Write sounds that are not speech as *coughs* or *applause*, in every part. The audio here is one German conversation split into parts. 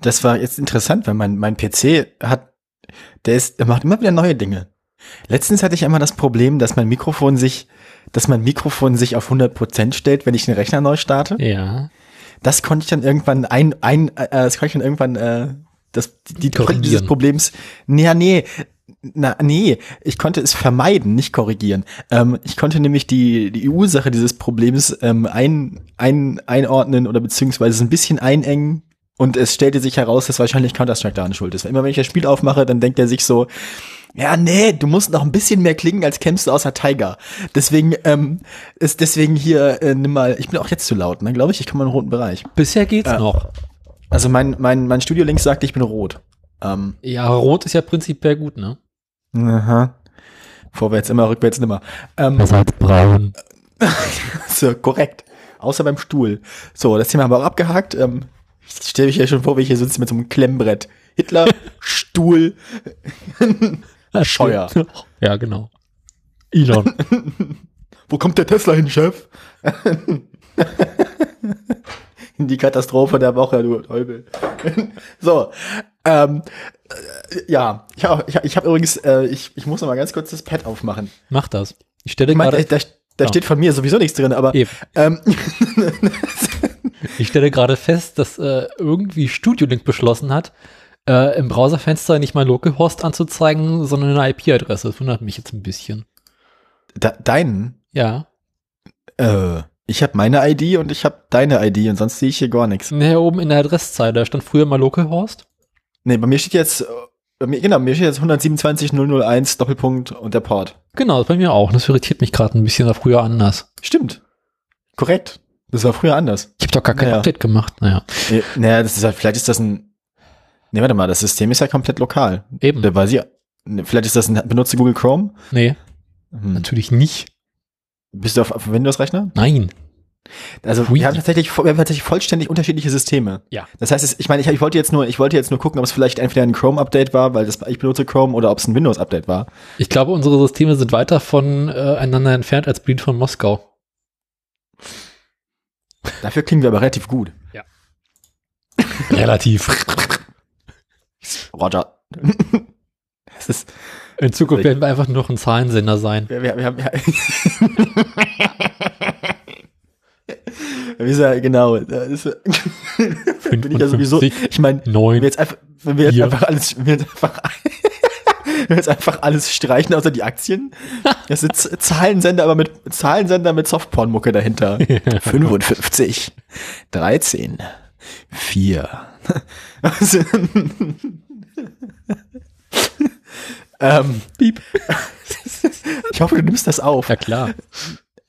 Das war jetzt interessant, weil mein, mein PC hat, der ist, der macht immer wieder neue Dinge. Letztens hatte ich einmal das Problem, dass mein Mikrofon sich, dass mein Mikrofon sich auf 100% stellt, wenn ich den Rechner neu starte. Ja. Das konnte ich dann irgendwann ein, ein, äh, das konnte ich dann irgendwann, äh, das, die, die dieses Problems, nee, nee, na, nee, ich konnte es vermeiden, nicht korrigieren. Ähm, ich konnte nämlich die, die Ursache dieses Problems ähm, ein, ein, einordnen oder beziehungsweise ein bisschen einengen und es stellte sich heraus, dass wahrscheinlich Counter-Strike daran schuld ist. Weil immer wenn ich das Spiel aufmache, dann denkt er sich so, ja, nee, du musst noch ein bisschen mehr klingen, als kämpfst du außer Tiger. Deswegen ähm, ist deswegen hier, äh, nimm mal, ich bin auch jetzt zu laut, ne, glaube ich, ich komme in den roten Bereich. Bisher geht's Äh, noch. Also mein, mein, mein Studio links sagt, ich bin rot. Ähm, Ja, rot ist ja prinzipiell gut, ne? aha. Vorwärts immer, rückwärts nimmer. Ähm, seid braun. *laughs* so, korrekt. Außer beim Stuhl. So, das Thema haben wir auch abgehakt. Ähm, ich stelle mich ja schon vor, wie ich hier sitze mit so einem Klemmbrett. Hitler, *laughs* Stuhl, *laughs* Scheuer. *laughs* Ja, genau. Elon. Wo kommt der Tesla hin, Chef? In die Katastrophe der Woche, du Teufel. so, ähm, äh, ja, ich habe ich, hab- ich hab übrigens, äh, ich, ich muss noch mal ganz kurz das Pad aufmachen. Mach das. Ich stelle Ich meine, gerade, da, da Ja. steht von mir sowieso nichts drin, aber Eben. ähm, ich stelle gerade fest, dass äh, irgendwie Studio Link beschlossen hat, äh, im Browserfenster nicht mal Localhost anzuzeigen, sondern eine IP-Adresse. Das wundert mich jetzt ein bisschen. da, deinen, Ja. äh, ich habe meine ID und ich habe deine ID und sonst sehe ich hier gar nichts. Naja, oben in der Adresszeile, da stand früher mal Localhost. Nee, bei mir steht jetzt, äh, bei mir, genau, mir steht jetzt 127.001 Doppelpunkt und der Port. Genau, das bei mir auch. Das irritiert mich gerade ein bisschen, war früher anders. Stimmt. Korrekt. Das war früher anders. Ich habe doch gar kein Naja. Update gemacht. Naja, naja, das ist halt, vielleicht ist das ein. Nee, warte mal, das System ist ja komplett lokal. eben. Da weiß ich. ne, Vielleicht ist das ein. Benutzt du Google Chrome? Nee, Hm. natürlich nicht. Bist du auf, auf Windows-Rechner? Nein. Also Hui. wir haben tatsächlich, wir haben tatsächlich vollständig unterschiedliche Systeme. Ja. Das heißt, ich meine, ich, ich wollte jetzt nur, ich wollte jetzt nur gucken, ob es vielleicht entweder ein Chrome-Update war, weil das, ich benutze Chrome, oder ob es ein Windows-Update war. Ich glaube, unsere Systeme sind weiter voneinander entfernt als Berlin von Moskau. Dafür klingen wir aber relativ gut. *laughs* Relativ. Roger. Das ist, In Zukunft werden wir einfach nur noch ein Zahlensender sein. wir, wir, wir haben, ja. Wie ja, genau. Das ist, *laughs* bin ich ja sowieso. Ich meine, wenn wir Neun. jetzt einfach, wenn wir jetzt einfach alles, wenn wir jetzt einfach, wir *laughs* jetzt einfach alles streichen, außer die Aktien. *laughs* Das sind Zahlensender, aber mit Zahlensender mit Softporn-Mucke dahinter. 55, 13, 4. Also, ähm, Piep. *laughs* ich hoffe, du nimmst das auf. Ja klar.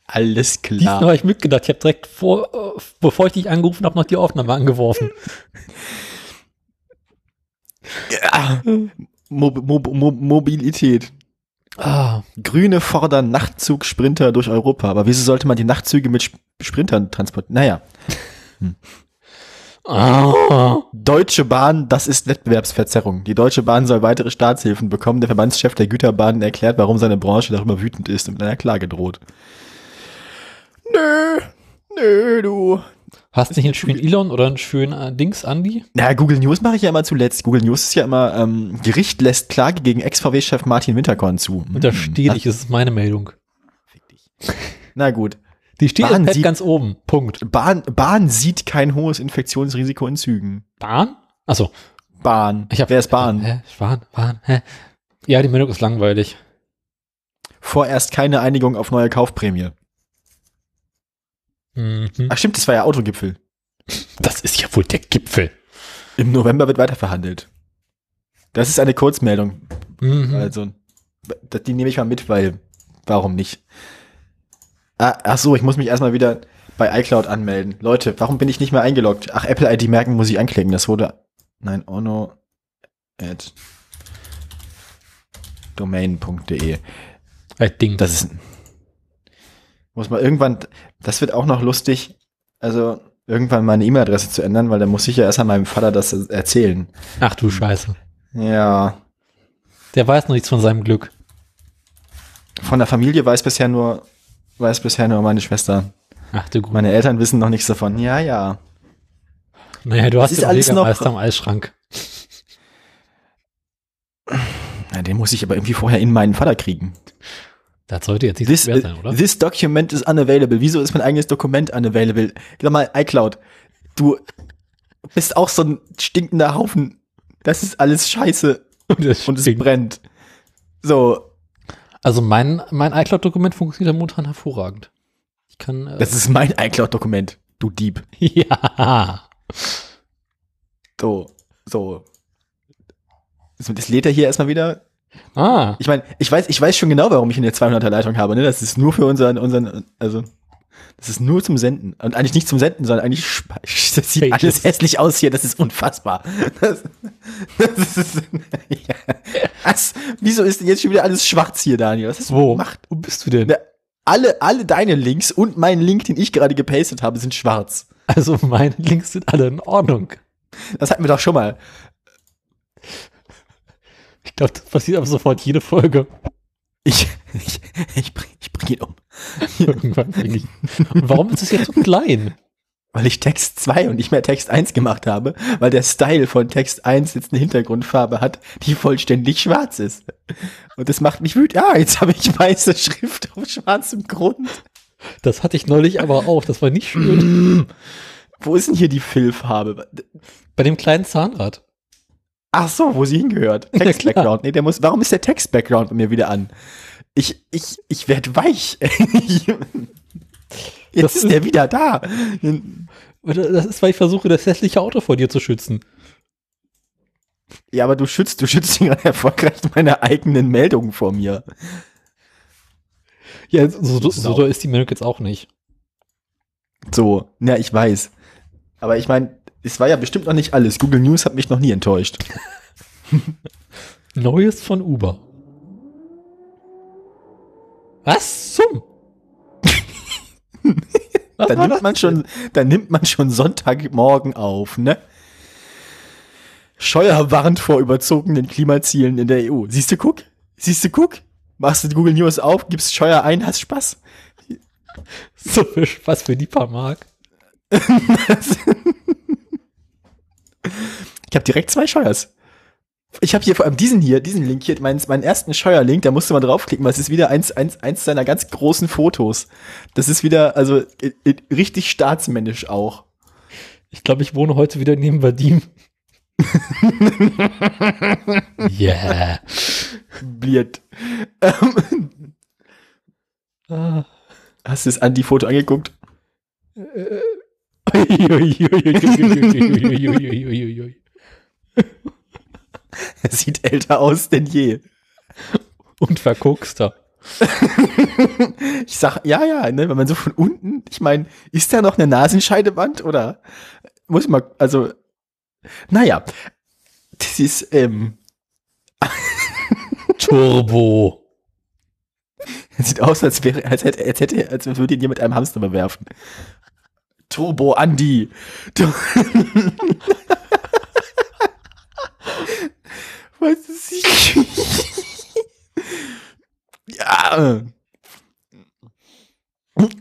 Alles Diesmal klar. habe ich mitgedacht. Ich habe direkt vor, bevor ich dich angerufen habe, noch die Aufnahme angeworfen. Ja. Mo Mo Mo Mobilität. Ah, Grüne fordern Nachtzug-Sprinter durch Europa. Aber wieso sollte man die Nachtzüge mit Sp Sprintern transportieren? Naja. ah. Deutsche Bahn, das ist Wettbewerbsverzerrung. Die Deutsche Bahn soll weitere Staatshilfen bekommen. Der Verbandschef der Güterbahnen erklärt, warum seine Branche darüber wütend ist und mit einer Klage droht. Nö, nö, du. Hast du nicht einen schönen Elon oder einen schönen äh, Dings, Andi? Na, Google News mache ich ja immer zuletzt. Google News ist ja immer, ähm, Gericht lässt Klage gegen Ex-VW-Chef Martin Winterkorn zu. Unterstehe ich, das ist meine Meldung. Na gut. Die steht Bahn im Pad sieht- ganz oben. Punkt. Bahn, Bahn sieht kein hohes Infektionsrisiko in Zügen. Bahn? Achso. Bahn. Ich hab, Wer ist Bahn? Hä? Bahn? Bahn? Hä? Ja, die Meldung ist langweilig. Vorerst keine Einigung auf neue Kaufprämie. Mhm. Ach stimmt, das war ja Autogipfel. Das ist ja wohl der Gipfel. Im November wird weiter verhandelt. Das ist eine Kurzmeldung. Mhm. Also, die nehme ich mal mit, weil, warum nicht? Ah, ach so, ich muss mich erstmal wieder bei iCloud anmelden. Leute, warum bin ich nicht mehr eingeloggt? Ach, Apple ID merken muss ich anklicken. Das wurde, nein, ono at domain.de. Ding. Das ist, muss man irgendwann, das wird auch noch lustig, also irgendwann meine E-Mail-Adresse zu ändern, weil dann muss ich ja erst an meinem Vater das erzählen. Ach du Scheiße. Ja, Der weiß noch nichts von seinem Glück. von der Familie weiß bisher nur, weiß bisher nur meine Schwester. Ach du Gute. Meine Eltern wissen noch nichts davon. Ja, ja. Naja, du Das hast ja alles noch- am Eisschrank. Na, den muss ich aber irgendwie vorher in meinen Vater kriegen. Das sollte jetzt nicht This, so schwer sein, oder? this document is unavailable. Wieso ist mein eigenes Dokument unavailable? Sag mal, iCloud, du bist auch so ein stinkender Haufen. Das ist alles scheiße *laughs* das und es brennt. So, Also mein, mein iCloud-Dokument funktioniert momentan hervorragend. Ich kann. Äh, das ist mein iCloud-Dokument, du Dieb. *laughs* ja. So, so. So, Das lädt er hier erstmal wieder. Ah. Ich meine, ich weiß, ich weiß schon genau, warum ich eine 200er Leitung habe. Ne? Das ist nur für unseren, unseren, also das ist nur zum Senden und eigentlich nicht zum Senden, sondern eigentlich *laughs* das sieht Pages. alles hässlich aus hier. Das ist unfassbar. Das, das ist, *laughs* ja. Was? Wieso ist denn jetzt schon wieder alles schwarz hier, Daniel? Was hast du Wo? gemacht? Wo bist du denn? Ne, Alle, alle deine Links und mein Link, den ich gerade gepastet habe, sind schwarz. Also meine Links sind alle in Ordnung. Das hatten wir doch schon mal. Glaube, das passiert aber sofort jede Folge. Ich, ich, ich, bring, ich bring ihn um. Irgendwann bring ich. Und warum ist es jetzt so klein? Weil ich Text 2 und nicht mehr Text 1 gemacht habe, weil der Style von Text 1 jetzt eine Hintergrundfarbe hat, die vollständig schwarz ist. Und das macht mich wütend. Ah, jetzt habe ich weiße Schrift auf schwarzem Grund. Das hatte ich neulich aber auch. Das war nicht schön. Wo ist denn hier die Fill-Farbe? Bei dem kleinen Zahnrad. Ach so, wo sie hingehört. *laughs* Text-Background. Nee, der muss, warum ist der Text-Background bei mir wieder an? Ich, ich, ich werd weich. *laughs* Jetzt Das ist, ist- der wieder da. Das ist, weil ich versuche, das hässliche Auto vor dir zu schützen. Ja, aber du schützt, du schützt gerade erfolgreich meine eigenen Meldungen vor mir. Ja, so, so, so doll ist die Meldung jetzt auch nicht. So, ja, ich weiß. Aber ich meine, es war ja bestimmt noch nicht alles. Google News hat mich noch nie enttäuscht. *laughs* Neues von Uber. Was zum? *laughs* Was Da nimmt man schon, da nimmt man schon Sonntagmorgen auf, ne? Scheuer warnt vor überzogenen Klimazielen in der EU. Siehst du, guck? Siehst du, guck? Machst du Google News auf, gibst Scheuer ein, hast Spaß. *laughs* So viel Spaß für die paar Mark. Ich habe direkt zwei Scheuers. Ich habe hier vor allem diesen hier, diesen Link hier, meinen, meinen ersten Scheuer-Link, da musste man draufklicken, weil es ist wieder eins, eins, eins seiner ganz großen Fotos. Das ist wieder, also richtig staatsmännisch auch. Ich glaube, ich wohne heute wieder neben Vadim. *laughs* yeah. Bliert. Ähm, ah. Hast du das Andi-Foto angeguckt? Äh, er sieht älter aus denn je. Und verguckster. Ich sag, ja, ja, ne, wenn man so von unten, ich meine, ist da noch eine Nasenscheidewand oder muss man, also, naja, das ist, ähm, Turbo. sieht aus, als wäre, als hätte, als hätte, als würde ihn jemand mit einem Hamster bewerfen. Turbo Andi. Du Was ist ich? ja.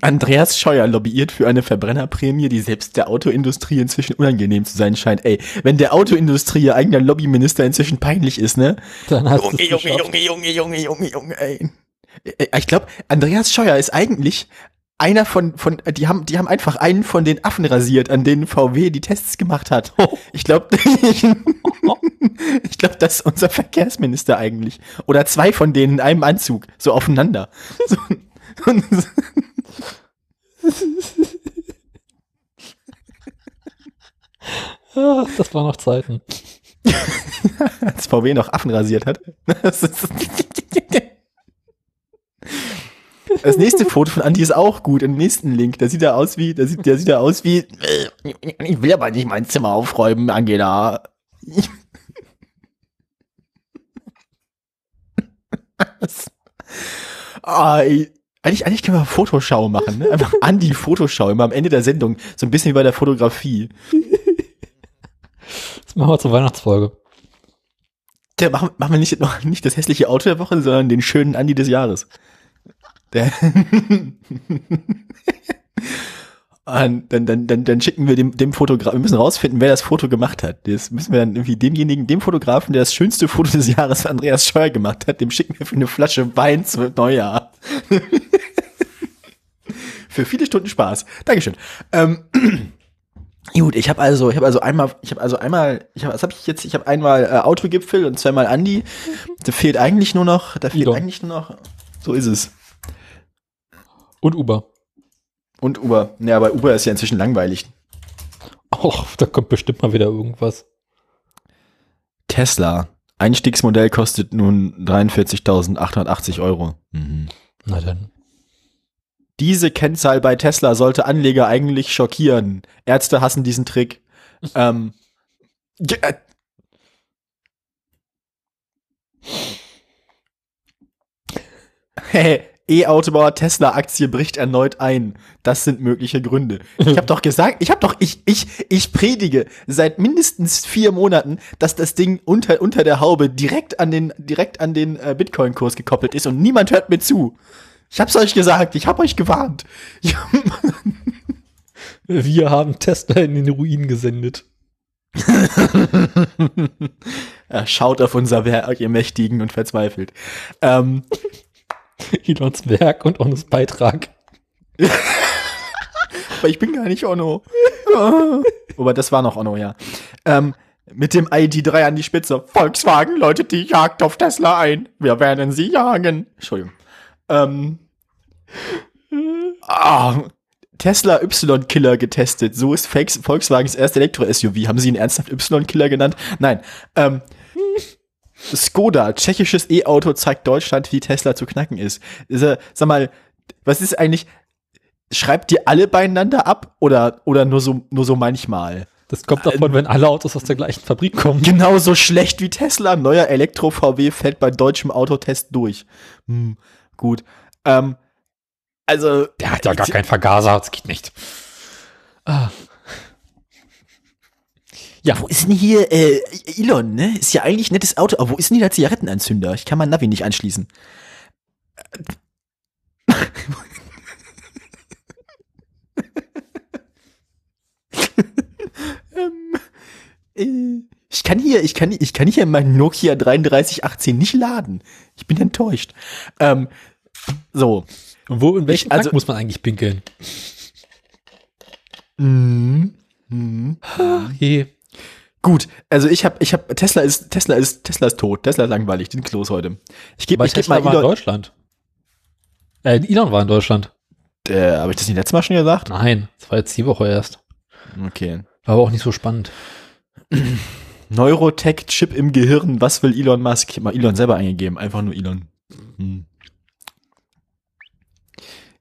Andreas Scheuer lobbyiert für eine Verbrennerprämie, die selbst der Autoindustrie inzwischen unangenehm zu sein scheint. Ey, wenn der Autoindustrie ihr eigener Lobbyminister inzwischen peinlich ist, ne? Dann hast Junge, Junge. Junge, Junge, Junge, Junge, Junge, ey. Ich glaube, Andreas Scheuer ist eigentlich einer von, von, die haben, die haben einfach einen von den Affen rasiert, an denen VW die Tests gemacht hat. Ich glaube, *laughs* ich glaube, das ist unser Verkehrsminister eigentlich. Oder zwei von denen in einem Anzug, so aufeinander. So, und, das waren noch Zeiten. *laughs* als VW noch Affen rasiert hat. *laughs* Das, nächste Foto von Andi ist auch gut. Im nächsten Link, da sieht er aus wie, da sieht, der sieht er aus wie, äh, ich will aber nicht mein Zimmer aufräumen, Angela. Ah. Eigentlich, eigentlich können wir Fotoschau machen, ne? Einfach Andi Fotoschau, immer am Ende der Sendung. So ein bisschen wie bei der Fotografie. Das machen wir zur Weihnachtsfolge. Der, machen, machen wir nicht, noch nicht das hässliche Auto der Woche, sondern den schönen Andi des Jahres. Und dann, dann, dann, dann schicken wir dem, dem Fotograf, wir müssen rausfinden, wer das Foto gemacht hat. Das müssen wir dann irgendwie demjenigen, dem Fotografen, der das schönste Foto des Jahres Andreas Scheuer gemacht hat, dem schicken wir für eine Flasche Wein zu Neujahr. für viele Stunden Spaß. Dankeschön. Ähm, Gut, ich habe also, ich habe also einmal, ich habe also einmal, ich habe, was habe ich jetzt? Ich habe einmal äh, Autogipfel und zweimal Andi. Da fehlt eigentlich nur noch, da fehlt Idon. eigentlich nur noch. So ist es. Und Uber. Und Uber. Ja, aber Uber ist ja inzwischen langweilig. Och, da kommt bestimmt mal wieder irgendwas. Tesla. Einstiegsmodell kostet nun 43.880 Euro. Mhm. Na dann. Diese Kennzahl bei Tesla sollte Anleger eigentlich schockieren. Ärzte hassen diesen Trick. ähm, äh, *laughs* Hey, E-Autobauer Tesla Aktie bricht erneut ein. Das sind mögliche Gründe. Ich habe *laughs* doch gesagt, ich habe doch ich ich ich predige seit mindestens vier Monaten, dass das Ding unter unter der Haube direkt an den direkt an den äh, Bitcoin Kurs gekoppelt ist und niemand hört mir zu. Ich hab's euch gesagt, ich hab euch gewarnt. *laughs* Wir haben Tesla in den Ruin gesendet. *laughs* er schaut auf unser Werk, ihr Mächtigen, und verzweifelt. Ähm, *laughs* Elons Werk und Onnos Beitrag. *laughs* aber ich bin gar nicht Onno. Wobei, das war noch Onno, ja. Ähm, mit dem ID3 an die Spitze. Volkswagen läutet die Jagd auf Tesla ein. Wir werden sie jagen. Entschuldigung. Ähm, ah, Tesla Y-Killer getestet. So ist Volkswagens erste Elektro-SUV. Haben Sie ihn ernsthaft Y-Killer genannt? Nein. Ähm, Skoda, tschechisches E-Auto, zeigt Deutschland, wie Tesla zu knacken ist. sag mal, was ist eigentlich, schreibt ihr alle beieinander ab oder, oder nur so, nur so manchmal? Das kommt davon, wenn alle Autos aus der gleichen Fabrik kommen. Genauso schlecht wie Tesla. Neuer Elektro-VW fällt bei deutschem Autotest durch. Hm, gut. Ähm, also. Der hat ja gar keinen Vergaser, das geht nicht. Ah. Ja, Wo ist denn hier äh, Elon, ne? Ist ja eigentlich ein nettes Auto, aber wo ist denn hier der Zigarettenanzünder? Ich kann mein Navi nicht anschließen. ähm, äh, ich kann hier, ich kann, ich kann hier meinen Nokia 3318 nicht laden. Ich bin enttäuscht. Ähm, so. und wo, in welchem Ich- also- muss man eigentlich pinkeln? Mhm. Mhm. Ach je. Gut, also ich habe, ich habe Tesla ist Tesla ist Tesla ist tot. Tesla ist langweilig. Die sind los heute. Ich gebe, ich gebe mal war in Elon. Deutschland. Äh, Elon war in Deutschland. Äh, habe ich das nicht letztes Mal schon gesagt? Nein, das war jetzt die Woche erst. Okay. War aber auch nicht so spannend. *clears throat* Neurotech-Chip im Gehirn. Was will Elon Musk? Ich habe mal Elon selber eingegeben. Einfach nur Elon. Hm.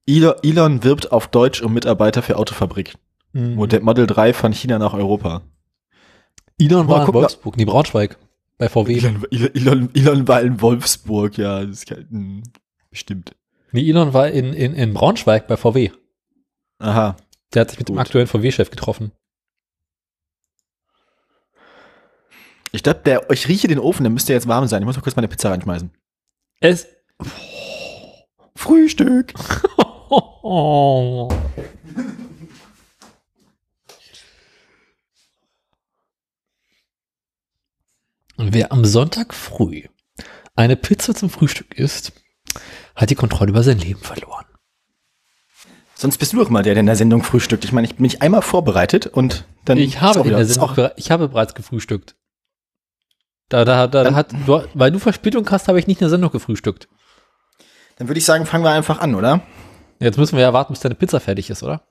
Elon, Elon wirbt auf Deutsch um Mitarbeiter für Autofabrik. Mhm. Model 3 von China nach Europa. Elon war in Wolfsburg, nee, Braunschweig. Bei VW. Elon, Elon, Elon, war in Wolfsburg, ja. Das kann, hm, bestimmt. Nee, Elon war in, in, in Braunschweig bei VW. Aha. Der hat sich mit dem Gut. aktuellen VW-Chef getroffen. Ich glaube, der, ich rieche den Ofen, der müsste jetzt warm sein. Ich muss mal kurz meine Pizza reinschmeißen. Es. Frühstück. *laughs* wer am Sonntag früh eine Pizza zum Frühstück isst, hat die Kontrolle über sein Leben verloren. Sonst bist du doch mal der, der in der Sendung frühstückt. Ich meine, ich bin nicht einmal vorbereitet und dann. Ich ist habe auch in der Sendung, auch, ich habe bereits gefrühstückt. Da, da, da, da Dann- hat, du, weil du Verspätung hast, habe ich nicht in der Sendung gefrühstückt. Dann würde ich sagen, fangen wir einfach an, oder? Jetzt müssen wir ja warten, bis deine Pizza fertig ist, oder?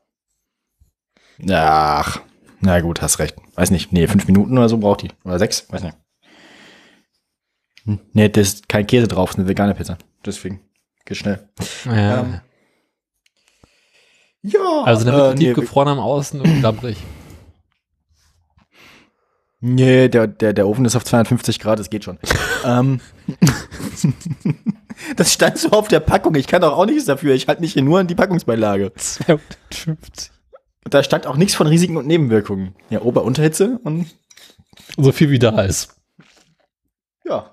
Ach, na gut, hast recht. Weiß nicht, nee, fünf Minuten oder so braucht die. Oder sechs, weiß nicht. Hm, Nee, da ist kein Käse drauf, ist eine vegane Pizza. Deswegen, geht schnell. Ja. Ähm, Ja, also damit äh, nee, tiefgefroren am Außen und labbrig. nee der, der, der Ofen ist auf 250 Grad, das geht schon. *laughs* ähm, das stand so auf der Packung, ich kann doch auch nichts dafür, ich halte mich hier nur an die Packungsbeilage. 250. Und da stand auch nichts von Risiken und Nebenwirkungen. Ja, Ober-Unterhitze und So viel wie da ist. ja,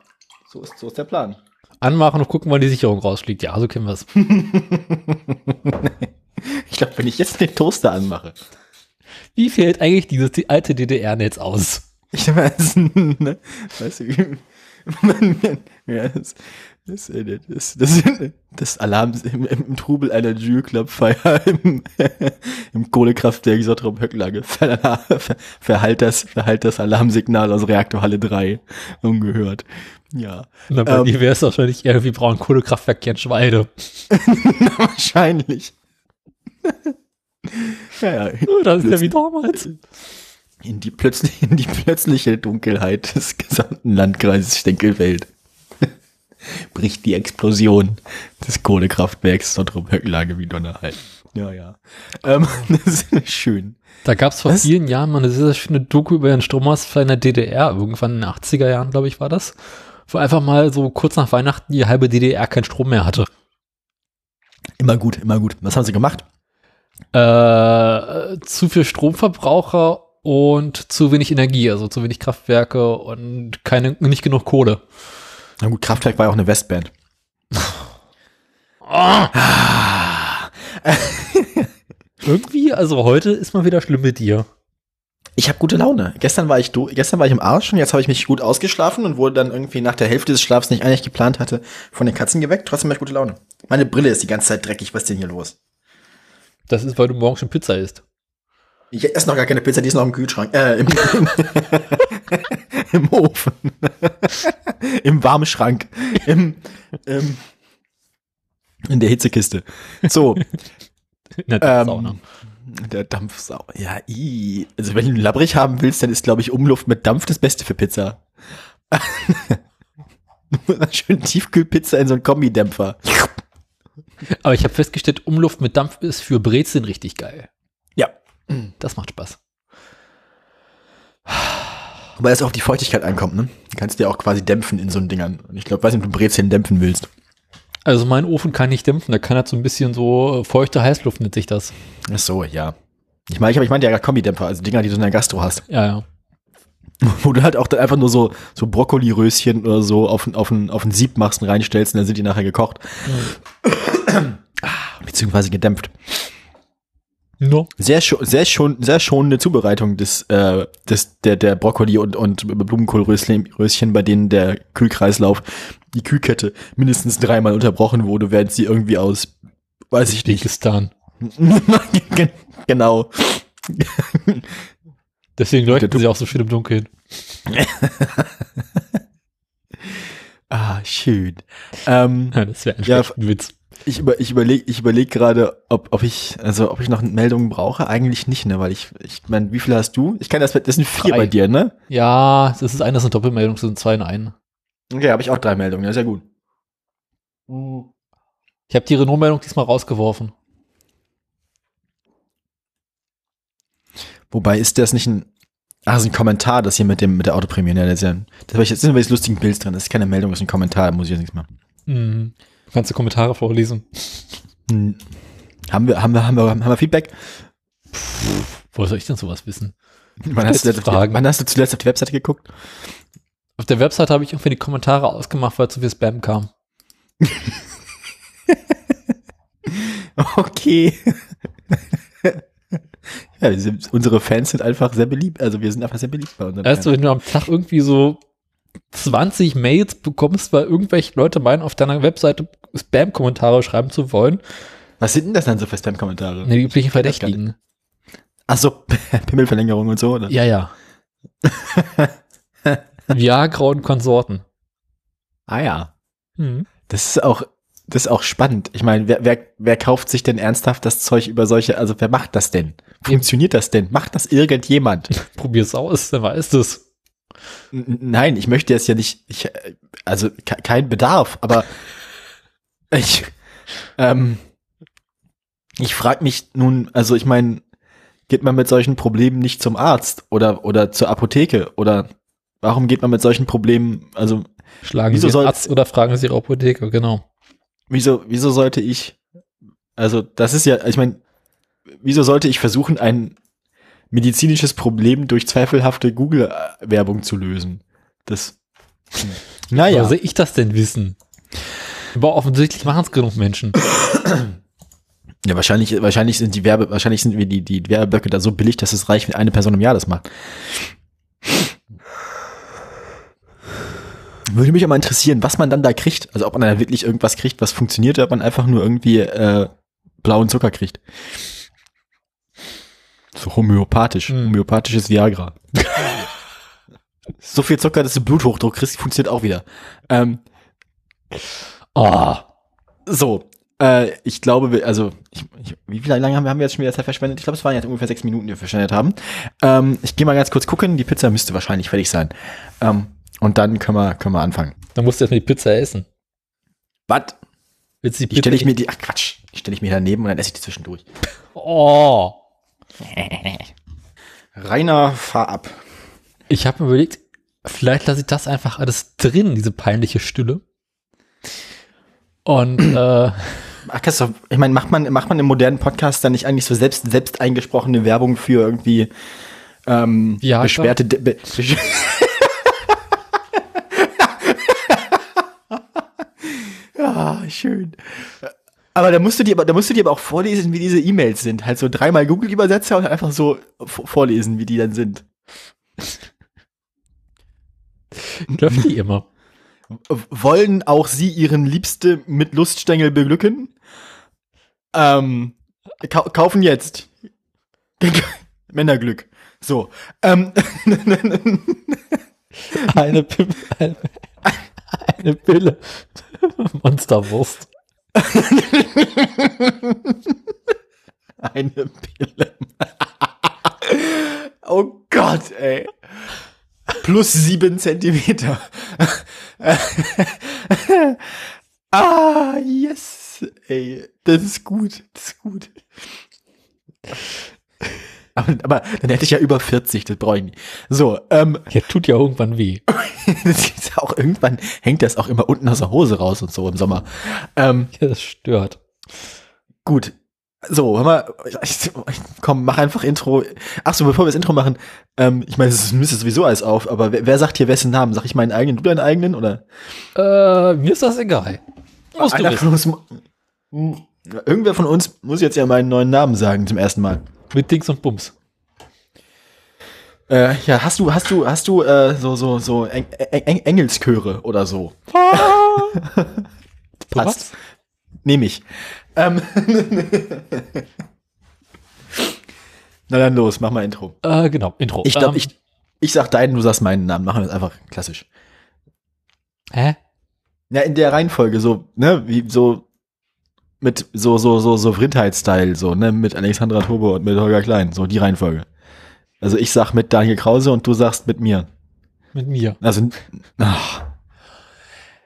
so ist, so ist der Plan. Anmachen und gucken, wann die Sicherung rausfliegt. Ja, so kennen wir es. *laughs* Ich glaube, wenn ich jetzt den Toaster anmache. Wie fällt eigentlich dieses die alte DDR-Netz aus? Ich weiß, ne? Weißt du, wie, man, ja, das, das, äh, das, das, das Alarm im, im Trubel einer Jules Club Feier im, *laughs* im Kohlekraftwerk Sottrum Höcklage ver, ver, verhallt das, verhallt das Alarmsignal aus Reaktorhalle 3 ungehört. Ja. Na, bei Ähm. dir wäre es wahrscheinlich irgendwie Braunkohlekraftwerk Gernschweide. *laughs* Wahrscheinlich. *laughs* ja, ja. Oh, das ist ja wie damals. In die, plötzlich, in die plötzliche Dunkelheit des gesamten Landkreises Stenkelfeld *laughs* bricht die Explosion des Kohlekraftwerks Sottrum Höcklage wie Donnerhall. Ja, ja. Ähm, das ist schön. Da gab es vor Was? vielen Jahren mal eine sehr schöne Doku über den Stromausfall in der DDR. Irgendwann in den 80er Jahren, glaube ich, war das. Wo einfach mal so kurz nach Weihnachten die halbe DDR keinen Strom mehr hatte. Immer gut, immer gut. Was haben sie gemacht? Äh, zu viel Stromverbraucher und zu wenig Energie, also zu wenig Kraftwerke und keine, nicht genug Kohle. Na gut, Kraftwerk war ja auch eine Westband. *laughs* Irgendwie, also heute ist mal wieder schlimm mit dir. Ich habe gute Laune. Gestern war ich do gestern war ich im Arsch und jetzt habe ich mich gut ausgeschlafen und wurde dann irgendwie nach der Hälfte des Schlafs, den ich eigentlich geplant hatte, von den Katzen geweckt. Trotzdem habe ich gute Laune. Meine Brille ist die ganze Zeit dreckig. Was ist denn hier los? Das ist, weil du morgen schon Pizza isst. Ich esse noch gar keine Pizza, die ist noch im Kühlschrank. Äh, im, im *laughs* Ofen. *laughs* Im Warmschrank. Im, im, in der Hitzekiste. So, *laughs* In der Ähm, Sauna. Der Dampfsau. Ja, i. Also wenn du labbrig haben willst, dann ist, glaube ich, Umluft mit Dampf das Beste für Pizza. *laughs* Schön Tiefkühlpizza in so einen Kombidämpfer. Aber ich habe festgestellt, Umluft mit Dampf ist für Brezeln richtig geil. Ja. Das macht Spaß. Weil es auch auf die Feuchtigkeit ankommt, ne? Du kannst dir auch quasi dämpfen in so einen Dingern. Und ich glaube, weiß nicht, ob du Brezeln dämpfen willst. Also mein Ofen kann nicht dämpfen, der kann halt so ein bisschen so äh, feuchte Heißluft nennt sich das. Ach so, ja. Ich meine, ich, ich meinte ja Kombidämpfer, also Dinger, die du in der Gastro hast. Ja, ja. *laughs* Wo du halt auch dann einfach nur so, so Brokkoli-Röschen oder so auf, auf, ein, auf ein Sieb machst und reinstellst und dann sind die nachher gekocht. *coughs* Ah, Beziehungsweise gedämpft. No. Sehr, sehr, schon, sehr schonende Zubereitung des, äh, des, der, der Brokkoli und, und Blumenkohlröschen, Röschen, bei denen der Kühlkreislauf, die Kühlkette mindestens dreimal unterbrochen wurde, während sie irgendwie aus, weiß ich nicht. Gen- *laughs* genau. Deswegen leuchten Der sie auch so schön im Dunkeln. *laughs* Ah, schön. Ähm, Ja, das wäre ein Ja, Witz. Ich über, ich überlege ich überleg gerade, ob, ob ich, also ob ich noch Meldungen brauche. Eigentlich nicht, ne, weil ich, ich meine, wie viele hast du? Ich kann das, das sind vier Drei. bei dir, ne? Ja, das ist eine, das ist eine Doppelmeldung, das sind zwei in einen. Okay, habe ich auch drei Meldungen, ja, sehr gut. Ich habe die Renault-Meldung diesmal rausgeworfen. Wobei ist das nicht ein, ah, das ist ein Kommentar, das hier mit dem, mit der Autoprämie, ne, das ist ja, das ich, jetzt lustigen Bilds drin, das ist keine Meldung, das ist ein Kommentar, muss ich jetzt nichts machen. Mhm. Kannst du Kommentare vorlesen? Hm. Haben wir, haben wir, haben wir, haben wir Feedback? Woher soll ich denn sowas wissen? Wann hast, du zuletzt auf die, Fragen. wann hast du zuletzt auf die Webseite geguckt? Auf der Website habe ich irgendwie die Kommentare ausgemacht, weil zu viel Spam kam. *laughs* Okay. ja, sind, unsere Fans sind einfach sehr beliebt. Also wir sind einfach sehr beliebt bei unseren Weißt du, wenn du am Tag irgendwie so 20 Mails bekommst, weil irgendwelche Leute meinen, auf deiner Webseite Spam-Kommentare schreiben zu wollen, Was sind denn das dann so für Spam-Kommentare? ne, die üblichen. Verdächtigen. Ach so, *laughs* Pimmelverlängerung und so, oder? Ja, ja. *laughs* Viagra und Konsorten. Ah ja. Mhm. Das ist auch, das ist auch spannend. Ich meine, wer, wer, wer kauft sich denn ernsthaft das Zeug über solche, also wer macht das denn? Funktioniert das denn? Macht das irgendjemand? *laughs* Probier's aus, dann weißt du's. Nein, ich möchte jetzt ja nicht, ich, äh, also ke- kein Bedarf, aber *laughs* ich, ähm, ich frage mich nun, also ich meine, geht man mit solchen Problemen nicht zum Arzt oder, oder zur Apotheke oder warum geht man mit solchen Problemen, also Schlagen Sie soll- Arzt oder fragen Sie Ihre Apotheke, genau. wieso, wieso sollte ich, also das ist ja, ich meine, wieso sollte ich versuchen, ein medizinisches Problem durch zweifelhafte Google-Werbung zu lösen? Das, naja. Woher soll ich das denn wissen? Aber offensichtlich machen es genug Menschen. Ja, wahrscheinlich, wahrscheinlich sind die Werbe, wahrscheinlich sind wir die, die Werbeböcke da so billig, dass es reicht, wenn eine Person im Jahr das macht. Würde mich aber interessieren, was man dann da kriegt. Also ob man da wirklich irgendwas kriegt, was funktioniert, oder ob man einfach nur irgendwie äh, blauen Zucker kriegt. So homöopathisch. Hm. Homöopathisches Viagra. *laughs* so viel Zucker, dass du Bluthochdruck kriegst, funktioniert auch wieder. Ähm, Oh, so, äh, ich glaube, wir, also, ich, ich, wie viel lange haben wir, haben wir jetzt schon wieder Zeit verschwendet? Ich glaube, es waren jetzt ungefähr sechs Minuten, die wir verschwendet haben. Ähm, ich gehe mal ganz kurz gucken. Die Pizza müsste wahrscheinlich fertig sein. Ähm, und dann können wir, können wir anfangen. dann musst du erstmal die Pizza essen. Was? Willst du die Die stelle ich Pizza- mir die, ach Quatsch, die stelle ich mir daneben und dann esse ich die zwischendurch. Oh. *laughs* Rainer, fahr ab. Ich habe mir überlegt, vielleicht lasse ich das einfach alles drin, diese peinliche Stille. Und äh, *clears throat* Ach, Christoph, ich meine, macht man, macht man im modernen Podcast dann nicht eigentlich so selbst, selbst eingesprochene Werbung für irgendwie ähm, Viagra? beschwerte be Ja, *laughs* schön. Aber da musst du dir, aber da musst du dir aber auch vorlesen, wie diese E-Mails sind. Halt so dreimal Google-Übersetzer und einfach so vorlesen, wie die dann sind. *laughs* läuft die immer. Wollen auch sie ihren Liebste mit Luststängel beglücken? Ähm, kau kaufen jetzt. *laughs* Männerglück. So. Ähm, *laughs* Eine, eine, eine Pille. Monsterwurst. *laughs* eine Pille. *laughs* oh Gott, ey. Plus sieben Zentimeter. *laughs* ah, yes. Ey, das ist gut. Das ist gut. Aber, aber dann hätte ich ja über 40, das brauche ich nicht. So, ähm, Ja, tut ja irgendwann weh. *laughs* das ist auch irgendwann hängt das auch immer unten aus der Hose raus und so im Sommer. Ähm, Ja, das stört. gut. So, hör mal, ich, komm, mach einfach Intro. Ach so, bevor wir das Intro machen, ähm, ich meine, es müsste sowieso alles auf, aber wer, wer sagt hier wessen Namen? Sag ich meinen eigenen, du deinen eigenen oder? Äh, mir ist das egal. Musst du Einer wissen. von uns, mu- irgendwer von uns muss jetzt ja meinen neuen Namen sagen zum ersten Mal. Mit Dings und Bums. Äh, ja, hast du, hast du, hast du äh, so so so Eng Eng Engelschöre oder so? *laughs* Was? Nehme ich. Ähm. *laughs* Na dann los, mach mal Intro. Äh, genau, Intro. Ich glaube, Ähm, ich, ich sag deinen, du sagst meinen Namen. Machen wir das einfach klassisch. Hä? Ja, in der Reihenfolge, so, ne, wie so mit so, so, so, so Vrindheit-Style, so, ne, mit Alexandra Tobe und mit Holger Klein, so die Reihenfolge. Also ich sag mit Daniel Krause und du sagst mit mir. Mit mir. Also, ach.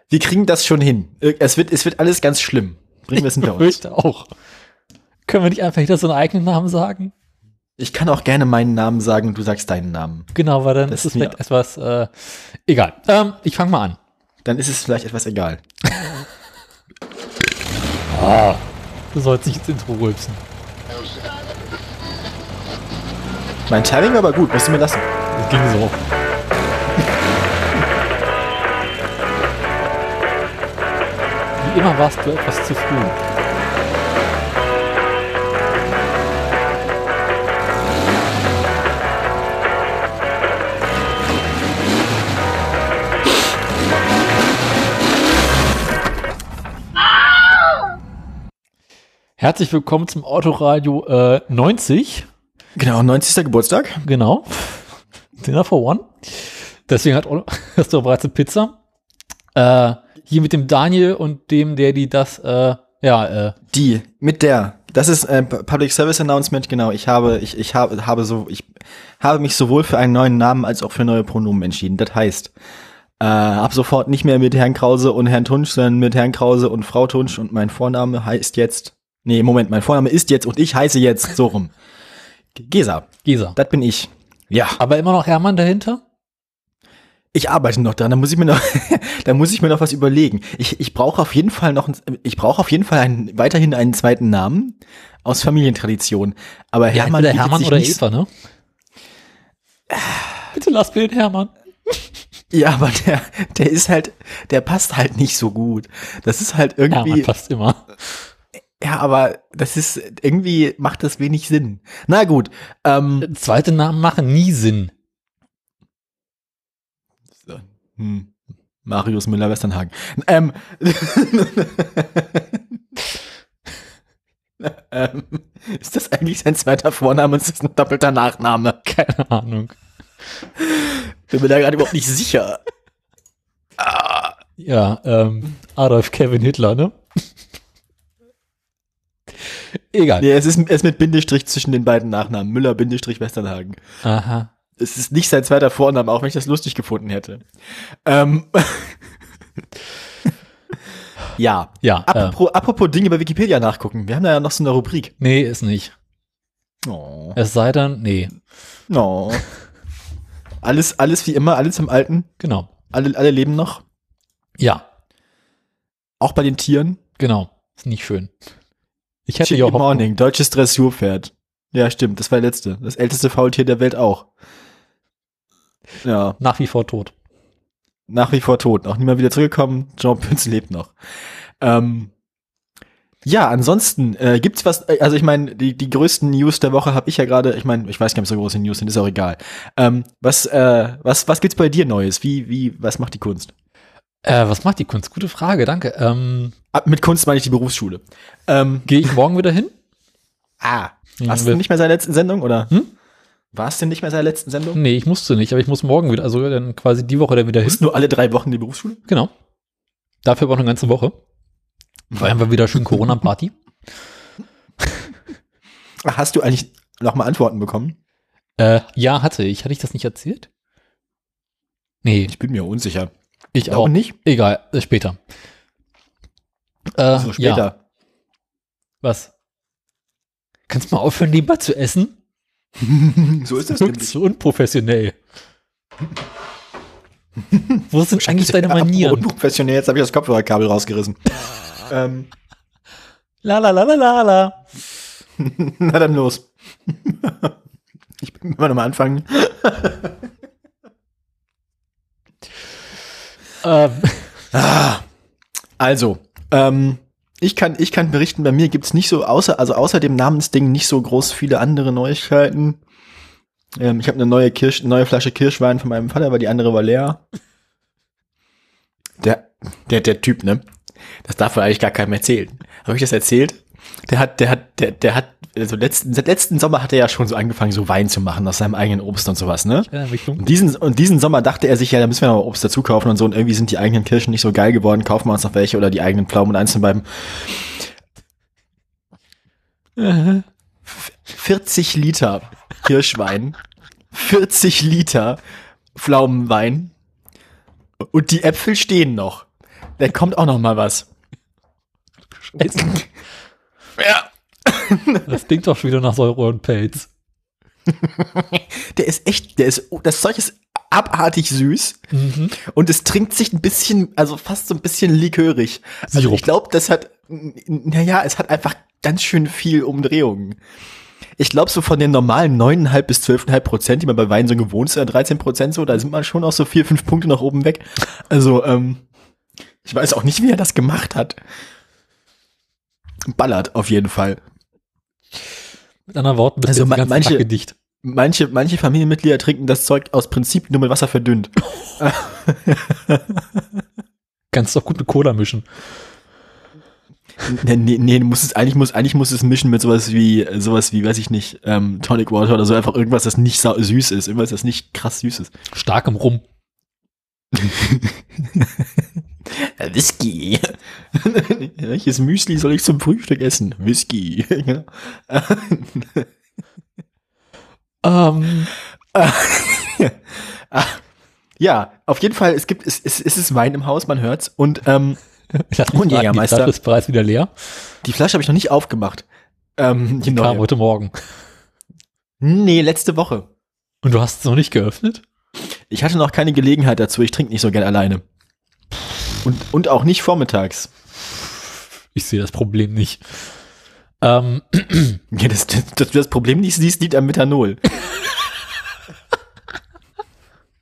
wir kriegen das schon hin. Es wird, es wird alles ganz schlimm. Bringen wir es hinter *laughs* uns. Auch. Können wir nicht einfach wieder so einen eigenen Namen sagen? Ich kann auch gerne meinen Namen sagen und du sagst deinen Namen. Genau, weil dann Das ist es vielleicht etwas, äh, egal. Ähm, ich fange mal an. Dann ist es vielleicht etwas egal. *laughs* Du sollst nicht ins Intro rülpsen. Mein Timing war aber gut, musst du mir lassen. Das ging so. Wie immer warst du etwas zu früh. Herzlich willkommen zum Autoradio äh, 90. Genau, 90. Geburtstag. Genau. Dinner for One. Deswegen hat, *laughs* hast du bereits eine Pizza. Äh, hier mit dem Daniel und dem, der die das, äh, ja, äh, Die, mit der. Das ist äh, Public Service Announcement, genau. Ich habe, ich, ich habe, habe so, ich habe mich sowohl für einen neuen Namen als auch für neue Pronomen entschieden. Das heißt, äh, ab sofort nicht mehr mit Herrn Krause und Herrn Tunsch, sondern mit Herrn Krause und Frau Tunsch und mein Vorname heißt jetzt, nee, Moment, mein Vorname ist jetzt und ich heiße jetzt so rum. Gesa, Gesa. das bin ich. Ja, Aber immer noch Hermann dahinter? ich arbeite noch dran, da muss ich mir noch, *laughs* da muss ich mir noch was überlegen. Ich, ich brauche auf jeden Fall noch, ich brauche auf jeden Fall einen, weiterhin einen zweiten Namen aus Familientradition. Aber Ja, Hermann, bietet Hermann oder nicht- Eva, ne? Bitte lass mir den Hermann. *laughs* Ja, aber der, der ist halt, der passt halt nicht so gut. Das ist halt Hermann irgendwie, passt immer. Ja, aber das ist, irgendwie macht das wenig Sinn. Na gut, ähm, Zweite Namen machen nie Sinn. So. Hm. Marius Müller-Westernhagen. Ähm. *laughs* ähm, ist das eigentlich sein zweiter Vorname und ist das ein doppelter Nachname? Keine Ahnung. Bin mir da gerade überhaupt nicht sicher. Ah, Ja, ähm, Adolf Kevin Hitler, ne? Egal. nee, es ist, es ist mit Bindestrich zwischen den beiden Nachnamen. Müller-Westernhagen. Aha. Es ist nicht sein zweiter Vorname, auch wenn ich das lustig gefunden hätte. Ähm. *laughs* ja. Ja, äh, Apropos, apropos Dinge bei Wikipedia nachgucken. Wir haben da ja noch so eine Rubrik. nee, ist nicht. Oh. Es sei denn, nee, Oh. Alles, alles wie immer, alles im Alten. genau. Alle, alle leben noch. Ja, Auch bei den Tieren. genau. Ist nicht schön. Ich hätte ja Hoffnung. Morning, deutsches Dressurpferd. Ja, stimmt, das war der letzte. Das älteste Faultier der Welt auch. Ja, Nach wie vor tot. nach wie vor tot. Auch niemand wieder zurückgekommen. Jean Pünz lebt noch. Ähm, ja, ansonsten äh, gibt's was, äh, also ich meine, die, die größten News der Woche habe ich ja gerade, ich meine, ich weiß gar nicht, ob so große News sind, ist auch egal. Ähm, was, äh, was, was gibt's bei dir Neues? Wie, wie, was macht die Kunst? Äh, was macht die Kunst? Gute Frage, danke. Ähm, Ah, mit Kunst meine ich die Berufsschule. Ähm, Gehe ich morgen wieder hin? ah, warst du nicht mehr seiner letzten Sendung, oder? Hm? War es denn nicht mehr seiner letzten Sendung? Nee, ich musste nicht, aber ich muss morgen wieder, also dann quasi die Woche dann wieder Du hin. bist nur alle drei Wochen die Berufsschule? Genau. Dafür aber auch eine ganze Woche. Feiern wir wieder schön Corona-Party. *laughs* Hast du eigentlich noch mal Antworten bekommen? Äh, ja, hatte ich. Hatte ich das nicht erzählt? Nee, Ich bin mir unsicher. Ich Auch auch. nicht? Egal, äh, später. Äh, So Ja, später. was? Kannst du mal aufhören, lieber zu essen? *laughs* so ist das nämlich. so unprofessionell. *laughs* Wo sind eigentlich deine Manieren? Unprofessionell, jetzt habe ich das Kopfhörerkabel rausgerissen. *laughs* ähm, La la la la la la. na dann los. ich bin immer noch mal anfangen. Ähm, Ah, also, ähm, ich kann, ich kann berichten, bei mir gibt's nicht so, außer, also außer dem Namensding nicht so groß viele andere Neuigkeiten. Ähm, ich habe eine neue Kirsch, neue Flasche Kirschwein von meinem Vater, weil die andere war leer. Der, der, der Typ, ne? Das darf man eigentlich gar keinem erzählen. Habe ich das erzählt? Der hat, der hat, der, der hat, also letzten, seit letzten Sommer hat er ja schon so angefangen, so Wein zu machen aus seinem eigenen Obst und sowas, ne? Und diesen, und diesen Sommer dachte er sich, ja, da müssen wir noch Obst dazu kaufen und so. Und irgendwie sind die eigenen Kirschen nicht so geil geworden. Kaufen wir uns noch welche oder die eigenen Pflaumen und eins von beiden. 40 Liter Kirschwein, 40 Liter Pflaumenwein und die Äpfel stehen noch. Da kommt auch noch mal was. Ja. Das klingt doch schon wieder nach Säure und Pelz. *laughs* Der ist echt, der ist, das Zeug ist abartig süß Mhm. und es trinkt sich ein bisschen, also fast so ein bisschen likörig. Also Sirup. ich glaube, das hat, naja, es hat einfach ganz schön viel Umdrehungen. Ich glaube, so von den normalen 9,5 bis 12,5 Prozent, die man bei Wein so gewohnt ist, oder 13 Prozent so, da sind man schon auch so vier, fünf Punkte nach oben weg. Also, ähm, ich weiß auch nicht, wie er das gemacht hat. Ballert auf jeden Fall. Mit anderen Worten, Also du jetzt ma- den ganzen manche- Tag gedicht. Manche, manche Familienmitglieder trinken das Zeug aus Prinzip nur mit Wasser verdünnt. *laughs* *laughs* Kannst doch gut mit Cola mischen. Nee, nee, nee, du musst es, eigentlich muss, eigentlich muss es mischen mit sowas wie, sowas wie, weiß ich nicht, ähm, Tonic Water oder so, einfach irgendwas, das nicht süß ist, irgendwas, das nicht krass süß ist. Stark im Rum. *laughs* Äh, Whisky. *laughs* Welches Müsli soll ich zum Frühstück essen? Whisky. *laughs* Genau. *laughs* Ähm, ja, auf jeden Fall, es gibt, es, es, es ist Wein im Haus, man hört's. Und ähm, lass Und raten, die. Flasche ist bereits wieder leer. die Flasche habe ich noch nicht aufgemacht. Ähm, die Kam neue. heute Morgen. Nee, letzte Woche. Und du hast es noch nicht geöffnet? Ich hatte noch keine Gelegenheit dazu, ich trinke nicht so gern alleine. Und, und auch nicht vormittags. Ich sehe das Problem nicht. Ähm, *clears throat* Ja, das, das, das, Problem nicht siehst, liegt am Methanol. *laughs*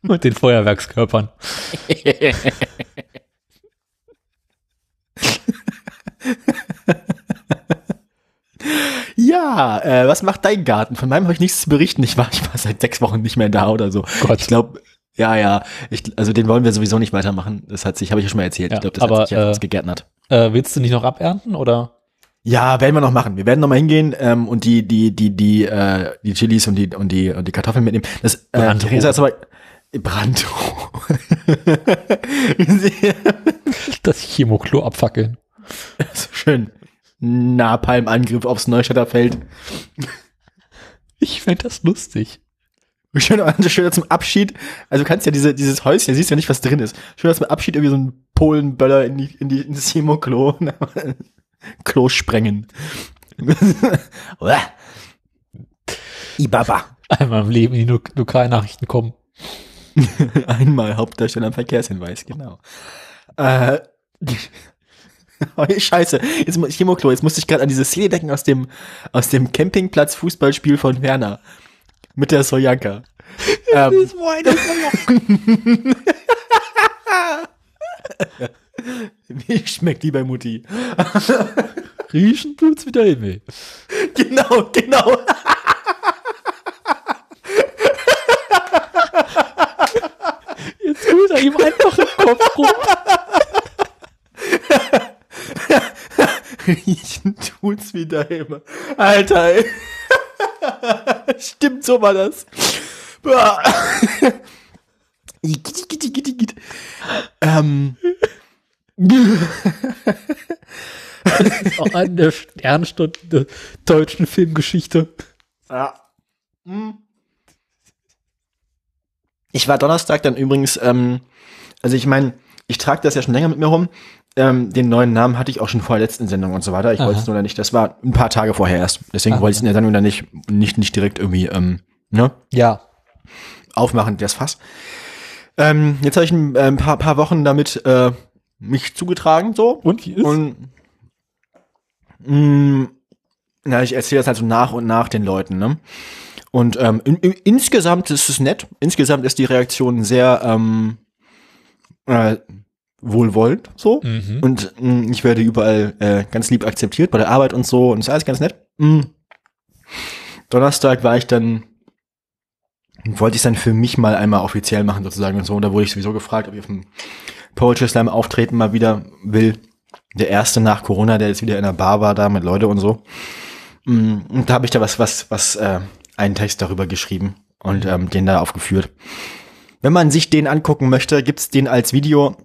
mit den Feuerwerkskörpern. Ja, äh, was macht dein Garten? Von meinem habe ich nichts zu berichten. Ich war, ich war seit sechs Wochen nicht mehr da oder so. Gott. Ich glaube, ja, ja. Ich, also den wollen wir sowieso nicht weitermachen. Das hat sich, habe ich ja schon mal erzählt. Ja, ich glaube, das aber, hat sich jetzt äh, gegärtnert. Äh, willst du nicht noch abernten oder? Ja, werden wir noch machen. Wir werden noch mal hingehen ähm, und die die die die äh, die Chilis und die und die und die Kartoffeln mitnehmen. Das äh. Theresa ist aber Brandroh. *laughs* Das Chemoklo abfackeln. *laughs* so schön. Napalm-Angriff aufs Neustädter Feld. Ich fände das lustig. *laughs* Schön, also schön zum Abschied. Also du kannst ja diese, dieses Häuschen, siehst ja nicht, was drin ist. Schön zum Abschied irgendwie so ein Polenböller in die, in die, in das Chemoklo. *laughs* Klo sprengen. *laughs* Ibaba. Einmal im Leben in die Lo Lokalnachrichten kommen. Einmal Hauptdarsteller am Verkehrshinweis, genau. Äh, oh, Scheiße, jetzt muss Chemoklo, jetzt musste ich gerade an diese Szene denken aus dem, aus dem Campingplatz-Fußballspiel von Werner. Mit der Sojanka. *laughs* ähm, wie *laughs* schmeckt die bei Mutti? *laughs* Riechen tut's wieder Himmel. Genau, genau. Jetzt tut er ihm einfach im Kopf rum. Riechen tut's wieder immer. Alter, ey. *laughs* Stimmt, so war das. Boah. Igitt, *laughs* igitt, igitt, igitt. ähm. *laughs* Auch an der Sternstunde der deutschen Filmgeschichte. Ja. Hm. Ich war Donnerstag dann übrigens, ähm, also ich meine, ich trage das ja schon länger mit mir rum. Ähm, den neuen Namen hatte ich auch schon vor der letzten Sendung und so weiter. Ich wollte es nur dann nicht, das war ein paar Tage vorher erst. Deswegen Aha. wollte ich es in der Sendung dann nicht, nicht, nicht direkt irgendwie, ähm, ne, Ja. aufmachen, das Fass. Ähm, jetzt habe ich ein, äh, ein paar, paar Wochen damit äh, mich zugetragen, so. Und wie ist? Und mh, na, ich erzähle das halt so nach und nach den Leuten, ne? Und ähm, in, in, insgesamt ist es nett. Insgesamt ist die Reaktion sehr ähm, äh, wohlwollend so. Mhm. Und mh, ich werde überall äh, ganz lieb akzeptiert bei der Arbeit und so und ist alles ganz nett. Mhm. Donnerstag war ich dann, wollte ich es dann für mich mal einmal offiziell machen sozusagen und so. Und da wurde ich sowieso gefragt, ob ich auf dem Poetry Slam auftreten mal wieder will. Der erste nach Corona, der jetzt wieder in der Bar war da mit Leute und so. Mm, Und da habe ich da was, was, was, äh, einen Text darüber geschrieben und ähm, den da aufgeführt. Wenn man sich den angucken möchte, gibt's den als Video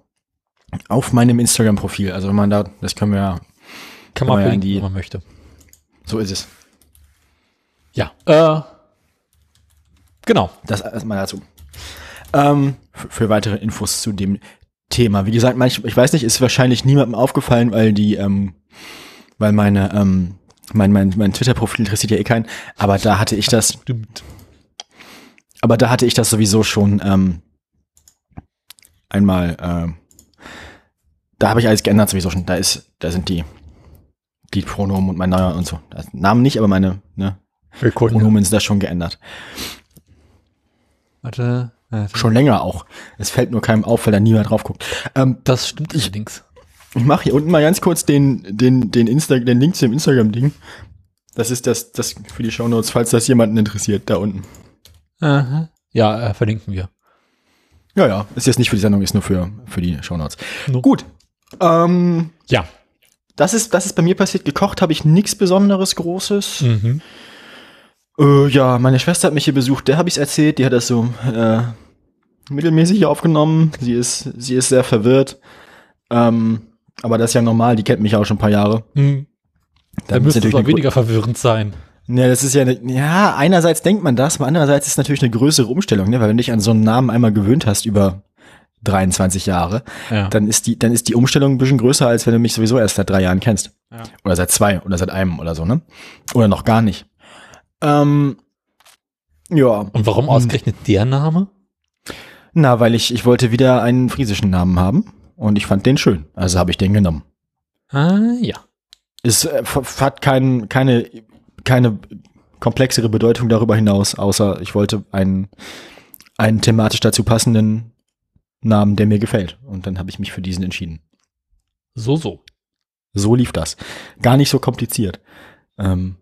auf meinem Instagram-Profil. Also wenn man da, das können wir ja, Kann man man ja wenn man möchte. so ist es. Ja. Äh, genau. Das erstmal dazu. Ähm, für, für weitere Infos zu dem Thema. Wie gesagt, manch, ich weiß nicht, ist wahrscheinlich niemandem aufgefallen, weil die, ähm, weil meine, ähm, mein, mein, mein Twitter-Profil interessiert ja eh keinen, aber da hatte ich das, Stimmt. aber da hatte ich das sowieso schon ähm, einmal, ähm, da habe ich alles geändert sowieso schon. Da ist, da sind die, die Pronomen und mein neuer und so. Das, Namen nicht, aber meine, ne, Willkommen. Pronomen sind da schon geändert. Warte, warte. Schon länger auch. Es fällt nur keinem auf, weil da niemand drauf guckt. Ähm, Das stimmt allerdings. Ich mache hier unten mal ganz kurz den, den, den, Insta den Link zu dem Instagram-Ding. Das ist das, das für die Shownotes, falls das jemanden interessiert, da unten. Aha. Ja, äh, verlinken wir. Ja, ja, ist jetzt nicht für die Sendung, ist nur für, für die Shownotes. No. Gut. Ähm, Ja. das ist, das ist bei mir passiert. Gekocht habe ich nichts Besonderes Großes. Mhm. Äh, ja, meine Schwester hat mich hier besucht, der habe ich erzählt, die hat das so äh, mittelmäßig aufgenommen. Sie ist, sie ist sehr verwirrt. Ähm, aber das ist ja normal, die kennt mich auch schon ein paar Jahre. Mhm. Da Dann müsste es auch weniger verwirrend sein. Ja, das ist ja, eine, ja, einerseits denkt man das, aber andererseits ist es natürlich eine größere Umstellung, ne? weil wenn du dich an so einen Namen einmal gewöhnt hast über 23 Jahre, Ja. dann ist die, dann ist die Umstellung ein bisschen größer, als wenn du mich sowieso erst seit drei Jahren kennst. Ja. Oder seit zwei oder seit einem oder so, ne? Oder noch gar nicht. Ähm, ja, Und warum ausgerechnet der Name? na, weil ich, ich wollte wieder einen friesischen Namen haben und ich fand den schön, also habe ich den genommen. Ah, ja. Es äh, hat kein, keine, keine komplexere Bedeutung darüber hinaus, außer ich wollte einen, einen thematisch dazu passenden Namen, der mir gefällt. Und dann habe ich mich für diesen entschieden. So, so. So lief das. Gar nicht so kompliziert. Ähm,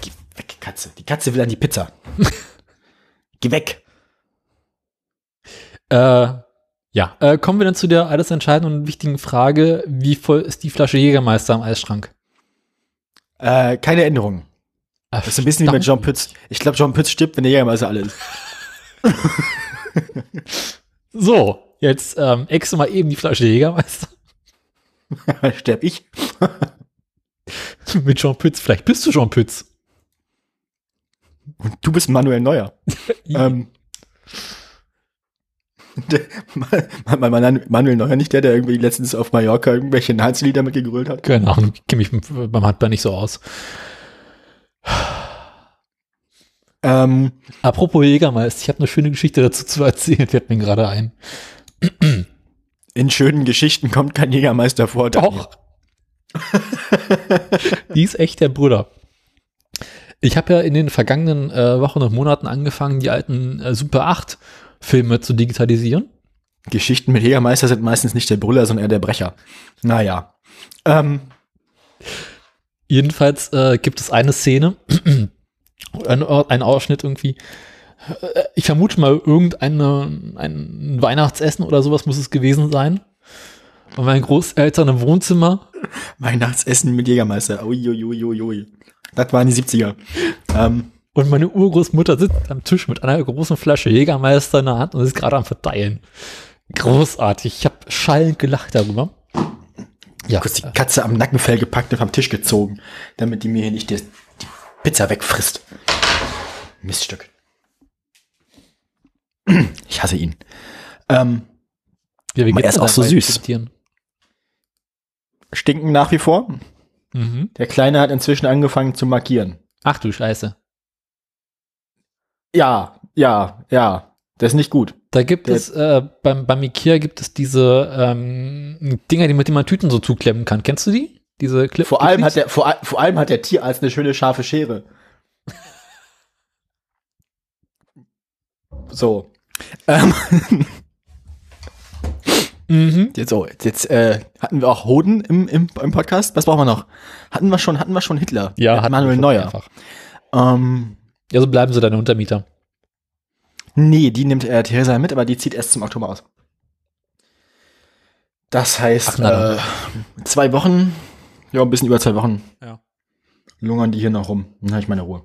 Geh weg, Katze. Die Katze will an die Pizza. *laughs* Geh weg. Äh, ja, äh, kommen wir dann zu der alles entscheidenden und wichtigen Frage, wie voll ist die Flasche Jägermeister am Eisschrank? Äh, keine Änderungen. Das ist ein bisschen wie mit John Pütz. Ich glaube, John Pütz stirbt, wenn der Jägermeister alle ist. *laughs* *laughs* So, jetzt ähm, exe mal eben die Flasche Jägermeister *laughs* Sterb ich. *laughs* mit Jean Pütz. Vielleicht bist du Jean Pütz. Und du bist Manuel Neuer. *laughs* ähm, Manuel Neuer nicht der, der irgendwie letztens auf Mallorca irgendwelche Nazi-Lieder mitgegrölt hat? Keine Ahnung, ich kenne mich beim Handball nicht so aus. Ähm, Apropos Jägermeister, ich habe eine schöne Geschichte dazu zu erzählen, fällt mir gerade ein. In schönen Geschichten kommt kein Jägermeister vor. Daniel. Doch. Die ist echt der Bruder. Ich habe ja in den vergangenen äh, Wochen und Monaten angefangen, die alten äh, Super 8 Filme zu digitalisieren. Geschichten mit Jägermeister sind meistens nicht der Brüller, sondern eher der Brecher. Naja. Ähm, Jedenfalls äh, gibt es eine Szene, *clears throat* ein, ein Ausschnitt irgendwie. Äh, Ich vermute mal, irgendeine ein Weihnachtsessen oder sowas muss es gewesen sein. Und meine Großeltern im Wohnzimmer. Weihnachtsessen mit Jägermeister. Uiuiuiui. Das waren die 70er. Ähm, Und meine Urgroßmutter sitzt am Tisch mit einer großen Flasche Jägermeister in der Hand und ist gerade am Verteilen. Großartig. Ich habe schallend gelacht darüber. Ja, kurz die Katze am Nackenfell gepackt und vom Tisch gezogen, damit die mir hier nicht die, die Pizza wegfrisst. Miststück. Ich hasse ihn. Ähm, ja, wie aber er ist auch so süß. stinken nach wie vor. Mhm. Der Kleine hat inzwischen angefangen zu markieren. Ach du Scheiße. Ja, ja, ja. Das ist nicht gut. Da gibt Der- es, äh, beim, beim Ikea gibt es diese ähm, Dinger, die mit denen man Tüten so zuklemmen kann. Kennst du die? Diese Clip Vor allem hat der, vor, vor allem hat der Tierarzt eine schöne scharfe Schere. *laughs* So. Ähm, Mhm. jetzt so, jetzt äh, hatten wir auch Hoden im, im, im Podcast. Was brauchen wir noch? Hatten wir schon, hatten wir schon Hitler? Ja, Mit hat Manuel Neuer. Ähm, Ja, so bleiben sie deine Untermieter. nee, die nimmt äh, Theresa mit, aber die zieht erst zum Oktober aus. Das heißt, Ach, äh, zwei Wochen, ja, ein bisschen über zwei Wochen Ja. lungern die hier noch rum. Dann habe ich meine Ruhe.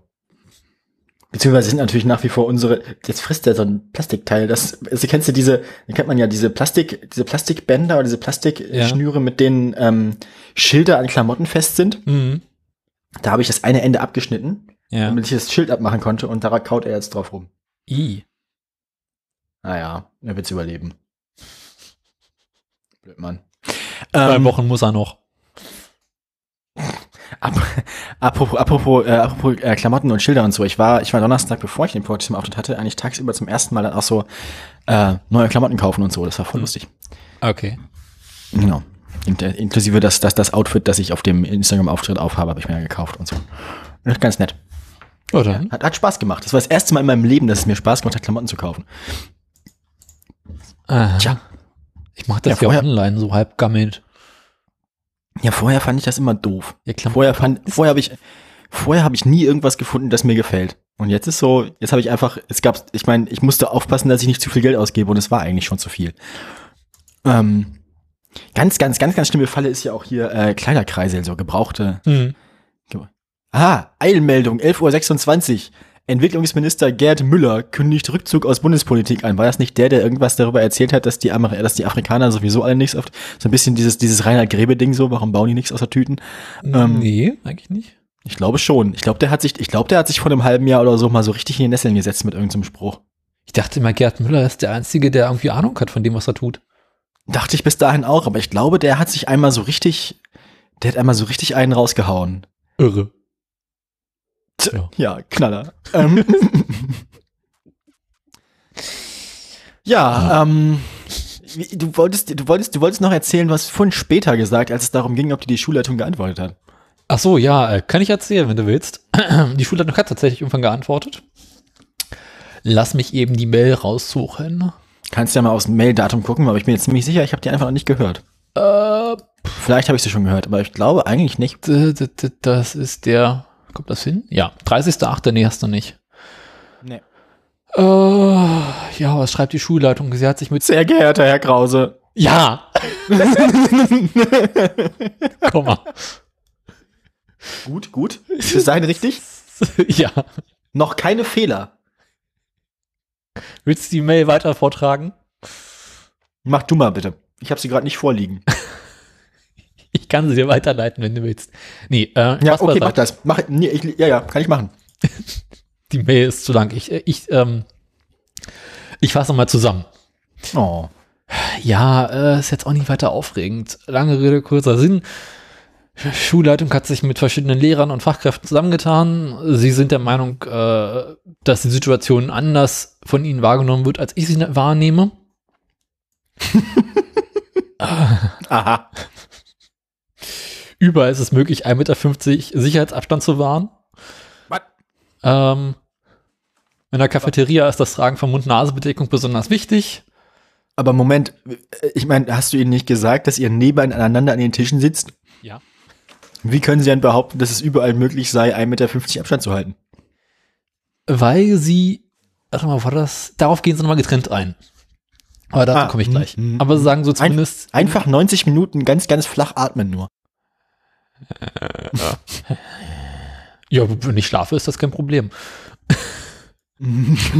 Beziehungsweise sind natürlich nach wie vor unsere, jetzt frisst der so ein Plastikteil, das, also kennst du diese, da kennt man ja diese Plastik, diese Plastikbänder oder diese Plastikschnüre, mit denen ähm, Schilder an Klamotten fest sind. Mhm. Da habe ich das eine Ende abgeschnitten, Ja. damit ich das Schild abmachen konnte und da kaut er jetzt drauf rum. I. Naja, er wird's überleben. Blöd, Mann. Zwei Ähm, Wochen muss er noch. Ap *laughs* apropos, apropos, äh, apropos äh, Klamotten und Schilder und so. Ich war, ich war Donnerstag, bevor ich den Podcast Auftritt hatte, eigentlich tagsüber zum ersten Mal dann auch so äh, neue Klamotten kaufen und so. Das war voll Mhm. lustig. Okay. Genau. Und, äh, inklusive das, das, das Outfit, das ich auf dem Instagram-Auftritt aufhabe, habe ich mir ja gekauft und so. Und ganz nett. Oder? Hat, hat Spaß gemacht. Das war das erste Mal in meinem Leben, dass es mir Spaß gemacht hat, Klamotten zu kaufen. Aha. Tja. Ich mach das Ja, ja, online, so halb gammelt. Ja, vorher fand ich das immer doof. Ja, klar. Vorher fand, vorher habe ich, vorher habe ich nie irgendwas gefunden, das mir gefällt. Und jetzt ist so, jetzt habe ich einfach, es gab, ich meine, ich musste aufpassen, dass ich nicht zu viel Geld ausgebe und es war eigentlich schon zu viel. Ähm, ganz, ganz, ganz, ganz schlimme Falle ist ja auch hier äh, Kleiderkreisel, so gebrauchte. Mhm. Ah, Eilmeldung, 11.26 Uhr. Entwicklungsminister Gerd Müller kündigt Rückzug aus Bundespolitik an. War das nicht der, der irgendwas darüber erzählt hat, dass die, Amer dass die Afrikaner sowieso alle nichts auf, so ein bisschen dieses, dieses Reinhard Grebe-Ding so, warum bauen die nichts außer Tüten? Ähm, nee, eigentlich nicht. Ich glaube schon. Ich glaube, der hat sich, ich glaube, der hat sich vor einem halben Jahr oder so mal so richtig in die Nesseln gesetzt mit irgendeinem Spruch. Ich dachte immer, Gerd Müller ist der Einzige, der irgendwie Ahnung hat von dem, was er tut. Dachte ich bis dahin auch, aber ich glaube, der hat sich einmal so richtig, der hat einmal so richtig einen rausgehauen. Irre. Ja. Ja, Knaller. ähm. *laughs* ja, ähm, du wolltest, du wolltest, du wolltest noch erzählen, was vorhin später gesagt, als es darum ging, ob dir die Schulleitung geantwortet hat. Ach so, ja, äh, kann ich erzählen, wenn du willst. *clears throat* Die Schulleitung hat tatsächlich irgendwann geantwortet. Lass mich eben die Mail raussuchen. Kannst ja mal aufs Mail-Datum gucken, aber ich bin jetzt ziemlich sicher, ich habe die einfach noch nicht gehört. Äh, Vielleicht habe ich sie schon gehört, aber ich glaube eigentlich nicht. das ist der Kommt das hin? Ja. 30.8. Nee, hast du nicht. Nee. Äh, ja, was schreibt die Schulleitung? Sie hat sich mit. Sehr geehrter Herr Krause. Ja! *laughs* Komma. Gut, gut. Ist bis dahin richtig? *laughs* ja. Noch keine Fehler. Willst du die Mail weiter vortragen? Mach du mal bitte. Ich habe sie gerade nicht vorliegen. *laughs* *laughs* Ich kann sie dir weiterleiten, wenn du willst. Nee, äh, Ja, okay, mach das. Mach, nee, ich, ja, ja, kann ich machen. *laughs* Die Mail ist zu lang. Ich, äh, ich, ähm, ich fasse mal zusammen. Oh. Ja, äh, ist jetzt auch nicht weiter aufregend. Lange Rede, kurzer Sinn. Schulleitung hat sich mit verschiedenen Lehrern und Fachkräften zusammengetan. Sie sind der Meinung, äh, dass die Situation anders von ihnen wahrgenommen wird, als ich sie wahrnehme. *laughs* Aha. Überall ist es möglich, 1,50 Meter Sicherheitsabstand zu wahren. Was? Ähm, in der Cafeteria ist das Tragen von Mund-Nase-Bedeckung besonders wichtig. Aber Moment, ich meine, hast du ihnen nicht gesagt, dass ihr nebeneinander an den Tischen sitzt? Ja. Wie können sie dann behaupten, dass es überall möglich sei, 1,50 Meter Abstand zu halten? Weil sie, warte mal, war das, darauf gehen sie nochmal getrennt ein. Aber dazu Ah, komme ich hm, gleich. hm, Aber sie sagen so Ein, zumindest, einfach 90 Minuten ganz, ganz flach atmen nur. Ja, wenn ich schlafe, ist das kein Problem. *laughs*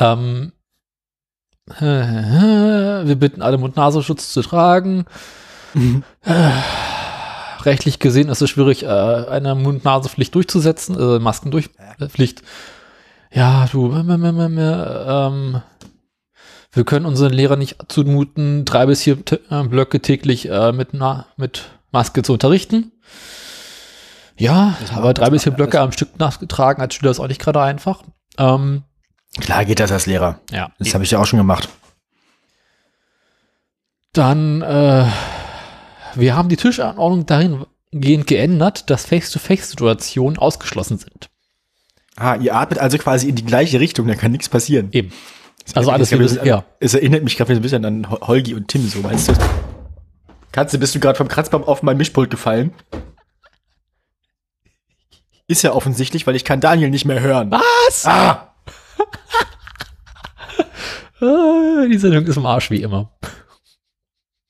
Ähm, *laughs* wir bitten alle Mund-Nasenschutz zu tragen. *laughs* Rechtlich gesehen ist es schwierig, äh, eine Mund-Nase-Pflicht durchzusetzen, äh, Maskenpflicht. Ja, du, ähm, wir können unseren Lehrern nicht zumuten, drei bis vier äh, Blöcke täglich äh, mit, na, mit Maske zu unterrichten. Ja, Das aber drei bis vier Blöcke am Stück nachgetragen als Schüler ist auch nicht gerade einfach. Ähm, Klar geht das als Lehrer. ja. Das habe ich ja auch schon gemacht. Dann, äh, wir haben die Tischanordnung dahingehend geändert, dass Face-to-Face-Situationen ausgeschlossen sind. Ah, ihr atmet also quasi in die gleiche Richtung, da kann nichts passieren. Eben. Also alles es, bisher. es erinnert mich gerade so ein bisschen an Hol- Holgi und Tim, so meinst du? Katze, bist du gerade vom Kratzbaum auf mein Mischpult gefallen? Ist ja offensichtlich, weil ich kann Daniel nicht mehr hören. Was? Ah! Ah, die Sendung ist im Arsch wie immer.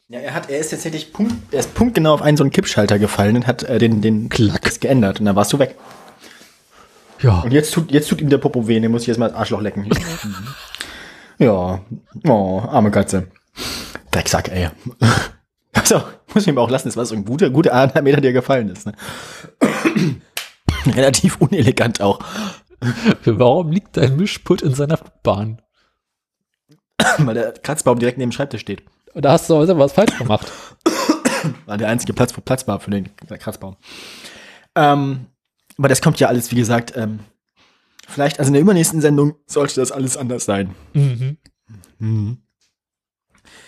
Ja, er hat, er ist tatsächlich Punkt, er ist punktgenau auf einen so einen Kippschalter gefallen und hat äh, den, den Klack. das geändert und dann warst du weg. Ja. Und jetzt tut, jetzt tut ihm der Popo weh, den muss ich jetzt mal das Arschloch lecken. *laughs* ja, oh, arme Katze. Drecksack, ey. *laughs* Also, muss ich ihm auch lassen, das war so ein guter, guter anderthalb Meter, der gefallen ist. Ne? *clears throat* Relativ unelegant auch. Warum liegt dein Mischpult in seiner Bahn? *clears throat* Weil der Kratzbaum direkt neben dem Schreibtisch steht. Da hast du also was falsch gemacht. *clears throat* War der einzige Platz, wo Platz war für den Kratzbaum. Ähm, aber das kommt ja alles, wie gesagt, ähm, vielleicht, also in der übernächsten Sendung sollte das alles anders sein. Mhm.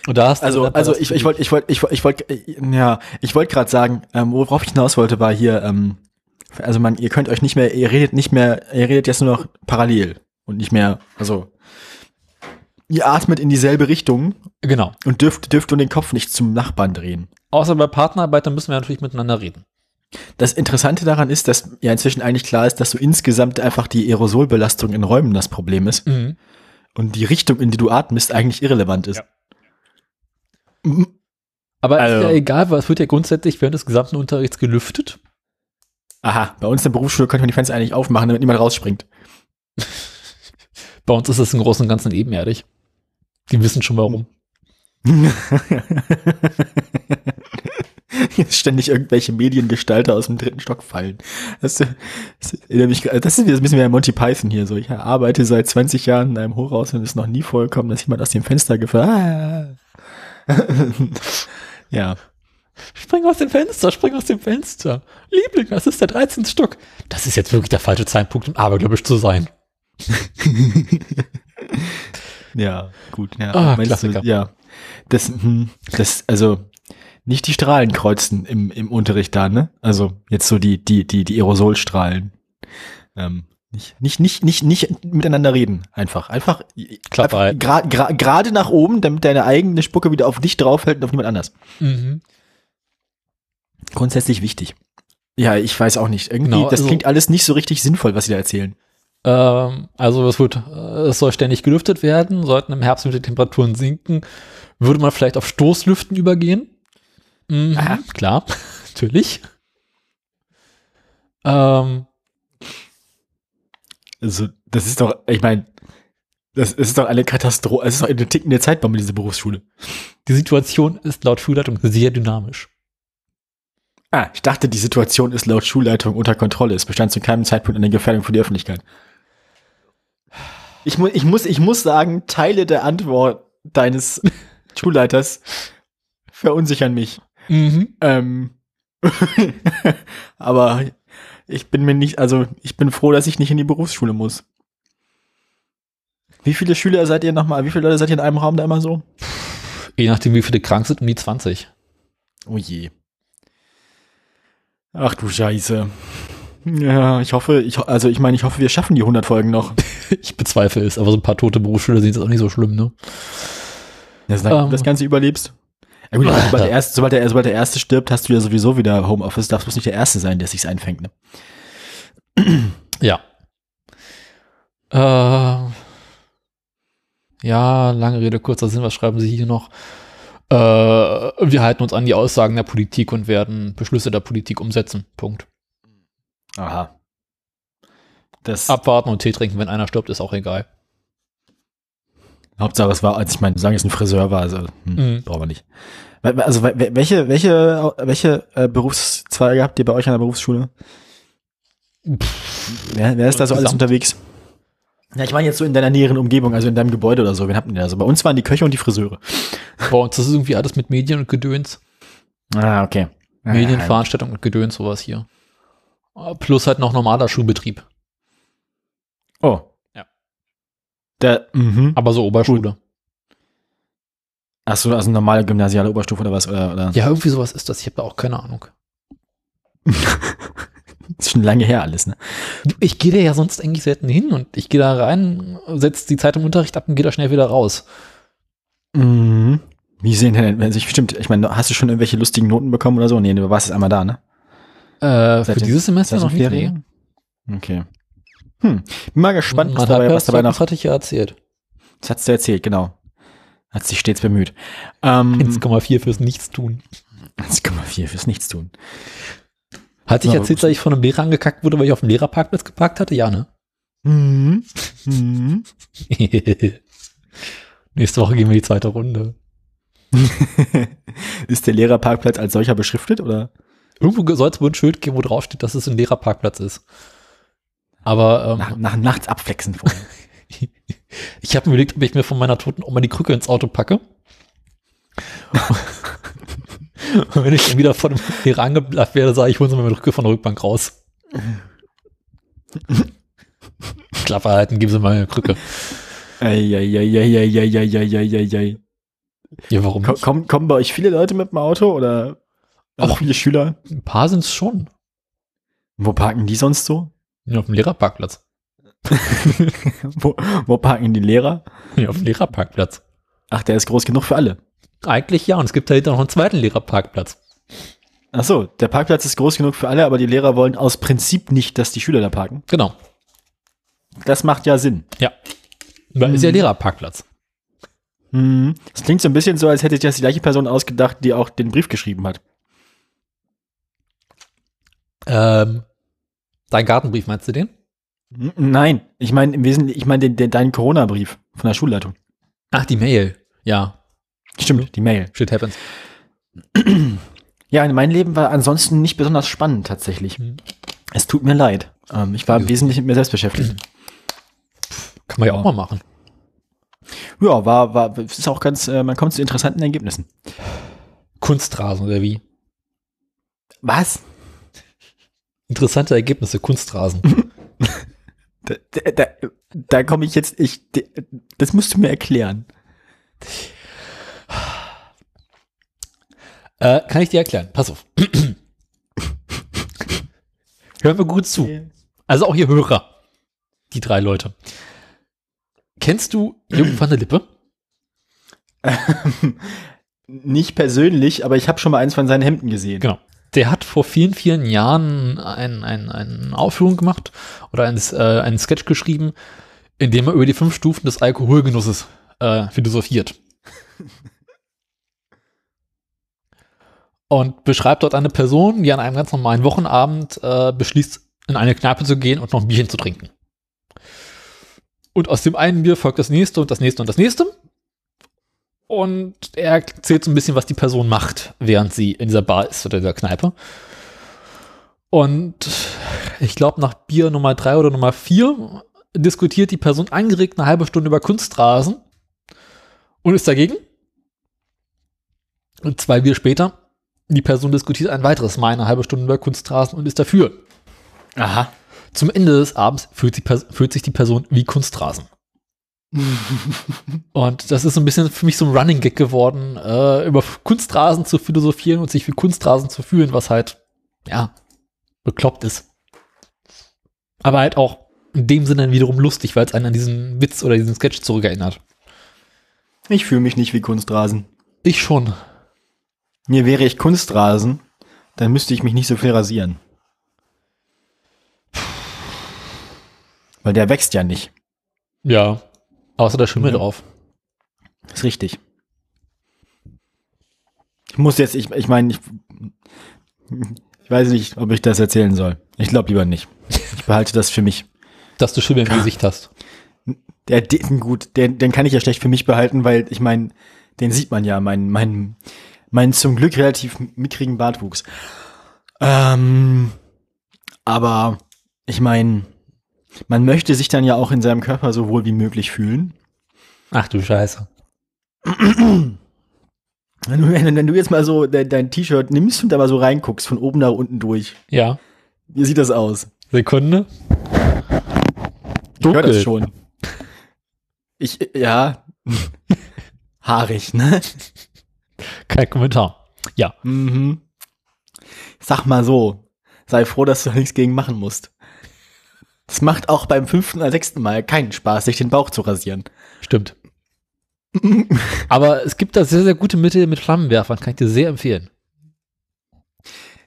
Und da hast du Also, also ich, ich wollte, ich wollte, ich wollte, ich wollte, äh, ja, ich wollte gerade sagen, ähm, worauf ich hinaus wollte, war hier, ähm, also man, ihr könnt euch nicht mehr, ihr redet nicht mehr, ihr redet jetzt nur noch parallel und nicht mehr, also ihr atmet in dieselbe Richtung Genau. und dürft, dürft nur den Kopf nicht zum Nachbarn drehen. Außer bei Partnerarbeit, dann müssen wir natürlich miteinander reden. Das Interessante daran ist, dass ja inzwischen eigentlich klar ist, dass so insgesamt einfach die Aerosolbelastung in Räumen das Problem ist Mhm. und die Richtung, in die du atmest, eigentlich irrelevant ist. Ja. Aber ist Also- ja egal, weil es wird ja grundsätzlich während des gesamten Unterrichts gelüftet. Aha, bei uns in der Berufsschule könnte man die Fenster eigentlich aufmachen, damit niemand rausspringt. *laughs* Bei uns ist es im Großen und Ganzen ebenerdig. Die wissen schon warum. *laughs* Jetzt *laughs* ständig irgendwelche Mediengestalter aus dem dritten Stock fallen. Das, das, mich, gra- das ist ein bisschen wie Monty Python hier. So, ich arbeite seit 20 Jahren in einem Hochhaus und es ist noch nie vorgekommen, dass jemand aus dem Fenster gefallen. Ah. *laughs* ja. Spring aus dem Fenster, spring aus dem Fenster. Liebling, das ist der 13. Stock. Das ist jetzt wirklich der falsche Zeitpunkt, um abergläubisch zu sein. *laughs* Ja, gut. Ja, Ah, Klassiker. Du, ja. Das, hm, das, also, nicht die Strahlen kreuzen im, im Unterricht da, ne? Also, jetzt so die, die, die, die Aerosolstrahlen. Ähm, Nicht, nicht, nicht, nicht, nicht miteinander reden. Einfach. Einfach. Klappe halten. Gerade gra, gerade nach oben, damit deine eigene Spucke wieder auf dich draufhält und auf niemand anders. Mhm. Grundsätzlich wichtig. Ja, ich weiß auch nicht. Irgendwie, Genau, das also- klingt alles nicht so richtig sinnvoll, was sie da erzählen. Ähm, also es wird, es soll ständig gelüftet werden, sollten im Herbst mit den Temperaturen sinken, würde man vielleicht auf Stoßlüften übergehen. Mhm, Aha. klar, *laughs* natürlich. Ähm, Also, das ist doch, ich meine, das ist doch eine Katastrophe. Es ist doch eine tickende Zeitbombe, diese Berufsschule. die Situation ist laut Schulleitung sehr dynamisch. Ah, ich dachte, die Situation ist laut Schulleitung unter Kontrolle. Es bestand zu keinem Zeitpunkt eine Gefährdung für die Öffentlichkeit. Ich, mu ich, muss, ich muss sagen, Teile der Antwort deines *laughs* Schulleiters verunsichern mich. Mhm. Ähm, *laughs* aber ich bin mir nicht, also ich bin froh, dass ich nicht in die Berufsschule muss. Wie viele Schüler seid ihr nochmal? Wie viele Leute seid ihr in einem Raum da immer so? Je nachdem, wie viele krank sind, um die 20. Oh je. Ach du Scheiße. Ja, ich hoffe, ich, also ich meine, ich hoffe, wir schaffen die 100 Folgen noch. *laughs* Ich bezweifle es, aber so ein paar tote Berufsschüler sind jetzt auch nicht so schlimm, ne? Ja, solange du Ähm. das Ganze überlebst. Ja gut, sobald der, erste, sobald, der, sobald der Erste stirbt, hast du ja sowieso wieder Homeoffice. Darfst bloß nicht der Erste sein, der sich's einfängt, ne? *clears throat* Ja. Äh, ja, lange Rede, kurzer Sinn, was schreiben Sie hier noch? Äh, wir halten uns an die Aussagen der Politik und werden Beschlüsse der Politik umsetzen. Punkt. Aha. Das, Abwarten und Tee trinken, wenn einer stirbt, ist auch egal. Hauptsache es war, als ich meine, sagen es ein Friseur war, also hm, Mhm. brauchen wir nicht. Also we- we- welche, welche, welche äh, Berufszweige habt ihr bei euch an der Berufsschule? Wer, wer ist da so alles unterwegs? Ja, ich meine jetzt so in deiner näheren Umgebung, also in deinem Gebäude oder so. Wen habt ihr da? Also bei uns waren die Köche und die Friseure. Bei uns das ist irgendwie alles mit Medien und Gedöns. Ah, okay. Medienveranstaltung und Gedöns, sowas hier. Äh, Plus halt noch normaler Schulbetrieb. Oh. Der, mhm. Aber so Oberschule. Ach so, also normale gymnasiale Oberstufe oder was? Oder, oder? Ja, irgendwie sowas ist das. Ich habe da auch keine Ahnung. *laughs* Ist schon lange her alles, ne? Ich gehe da ja sonst eigentlich selten hin und ich gehe da rein, setze die Zeit im Unterricht ab und gehe da schnell wieder raus. Mhm. Wie sehen denn, wenn sich stimmt, ich meine, hast du schon irgendwelche lustigen Noten bekommen oder so? Nee, du warst jetzt einmal da, ne? Äh, für dieses Semester noch nicht. Okay. Hm. Bin mal gespannt, was dabei, was dabei noch. hatte ich ja erzählt. Das hat's dir erzählt, genau. Hat sich stets bemüht. Ähm, 1,4 fürs Nichtstun. 1,4 fürs Nichtstun. Hat sich erzählt, dass ich von einem Lehrer angekackt wurde, weil ich auf dem Lehrerparkplatz geparkt hatte? Ja, ne? Mhm. Mhm. *laughs* Nächste Woche gehen wir die zweite Runde. *laughs* Ist der Lehrerparkplatz als solcher beschriftet oder? Irgendwo soll es wohl ein Schild geben, wo drauf steht, dass es ein Lehrerparkplatz ist. Aber ähm, Nach, nach nachts abflexen vorher. *laughs* *laughs* ich habe mir überlegt, ob ich mir von meiner toten Oma die Krücke ins Auto packe. *laughs* Und wenn ich dann wieder von dem Lehrer angeblafft werde, sage ich, holen Sie mir meine Krücke von der Rückbank raus. Klappe halten, geben Sie mal eine Krücke. Eieieiei. Ja, warum nicht? Kommen, kommen bei euch viele Leute mit dem Auto oder auch viele Schüler? Ein paar sind es schon. Wo parken die sonst so? Ja, auf dem Lehrerparkplatz. *laughs* wo, wo parken die Lehrer? Ja, auf dem Lehrerparkplatz. Ach, der ist groß genug für alle. Eigentlich ja, und es gibt dahinter noch einen zweiten Lehrerparkplatz. Ach so, der Parkplatz ist groß genug für alle, aber die Lehrer wollen aus Prinzip nicht, dass die Schüler da parken. Genau. Das macht ja Sinn. Ja. Weil ist ja Mhm. Lehrerparkplatz. Mhm. Das klingt so ein bisschen so, als hätte sich das die gleiche Person ausgedacht, die auch den Brief geschrieben hat. Ähm, dein Gartenbrief, meinst du den? Nein, ich meine im Wesentlichen, ich meine deinen Corona-Brief von der Schulleitung. Ach, die Mail. Ja, Stimmt, die Mail. shit happens. *clears throat* Ja, mein Leben war ansonsten nicht besonders spannend tatsächlich. Mhm. Es tut mir leid. Ähm, ich war im. Wesentlichen mit mir selbst beschäftigt. Kann man ja, auch mal machen. Ja, war, war, ist auch ganz, äh, man kommt zu interessanten Ergebnissen. Kunstrasen oder wie? Was? Interessante Ergebnisse, Kunstrasen. *laughs* Da, da, da, komme ich jetzt, ich, das musst du mir erklären. äh, kann ich dir erklären? Pass auf. *clears throat* Hören wir gut zu. Also auch ihr Hörer. die drei Leute. Kennst du Jürgen van der Lippe? *laughs* Nicht persönlich, aber ich habe schon mal eins von seinen Hemden gesehen. Genau. Der hat vor vielen, vielen Jahren ein, ein, eine Aufführung gemacht oder ein, äh, einen Sketch geschrieben, in dem er über die fünf Stufen des Alkoholgenusses äh, philosophiert. und beschreibt dort eine Person, die an einem ganz normalen Wochenabend äh, beschließt, in eine Kneipe zu gehen und noch ein Bierchen zu trinken. Und aus dem einen Bier folgt das nächste und das nächste und das nächste. Und er erzählt so ein bisschen, was die Person macht, während sie in dieser Bar ist oder dieser Kneipe. Und ich glaube, nach Bier Nummer drei oder Nummer vier diskutiert die Person angeregt eine halbe Stunde über Kunstrasen und ist dagegen. Und zwei Bier später, die Person diskutiert ein weiteres Mal eine halbe Stunde über Kunstrasen und ist dafür. Aha. Zum Ende des Abends fühlt, die, fühlt sich die Person wie Kunstrasen. *laughs* und das ist so ein bisschen für mich so ein Running Gag geworden, äh, über Kunstrasen zu philosophieren und sich wie Kunstrasen zu fühlen, was halt, ja, bekloppt ist. Aber halt auch in dem Sinne wiederum lustig, weil es einen an diesen Witz oder diesen Sketch zurückerinnert. Ich fühle mich nicht wie Kunstrasen. Ich schon. Mir wäre ich Kunstrasen, dann müsste ich mich nicht so viel rasieren. Weil der wächst ja nicht. Ja. Außer der Schimmel Ja. drauf. ist richtig. Ich muss jetzt, ich, ich meine, ich, ich weiß nicht, ob ich das erzählen soll. Ich glaube lieber nicht. Ich behalte das für mich. Dass du Schimmel im Gesicht hast. Der, den, gut, den, den kann ich ja schlecht für mich behalten, weil ich meine, den sieht man ja, mein, mein, mein zum Glück relativ mickrigen Bartwuchs. Ähm, aber ich meine, man möchte sich dann ja auch in seinem Körper so wohl wie möglich fühlen. Ach du Scheiße. Wenn du, wenn, du jetzt mal so dein, dein T-Shirt nimmst und da mal so reinguckst, von oben nach unten durch, Ja. wie sieht das aus? Sekunde. Ich höre das Dunkel. schon. Ich, ja, *laughs* haarig, ne? Kein Kommentar. Ja. Mhm. Sag mal so, sei froh, dass du da nichts gegen machen musst. Es macht auch beim fünften oder sechsten Mal keinen Spaß, sich den Bauch zu rasieren. Stimmt. *laughs* Aber es gibt da sehr, sehr gute Mittel mit Flammenwerfern. Kann ich dir sehr empfehlen.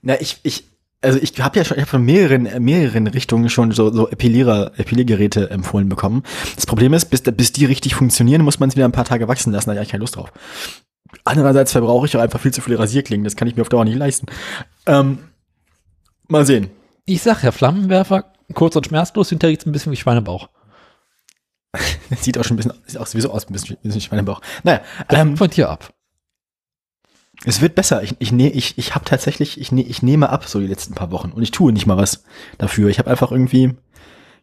Na, ich, ich, also ich habe ja schon, ich habe von mehreren, mehreren Richtungen schon so, so Epilierer, Epiliergeräte empfohlen bekommen. Das Problem ist, bis, bis die richtig funktionieren, muss man es wieder ein paar Tage wachsen lassen. Da habe ich eigentlich keine Lust drauf. Andererseits verbrauche ich auch einfach viel zu viele Rasierklingen. Das kann ich mir auf Dauer nicht leisten. Ähm, mal sehen. Ich sag ja, Flammenwerfer, kurz und schmerzlos, hinterher riecht's ein bisschen wie Schweinebauch. *laughs* Sieht auch schon ein bisschen, sieht auch sowieso aus, ein bisschen, ein bisschen Schweinebauch. Naja, ähm, von dir ab. Es wird besser. Ich, ich, ne, ich, ich habe tatsächlich, ich, ne, ich nehme ab so die letzten paar Wochen und ich tue nicht mal was dafür. Ich habe einfach irgendwie,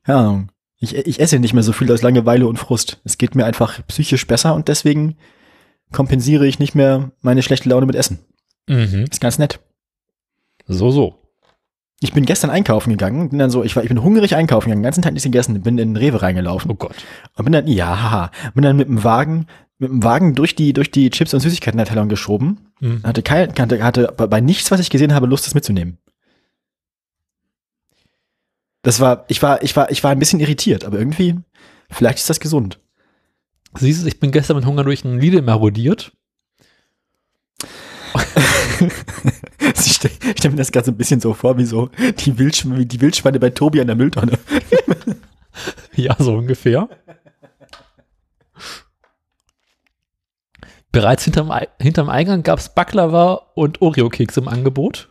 ja, Ahnung, ich, ich esse nicht mehr so viel aus Langeweile und Frust. Es geht mir einfach psychisch besser und deswegen kompensiere ich nicht mehr meine schlechte Laune mit Essen. Mhm. Ist ganz nett. So, so. Ich bin gestern einkaufen gegangen, bin dann so, ich war, ich bin hungrig einkaufen gegangen, den ganzen Tag nichts gegessen, bin in den Rewe reingelaufen Oh Gott. und bin dann, ja, haha, bin dann mit dem Wagen, mit dem Wagen durch die, durch die Chips und Süßigkeiten geschoben Mhm. hatte kein, hatte, hatte bei bei nichts, was ich gesehen habe, Lust, das mitzunehmen. Das war, ich war, ich war, ich war ein bisschen irritiert, aber irgendwie, vielleicht ist das gesund. Siehst du, ich bin gestern mit Hunger durch einen Lidl marodiert. *laughs* Ich stelle stell mir das gerade so ein bisschen so vor, wie so die, Wildsch wie die Wildschweine bei Tobi an der Mülltonne. *laughs* Ja, so ungefähr. Bereits hinterm, hinterm Eingang gab es Baklava und Oreo-Keks im Angebot.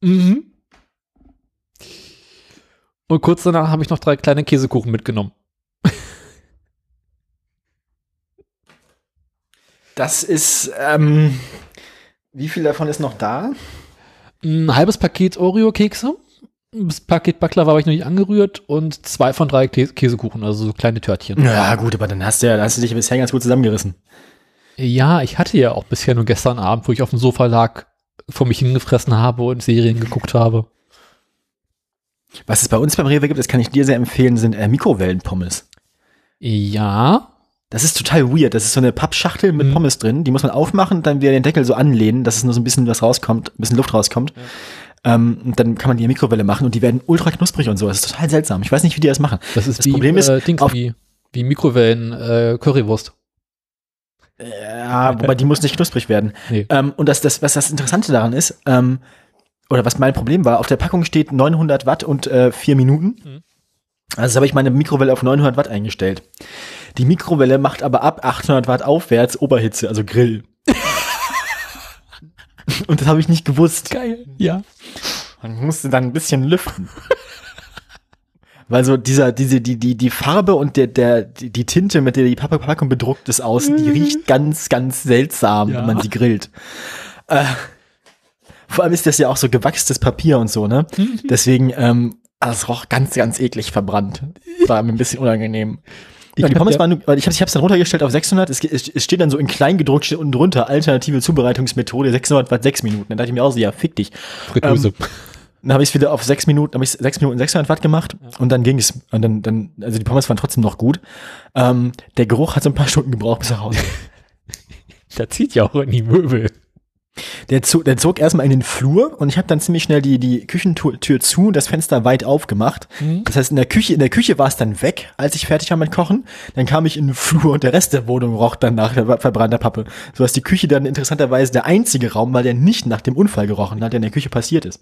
Mhm. Und kurz danach habe ich noch drei kleine Käsekuchen mitgenommen. Das ist, ähm, wie viel davon ist noch da? Ein halbes Paket Oreo-Kekse. Das Paket Baklava habe ich noch nicht angerührt und zwei von drei Kä Käsekuchen, also so kleine Törtchen. Ja, gut, aber dann hast du ja, dann hast du dich bisher ganz gut zusammengerissen. Ja, ich hatte ja auch bisher nur gestern Abend, wo ich auf dem Sofa lag, vor mich hingefressen habe und Serien geguckt habe. Was es bei uns beim Rewe gibt, das kann ich dir sehr empfehlen, sind äh, Mikrowellenpommes. Ja, Das ist total weird. Das ist so eine Pappschachtel mit Mhm. Pommes drin. Die muss man aufmachen, dann wieder den Deckel so anlehnen, dass es nur so ein bisschen was rauskommt, ein bisschen Luft rauskommt. Ähm, und dann kann man die in Mikrowelle machen und die werden ultra knusprig und so. Das ist total seltsam. Ich weiß nicht, wie die das machen. Das ist Das wie, Problem ist, äh, Dings, wie, wie Mikrowellen äh, Currywurst. Ja, wobei die muss nicht knusprig werden. Nee. Ähm, und das, das, was das Interessante daran ist, ähm, oder was mein Problem war, auf der Packung steht 900 Watt und äh, 4 Minuten. Mhm. Also habe ich meine Mikrowelle auf 900 Watt eingestellt. Die Mikrowelle macht aber ab 800 Watt aufwärts Oberhitze, also Grill. *laughs* und das habe ich nicht gewusst. Geil. Ja. Man musste dann ein bisschen lüften. Weil so dieser, diese, die, die, die Farbe und der, der, die, Tinte, mit der die Pack- Packung bedruckt ist außen, die riecht ganz, ganz seltsam, Ja. wenn man sie grillt. Äh, vor allem ist das ja auch so gewachstes Papier und so, ne? Deswegen, ähm, also es roch ganz, ganz eklig verbrannt. War mir ein bisschen unangenehm. Ja, die Pommes ja- waren, ich habe ich hab's dann runtergestellt auf 600. Es, es es steht dann so in klein gedruckt unten drunter alternative Zubereitungsmethode 600 Watt 6 Minuten. Dann dachte ich mir auch so, ja, fick dich. Fritteuse. Ähm, Dann habe ich es wieder auf sechs Minuten, habe ich sechs Minuten 600 Watt gemacht und dann ging es. Und dann, dann, also die Pommes waren trotzdem noch gut. Ähm, der Geruch hat so ein paar Stunden gebraucht, bis er raus. *laughs* Der zieht ja auch in die Möbel. Der, zog, der zog erstmal in den Flur und ich habe dann ziemlich schnell die, die Küchentür Tür zu und das Fenster weit aufgemacht. Das heißt, in der Küche, in der Küche war es dann weg, als ich fertig war mit Kochen. Dann kam ich in den Flur und der Rest der Wohnung roch dann nach verbrannter Pappe. So dass die Küche dann interessanterweise der einzige Raum war, der nicht nach dem Unfall gerochen hat, der in der Küche passiert ist.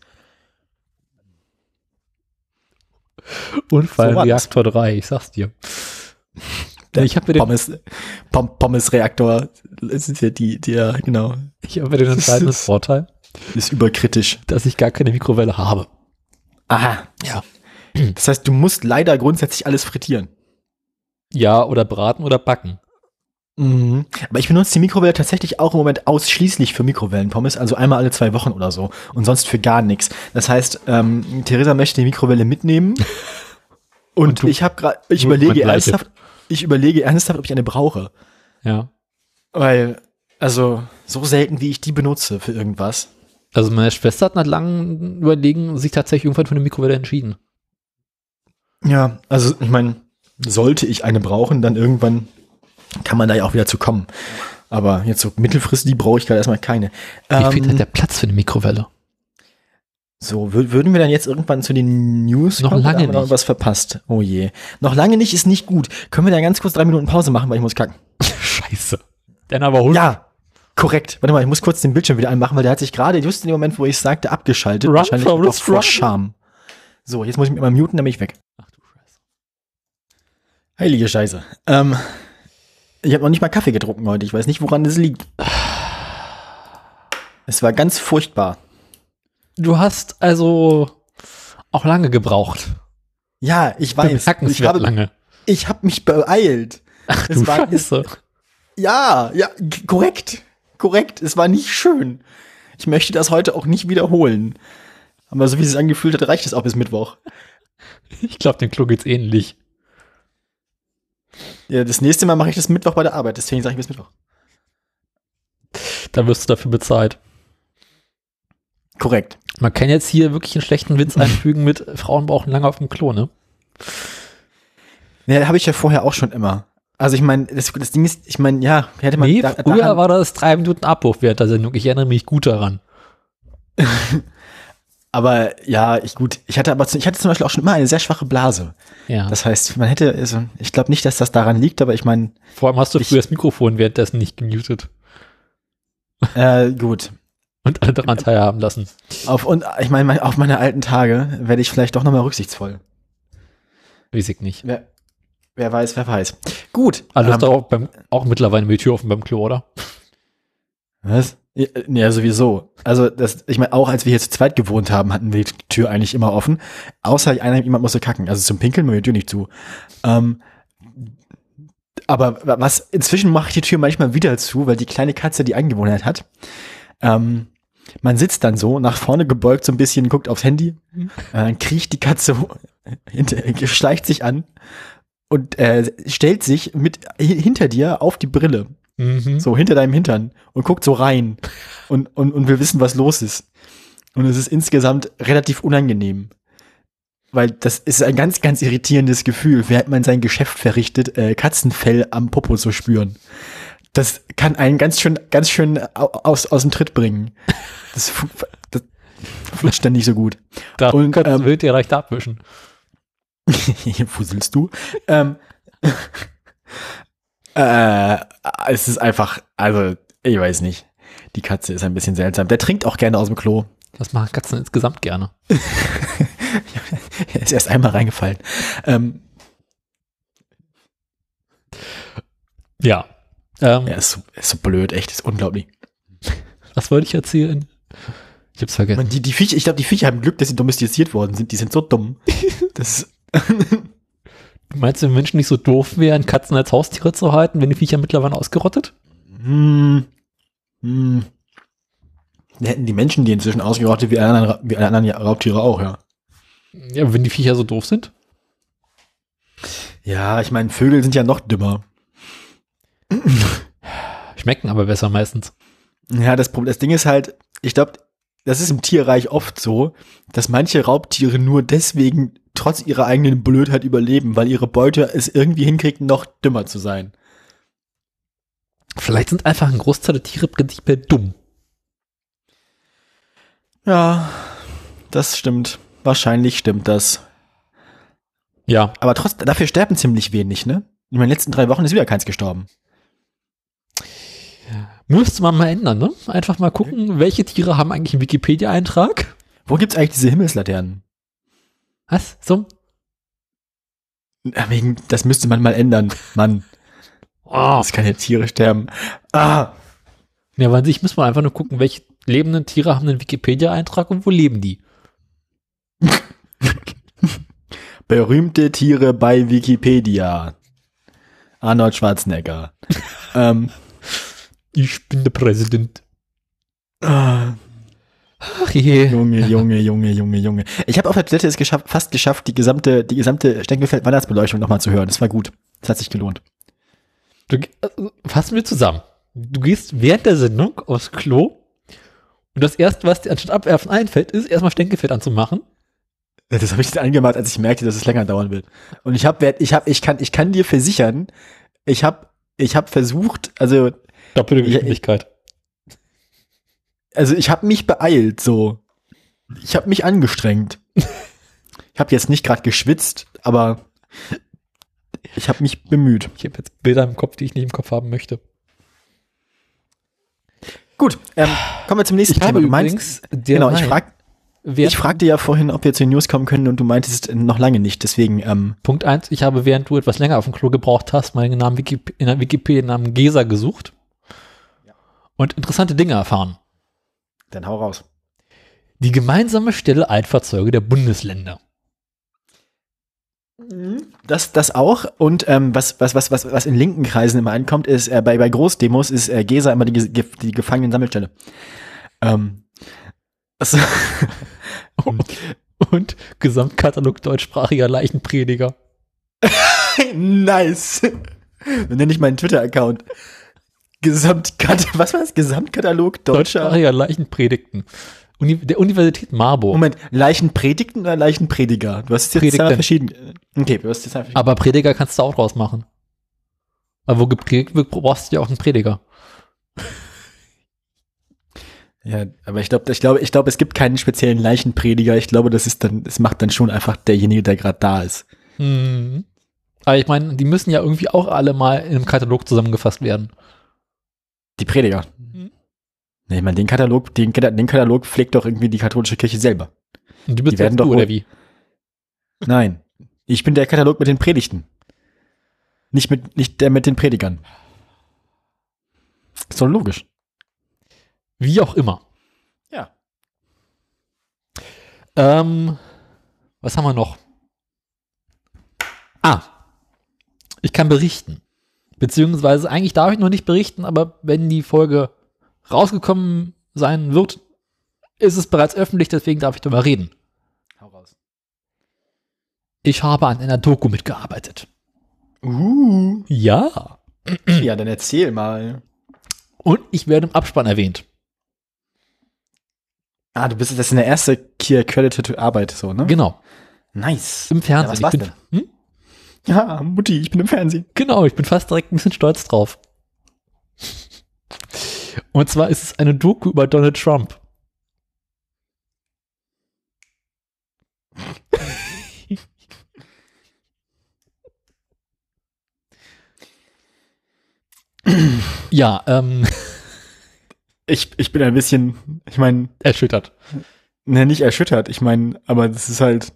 Unfall So war's. Reaktor 3, ich sag's dir. Der ich habe mir den, Pommes, Pom Pommes-Reaktor, das ist ja die, der, genau, ich hab mir den entscheidenden Vorteil, ist überkritisch. dass ich gar keine Mikrowelle habe. Aha. Ja. Das heißt, du musst leider grundsätzlich alles frittieren. Ja, oder braten oder backen. Mhm. Aber ich benutze die Mikrowelle tatsächlich auch im Moment ausschließlich für Mikrowellenpommes, also einmal alle zwei Wochen oder so und sonst für gar nichts. Das heißt, ähm, Theresa möchte die Mikrowelle mitnehmen *laughs* und, du- ich habe gerade, ich überlege ernsthaft, ich überlege ernsthaft, ob ich eine brauche, Ja. weil also so selten wie ich die benutze für irgendwas. Also meine Schwester hat nach langem Überlegen sich tatsächlich irgendwann für eine Mikrowelle entschieden. Ja, also ich meine, sollte ich eine brauchen, dann irgendwann kann man da ja auch wieder zu kommen. Aber jetzt so mittelfristig brauche ich gerade erstmal keine. Wie viel Ähm, hat der Platz für eine Mikrowelle? So, wür- würden wir dann jetzt irgendwann zu den News Noch kommen? lange haben wir noch nicht. was verpasst? Oh je. Noch lange nicht ist nicht gut. Können wir da ganz kurz drei Minuten Pause machen, weil ich muss kacken? *laughs* Scheiße. Dann aber hol Ja, korrekt. Warte mal, ich muss kurz den Bildschirm wieder anmachen, weil der hat sich gerade just in dem Moment, wo ich sagte, abgeschaltet. Run, Wahrscheinlich auch Forrest, vor. Scham. So, jetzt muss ich mich mal muten, dann bin ich weg. Ach du Scheiße. Heilige Scheiße. Ähm, ich habe noch nicht mal Kaffee getrunken heute. Ich weiß nicht, woran das liegt. Es war ganz furchtbar. Du hast also auch lange gebraucht. Ja, ich weiß. Ich habe, lange. ich habe mich beeilt. Ach es du war- Scheiße. Ja, ja, korrekt. Korrekt. Es war nicht schön. Ich möchte das heute auch nicht wiederholen. Aber so wie es sich angefühlt hat, reicht es auch bis Mittwoch. Ich glaube, dem Klo geht's ähnlich. Ja, das nächste Mal mache ich das Mittwoch bei der Arbeit, deswegen sage ich bis Mittwoch. Da wirst du dafür bezahlt. Korrekt. Man kann jetzt hier wirklich einen schlechten Witz einfügen mit *laughs* Frauen brauchen lange auf dem Klo, ne? Ja, habe ich ja vorher auch schon immer. Also ich meine, das, das Ding ist, ich meine, ja, hätte man Nee, da, früher daran- war das drei Minuten Abrufwert der Sendung. Ich erinnere mich gut daran. *laughs* aber ja, ich gut, ich hatte aber ich hatte zum Beispiel auch schon immer eine sehr schwache Blase. Ja. Das heißt, man hätte, also ich glaube nicht, dass das daran liegt, aber ich meine, Vor allem hast du ich- früher das Mikrofon währenddessen nicht gemutet äh, gut. Und alle daran teilhaben lassen. Auf und ich meine, mein- auf meine alten Tage werde ich vielleicht doch nochmal rücksichtsvoll. Ich nicht. Wer, wer weiß, wer weiß. Gut. Du ähm, auch, beim, auch mittlerweile die Tür offen beim Klo, oder? Was? Ja, ja, sowieso. Also, das, ich meine, auch als wir hier zu zweit gewohnt haben, hatten wir die Tür eigentlich immer offen. Außer einer, jemand musste kacken. Also zum Pinkeln war die Tür nicht zu. Ähm, aber wa- was, inzwischen mache ich die Tür manchmal wieder zu, weil die kleine Katze die Angewohnheit hat. Ähm, man sitzt dann so, nach vorne gebeugt so ein bisschen, guckt aufs Handy, Mhm. äh, dann kriecht die Katze, schleicht sich an und äh, stellt sich mit hinter dir auf die Brille Mhm. so hinter deinem Hintern und guckt so rein und, und, und wir wissen, was los ist. Und es ist insgesamt relativ unangenehm. Weil das ist ein ganz, ganz irritierendes Gefühl, während man sein Geschäft verrichtet, äh, Katzenfell am Popo zu spüren. Das kann einen ganz schön, ganz schön au- aus, aus dem Tritt bringen. Das, das, Flutscht dann nicht so gut. Da Und, kannst ähm, du wild dir leicht abwischen. *laughs* Hier fusselst du. ähm, *laughs* äh, es ist einfach, also, ich weiß nicht. Die Katze ist ein bisschen seltsam. Der trinkt auch gerne aus dem Klo. Das machen Katzen insgesamt gerne. *laughs* Er ist erst einmal reingefallen. Ähm, Ja. Ähm, er ist so, ist so blöd, echt, ist unglaublich. Was wollte ich erzählen? Ich hab's vergessen. Man, die, die Viecher, ich glaube, die Viecher haben Glück, dass sie domestiziert worden sind. Die sind so dumm. *laughs* Das, Du meinst, wenn Menschen nicht so doof wären, Katzen als Haustiere zu halten, wenn die Viecher mittlerweile ausgerottet? hm, hm. Da hätten die Menschen die inzwischen ausgerottet wie alle anderen, wie alle anderen Raubtiere auch, ja. Ja, wenn die Viecher so doof sind. Ja, ich meine, Vögel sind ja noch dümmer. *laughs* Schmecken aber besser meistens. Ja, das Problem, das Ding ist halt, ich glaube, das ist im Tierreich oft so, dass manche Raubtiere nur deswegen trotz ihrer eigenen Blödheit überleben, weil ihre Beute es irgendwie hinkriegt, noch dümmer zu sein. Vielleicht sind einfach ein Großteil der Tiere prinzipiell dumm. Ja, das stimmt. Wahrscheinlich stimmt das. Ja. Aber trotzdem, dafür sterben ziemlich wenig, ne? In den letzten drei Wochen ist wieder keins gestorben. Müsste man mal ändern, ne? Einfach mal gucken, welche Tiere haben eigentlich einen Wikipedia-Eintrag? Wo gibt's eigentlich diese Himmelslaternen? Was? So? Das müsste man mal ändern, Mann. Oh. Dass keine Tiere sterben. Ah, Ja, aber an sich muss man einfach nur gucken, welche lebenden Tiere haben einen Wikipedia-Eintrag und wo leben die? *laughs* berühmte Tiere bei Wikipedia. Arnold Schwarzenegger. *laughs* ähm, Ich bin der Präsident. ah, Ach je. Junge, Junge, Junge, Junge, Junge. Ich habe auf der Toilette es geschafft, fast geschafft, die gesamte, die gesamte Steckenfeld-Weihnachtsbeleuchtung nochmal zu hören. Das war gut. Das hat sich gelohnt. Du, also, fassen wir zusammen. Du gehst während der Sendung aufs Klo und das erste, was dir anstatt abwerfen einfällt, ist erstmal Stänkelfeld anzumachen. Das habe ich dann angemacht, als ich merkte, dass es länger dauern wird. Und ich habe, ich habe, ich kann, ich kann dir versichern, ich habe, ich habe versucht, also, Doppelte ich- Geschwindigkeit. also ich habe mich beeilt, so. Ich habe mich angestrengt. Ich habe jetzt nicht gerade geschwitzt, aber ich habe mich bemüht. Ich habe jetzt Bilder im Kopf, die ich nicht im Kopf haben möchte. Gut, ähm, kommen wir zum nächsten Thema. Du meinst, genau, ich frag, wer, ich fragte ja vorhin, ob wir zu den News kommen können und du meintest noch lange nicht. Deswegen, ähm, Punkt eins, ich habe, während du etwas länger auf dem Klo gebraucht hast, meinen Namen Wikip in der Wikipedia den Namen Gesa gesucht und interessante Dinge erfahren. dann hau raus. Die gemeinsame Stelle Altfahrzeuge der Bundesländer. Das, das auch. Und ähm, was, was, was, was, was in linken Kreisen immer ankommt, ist, äh, bei, bei Großdemos ist äh, Gesa immer die, Ge- die Gefangenen-Sammelstelle. Ähm, also, *laughs* Und Gesamtkatalog deutschsprachiger Leichenprediger. *laughs* nice. Dann nenne ich meinen Twitter-Account. Gesamtkat *laughs* was war das? Gesamtkatalog deutscher. Deutschsprachiger Leichenpredigten. Uni der Universität Marburg. Moment, Leichenpredigten oder Leichenprediger? Du hast jetzt Predigten. zweimal verschieden. Okay, du hast jetzt verschieden. Aber Prediger kannst du auch draus machen. Aber wo gepredigt wird, brauchst du ja auch einen Prediger. *laughs* Ja, aber ich glaube, ich glaube, ich glaube, es gibt keinen speziellen Leichenprediger. Ich glaube, das ist dann, es macht dann schon einfach derjenige, der gerade da ist. Hm. Aber ich meine, die müssen ja irgendwie auch alle mal in einem Katalog zusammengefasst werden. Die Prediger. Mhm. Nee, ich meine, den Katalog, den, den Katalog pflegt doch irgendwie die katholische Kirche selber. Und die bist Die werden jetzt du, doch oder wie? Nein. Ich bin der Katalog mit den Predigten. Nicht mit, nicht der mit den Predigern. Ist doch logisch. Wie auch immer. Ja. Ähm, was haben wir noch? Ah, ich kann berichten. Beziehungsweise eigentlich darf ich noch nicht berichten, aber wenn die Folge rausgekommen sein wird, ist es bereits öffentlich, deswegen darf ich darüber reden. Hau raus. Ich habe an einer Doku mitgearbeitet. Uh. Ja. Ja, dann erzähl mal. Und ich werde im Abspann erwähnt. Ah, du bist, das ist eine erste hier credited Arbeit, so, ne? Genau. Nice. Im Fernsehen. Ja, was ich war's bin, hm? ja, Mutti, ich bin im Fernsehen. Genau, ich bin fast direkt ein bisschen stolz drauf. Und zwar ist es eine Doku über Donald Trump. ja, ähm. Ich, ich bin ein bisschen, ich meine. Erschüttert. Ne, nicht erschüttert, ich meine, aber das ist halt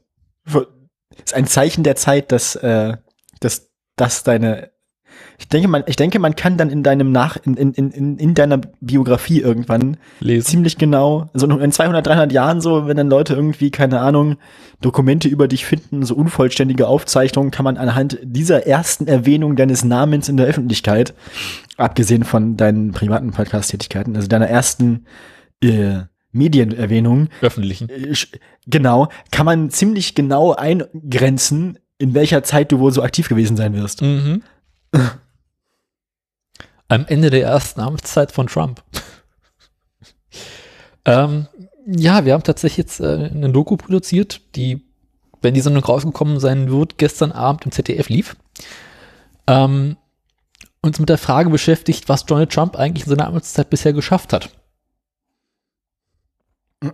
ist ein Zeichen der Zeit, dass, äh, dass, dass deine, ich denke, man, ich denke, man kann dann in deinem Nach, in, in, in, in deiner Biografie irgendwann Lesen. ziemlich genau, so in 200, 300 Jahren so, wenn dann Leute irgendwie, keine Ahnung, Dokumente über dich finden, so unvollständige Aufzeichnungen, kann man anhand dieser ersten Erwähnung deines Namens in der Öffentlichkeit, abgesehen von deinen privaten Podcast-Tätigkeiten, also deiner ersten äh, Medienerwähnung, Öffentlichen. äh, genau, kann man ziemlich genau eingrenzen, in welcher Zeit du wohl so aktiv gewesen sein wirst. Mhm. Am Ende der ersten Amtszeit von Trump. *laughs* ähm, ja, wir haben tatsächlich jetzt äh, eine Doku produziert, die, wenn die Sendung rausgekommen sein wird, gestern Abend im ZDF lief. Ähm, uns mit der Frage beschäftigt, was Donald Trump eigentlich in seiner Amtszeit bisher geschafft hat. *laughs*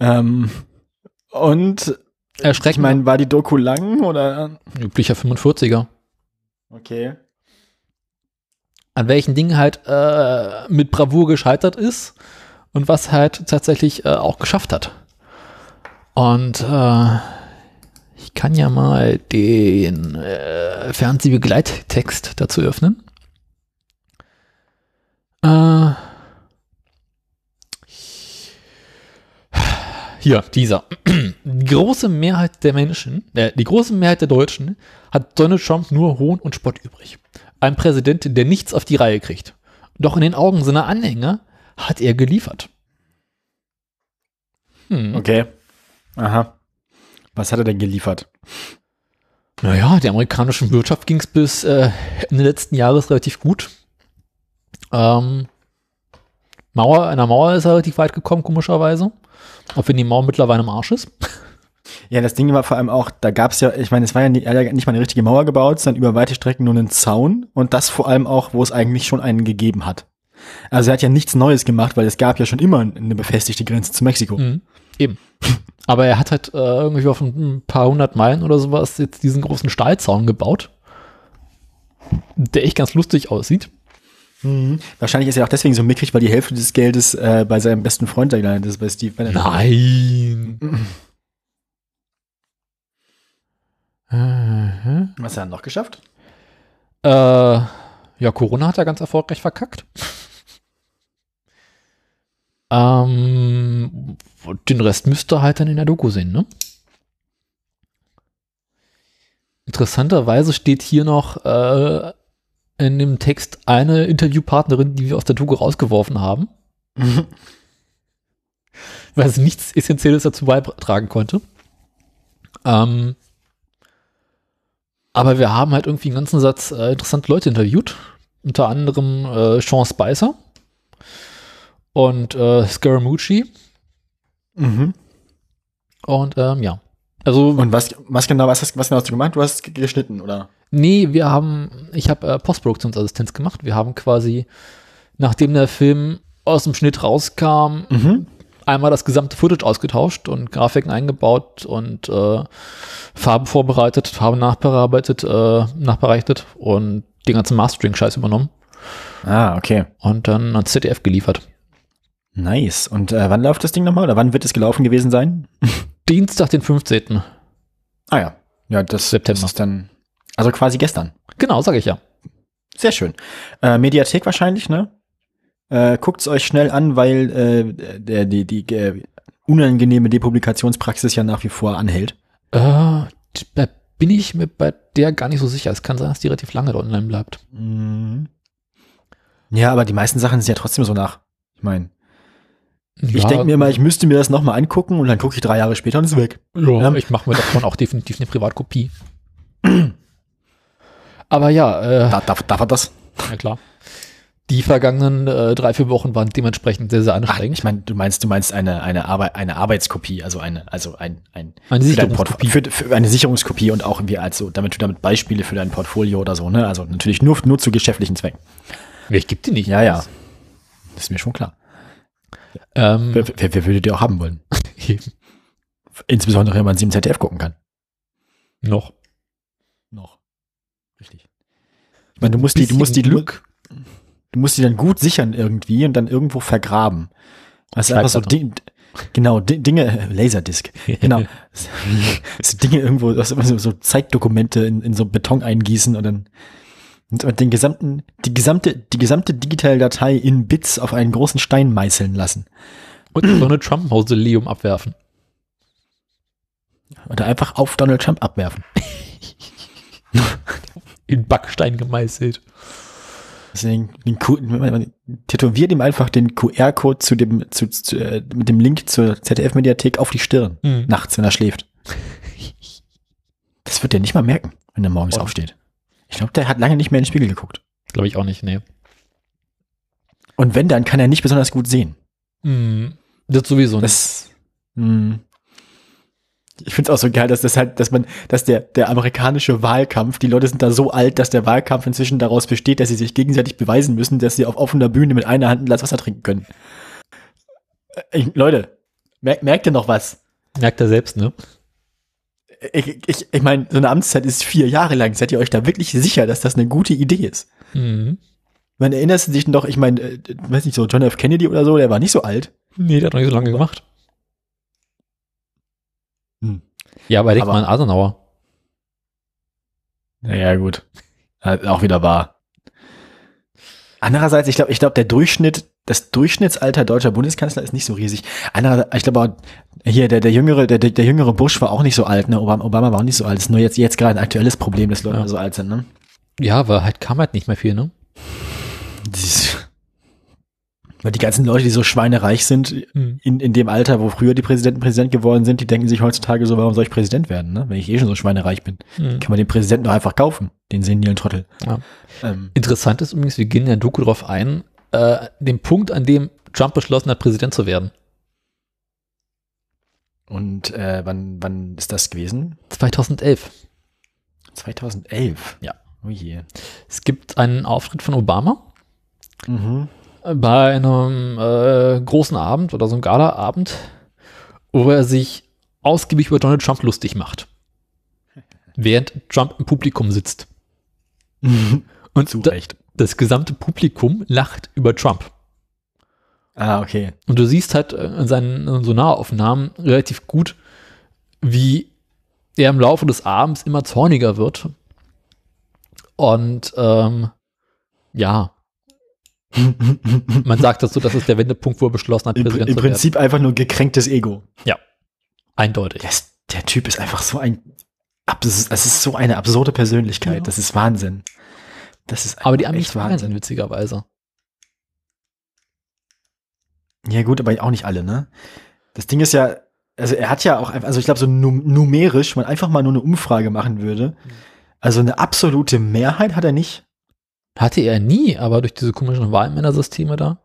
Ähm, und ich Erschreckend. meine, war die Doku lang oder? üblicher 45er. Okay. an welchen Dingen halt äh, mit Bravour gescheitert ist und was halt tatsächlich äh, auch geschafft hat. Und äh, ich kann ja mal den äh, Fernsehbegleittext dazu öffnen. Äh, hier, dieser. Die große Mehrheit der Menschen, äh, die große Mehrheit der Deutschen hat Donald Trump nur Hohn und Spott übrig. Ein Präsident, der nichts auf die Reihe kriegt. Doch in den Augen seiner Anhänger hat er geliefert. Hm. Okay. Aha. Was hat er denn geliefert? Naja, der amerikanischen Wirtschaft ging es bis äh, Ende letzten Jahres relativ gut. Ähm, Mauer, einer Mauer ist er relativ weit gekommen, komischerweise. Auch wenn die Mauer mittlerweile im Arsch ist. *laughs* Ja, das Ding war vor allem auch, da gab's ja, ich meine, es war ja nicht, nicht mal eine richtige Mauer gebaut, sondern über weite Strecken nur einen Zaun und das vor allem auch, wo es eigentlich schon einen gegeben hat. Also er hat ja nichts Neues gemacht, weil es gab ja schon immer eine befestigte Grenze zu Mexiko. Mhm. Eben. Aber er hat halt äh, irgendwie auf ein paar hundert Meilen oder sowas jetzt diesen großen Stahlzaun gebaut, der echt ganz lustig aussieht. Mhm. Wahrscheinlich ist er auch deswegen so mickrig, weil die Hälfte des Geldes äh, bei seinem besten Freund da gelandet ist, bei Steve Bannon. Nein. Mhm. Was hat er noch geschafft? Äh, ja, Corona hat er ganz erfolgreich verkackt. *laughs* ähm, den Rest müsste er halt dann in der Doku sehen, ne? Interessanterweise steht hier noch äh, in dem Text eine Interviewpartnerin, die wir aus der Doku rausgeworfen haben, *laughs* weil sie nichts Essentielles dazu beitragen konnte. Ähm, aber wir haben halt irgendwie einen ganzen Satz äh, interessante Leute interviewt. Unter anderem äh, Sean Spicer und äh, Scaramucci. mhm. Und ähm, ja. Also, Und was, was genau, was hast, was genau hast du gemacht? Du hast geschnitten, oder? Nee, wir haben, ich habe äh, Postproduktionsassistenz gemacht. Wir haben quasi, nachdem der Film aus dem Schnitt rauskam, Mhm. einmal das gesamte Footage ausgetauscht und Grafiken eingebaut und äh, Farben vorbereitet, Farben nachbearbeitet, äh, nachbereitet und den ganzen Mastering-Scheiß übernommen Ah, okay. und dann ans ZDF geliefert. Nice. Und äh, wann läuft das Ding nochmal? Oder wann wird es gelaufen gewesen sein? Dienstag, den 15. Ah ja. Ja, das, September. das ist dann, also quasi gestern. Genau, sage ich ja. Sehr schön. Äh, Mediathek wahrscheinlich, ne? Äh, guckt's euch schnell an, weil äh, der, die, die äh, unangenehme Depublikationspraxis ja nach wie vor anhält. Äh, da bin ich mir bei der gar nicht so sicher. Es kann sein, dass die relativ lange da online bleibt. Mhm. Ja, aber die meisten Sachen sind ja trotzdem so nach. Ich meine, ich Ja, denke mir immer, ich müsste mir das nochmal angucken und dann gucke ich drei Jahre später und ist weg. Ja, Ähm. ich mache mir davon auch definitiv eine Privatkopie. *clears throat* Aber ja, äh, Da, darf, darf er das? ja klar. Die vergangenen äh, drei, vier Wochen waren dementsprechend sehr, sehr Ach, anstrengend. ich meine, du meinst, du meinst eine, eine, Arbeit, eine Arbeitskopie, also eine, also ein, ein Eine Sicherungskopie. Für, für eine Sicherungskopie und auch irgendwie als so, damit du damit Beispiele für dein Portfolio oder so, ne? Also natürlich nur, nur zu geschäftlichen Zwecken. Ich gebe die nicht. Ja, ja. Das ist mir schon klar. Ähm, Wer, wer, wer würde die auch haben wollen? *laughs* Insbesondere, wenn man sie im ZDF gucken kann. noch. Noch. Richtig. Ich meine, du musst die, du musst die, Glück. du musst die dann gut sichern irgendwie und dann irgendwo vergraben. Also einfach so Ding, genau, Di- Dinge, äh, Laserdisc, genau. *laughs* so Dinge irgendwo, also so, so Zeitdokumente in, in so Beton eingießen und dann und den gesamten, die gesamte, die gesamte digitale Datei in Bits auf einen großen Stein meißeln lassen. Und so eine Trump-Mausoleum abwerfen. Oder einfach auf Donald Trump abwerfen. *laughs* In Backstein gemeißelt. Deswegen, den Q, tätowiert ihm einfach den QR-Code zu dem, zu, zu, äh, mit dem Link zur ZDF-Mediathek auf die Stirn. Mhm. Nachts, wenn er schläft. Das wird er nicht mal merken, wenn er morgens Und- aufsteht. Ich glaube, der hat lange nicht mehr in den Spiegel geguckt. Glaube ich auch nicht, nee. Und wenn, dann kann er nicht besonders gut sehen. Mhm. Das sowieso nicht. Das, mh. Ich finde es auch so geil, dass das halt, dass man, dass der, der amerikanische Wahlkampf, die Leute sind da so alt, dass der Wahlkampf inzwischen daraus besteht, dass sie sich gegenseitig beweisen müssen, dass sie auf offener Bühne mit einer Hand ein Glas Wasser trinken können. Äh, Ich, Leute, mer merkt ihr noch was? Merkt er selbst, ne? Ich, ich, ich meine, so eine Amtszeit ist vier Jahre lang. Seid ihr euch da wirklich sicher, dass das eine gute Idee ist? Mhm. Man erinnert sich doch, ich meine, äh, weiß nicht so, John F. Kennedy oder so, der war nicht so alt. Nee, der hat noch nicht so lange gemacht. Hm. Ja, aber denk Aber- mal an Adenauer. Naja, gut. Äh, auch wieder wahr. Andererseits, ich glaube, ich glaube, der Durchschnitt, das Durchschnittsalter deutscher Bundeskanzler ist nicht so riesig. Andererseits, ich glaube auch, hier, der, der jüngere, der, der, der jüngere Bush war auch nicht so alt, ne? Obama, Obama war auch nicht so alt. Das ist nur jetzt, jetzt gerade ein aktuelles Problem, dass Leute Ja. so alt sind, ne? Ja, weil halt kam halt nicht mehr viel, ne? Weil die ganzen Leute, die so schweinereich sind, Mhm. in, in dem Alter, wo früher die Präsidenten Präsident geworden sind, die denken sich heutzutage so, warum soll ich Präsident werden, ne? Wenn ich eh schon so schweinereich bin. Mhm. Kann man den Präsidenten doch einfach kaufen, den senilen Trottel. Ja. Ähm, Interessant ist übrigens, wir gehen der Doku darauf ein, äh, den Punkt, an dem Trump beschlossen hat, Präsident zu werden. und äh, wann, wann ist das gewesen? 2011. 2011. Ja. Oh je. Es gibt einen Auftritt von Obama Mhm. Bei einem äh, großen Abend oder so einem Gala-Abend, wo er sich ausgiebig über Donald Trump lustig macht. *laughs* Während Trump im Publikum sitzt. *laughs* Und Zu da, Recht. das gesamte Publikum lacht über Trump. Ah, okay. Und du siehst halt äh, in seinen in so Nahaufnahmen relativ gut, wie er im Laufe des Abends immer zorniger wird. Und ähm, ja, man sagt dazu, das ist der Wendepunkt, wo er beschlossen hat, Im, Präsident Im zu werden. Prinzip einfach nur gekränktes Ego. Eindeutig. Der, ist, der Typ ist einfach so ein, das ist so eine absurde Persönlichkeit. Ja. Das ist Wahnsinn. Das ist Aber die einfach Amis echt fragen ihn witzigerweise. Ja gut, aber auch nicht alle, ne? Das Ding ist ja, also er hat ja auch, einfach- also ich glaube so num numerisch, wenn man einfach mal nur eine Umfrage machen würde, also eine absolute Mehrheit hat er nicht. Hatte er nie, aber durch diese komischen Wahlmännersysteme da.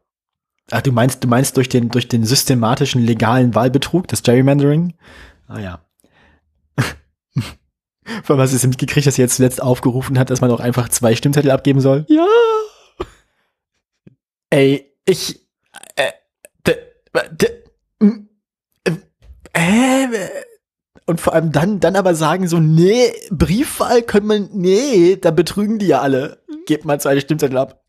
Ach, du meinst, du meinst durch den, durch den systematischen legalen Wahlbetrug, das Gerrymandering? Ah ja. *laughs* Vor allem hast du es mitgekriegt, dass er jetzt zuletzt aufgerufen hat, dass man auch einfach zwei Stimmzettel abgeben soll? Ja. Ey, ich, äh, d, d, äh, äh, und vor allem dann, dann aber sagen so, nee, Briefwahl können wir, nee, da betrügen die ja alle. Gebt mal zwei Stimmzettel ab.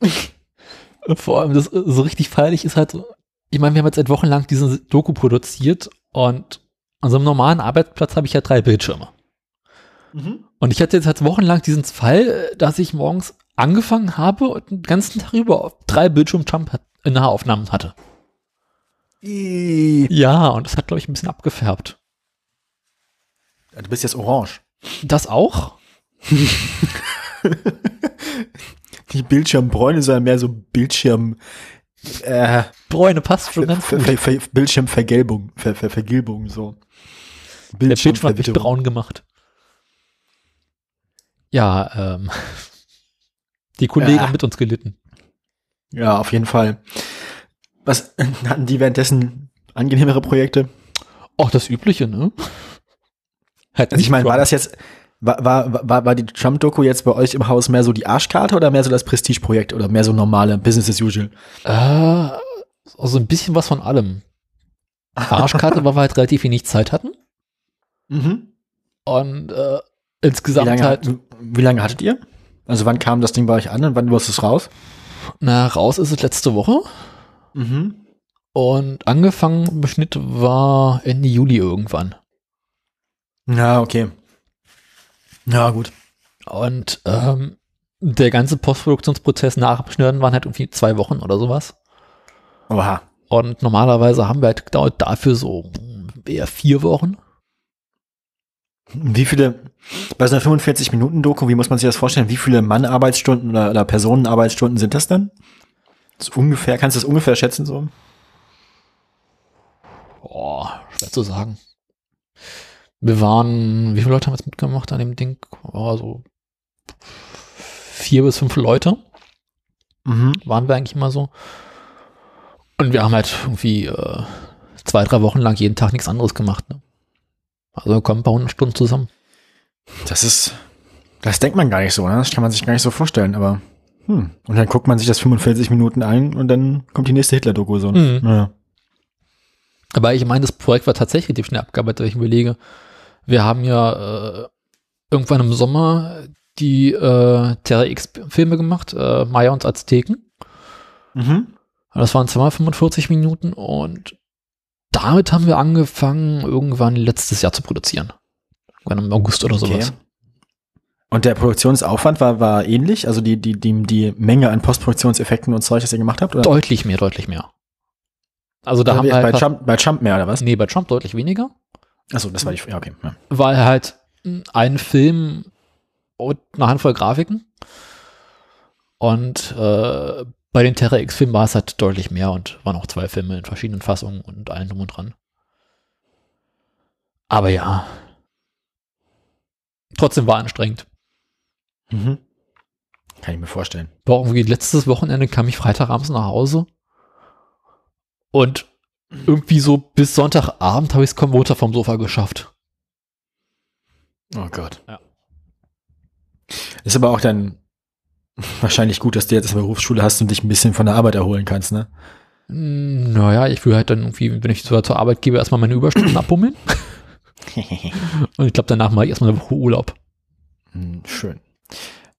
*laughs* Vor allem, das so richtig feierlich ist halt so, ich meine, wir haben jetzt seit Wochen lang diese Doku produziert und an so einem normalen Arbeitsplatz habe ich ja drei Bildschirme. Mhm. Und ich hatte jetzt halt wochenlang diesen Fall, dass ich morgens angefangen habe und den ganzen Tag über drei Bildschirm-Nahaufnahmen hatte. Ja, und das hat, glaube ich, ein bisschen abgefärbt. Du bist jetzt orange. Das auch? *laughs* Nicht Bildschirmbräune, sondern mehr so Bildschirm, äh, Bräune passt schon ganz gut. Ver, Ver, Bildschirmvergelbung, Ver, Ver, Vergilbung, so. Der Bildschirm hat mich braun gemacht. Ja, ähm, *laughs* die Kollegen Ja. haben mit uns gelitten. Ja, auf jeden Fall. Was *laughs* hatten die währenddessen angenehmere Projekte? Auch das Übliche, ne? Hat Also ich meine, war das jetzt, war, war, war, war die Trump-Doku jetzt bei euch im Haus mehr so die Arschkarte oder mehr so das Prestigeprojekt oder mehr so normale Business as usual? Äh, also ein bisschen was von allem. Arschkarte, weil wir halt relativ wenig Zeit hatten. Mhm. Und äh, Wie insgesamt lange, halt wie lange hattet ihr? Also wann kam das Ding bei euch an und wann wirst es raus? Na, raus ist es letzte Woche. Mhm. Und angefangen im Schnitt war Ende Juli irgendwann. Ja, okay. Ja, gut. Und ähm, der ganze Postproduktionsprozess nach Abschneiden waren halt irgendwie zwei Wochen oder sowas. Oha. Und normalerweise haben wir halt dauert dafür so eher vier Wochen. Wie viele, bei so einer 45-Minuten-Doku, wie muss man sich das vorstellen? Wie viele Mann-Arbeitsstunden oder, oder Personen-Arbeitsstunden sind das dann? So ungefähr, kannst du das ungefähr schätzen so? Boah, schwer zu sagen. Wir waren, wie viele Leute haben jetzt mitgemacht an dem Ding? Oh, so vier bis fünf Leute Mhm. waren wir eigentlich immer so. Und wir haben halt irgendwie äh, zwei, drei Wochen lang jeden Tag nichts anderes gemacht. Ne? Also kommen ein paar hundert Stunden zusammen. Das ist, das denkt man gar nicht so, ne? Das kann man sich gar nicht so vorstellen, aber, hm. Und dann guckt man sich das 45 Minuten ein und dann kommt die nächste Hitler-Doku so. Mhm. Naja. Aber ich meine, das Projekt war tatsächlich relativ schnell abgearbeitet, wenn ich überlege. Wir haben ja äh, irgendwann im Sommer die äh, Terra X-Filme gemacht, äh, Maya und Azteken. Mhm. Das waren zweimal 45 Minuten und damit haben wir angefangen, irgendwann letztes Jahr zu produzieren. Irgendwann im August oder sowas. Und der Produktionsaufwand war, war ähnlich? Also die, die, die, die Menge an Postproduktionseffekten und Zeug, das ihr gemacht habt? Oder? Deutlich mehr, deutlich mehr. Also da Oder haben wir halt bei, Trump, bei Trump mehr, oder was? nee, bei Trump deutlich weniger, Achso, das war die, ja, okay. Ja. weil halt mh, ein Film und eine Handvoll Grafiken und äh, bei den Terra X-Filmen war es halt deutlich mehr und waren auch zwei Filme in verschiedenen Fassungen und allen drum und dran. Aber ja. Trotzdem war anstrengend. Mhm. Kann ich mir vorstellen. war irgendwie letztes Wochenende kam ich Freitagabends nach Hause und irgendwie so bis Sonntagabend habe ich es kaum runter vom Sofa geschafft. Oh Gott. Ja. Ist aber auch dann *laughs* wahrscheinlich gut, dass du jetzt eine Berufsschule hast und dich ein bisschen von der Arbeit erholen kannst, ne? Hm, Naja, ich will halt dann irgendwie, wenn ich zur, zur Arbeit gebe, erstmal meine Überstunden *coughs* abbummeln. *laughs* Und ich glaube, danach mache ich erstmal eine Woche Urlaub. Hm, Schön.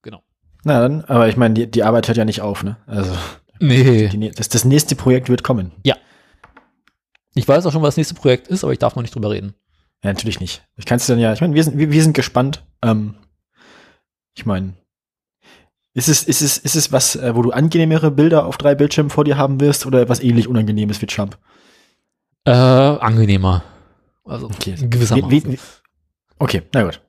Genau. Na dann, aber ich meine, die, die Arbeit hört ja nicht auf, ne? Also Nee. die, das, das nächste Projekt wird kommen. Ich weiß auch schon, was das nächste Projekt ist, aber ich darf noch nicht drüber reden. Ja, natürlich nicht. Ich kann es dann ja, ich meine, wir sind, wir, wir sind gespannt. Ähm, ich meine, ist es, ist es, ist es was, äh, wo du angenehmere Bilder auf drei Bildschirmen vor dir haben wirst oder was ähnlich Unangenehmes wie Trump? Äh, angenehmer. Also Okay. gewissermaßen. Wie- wie- Okay, na gut.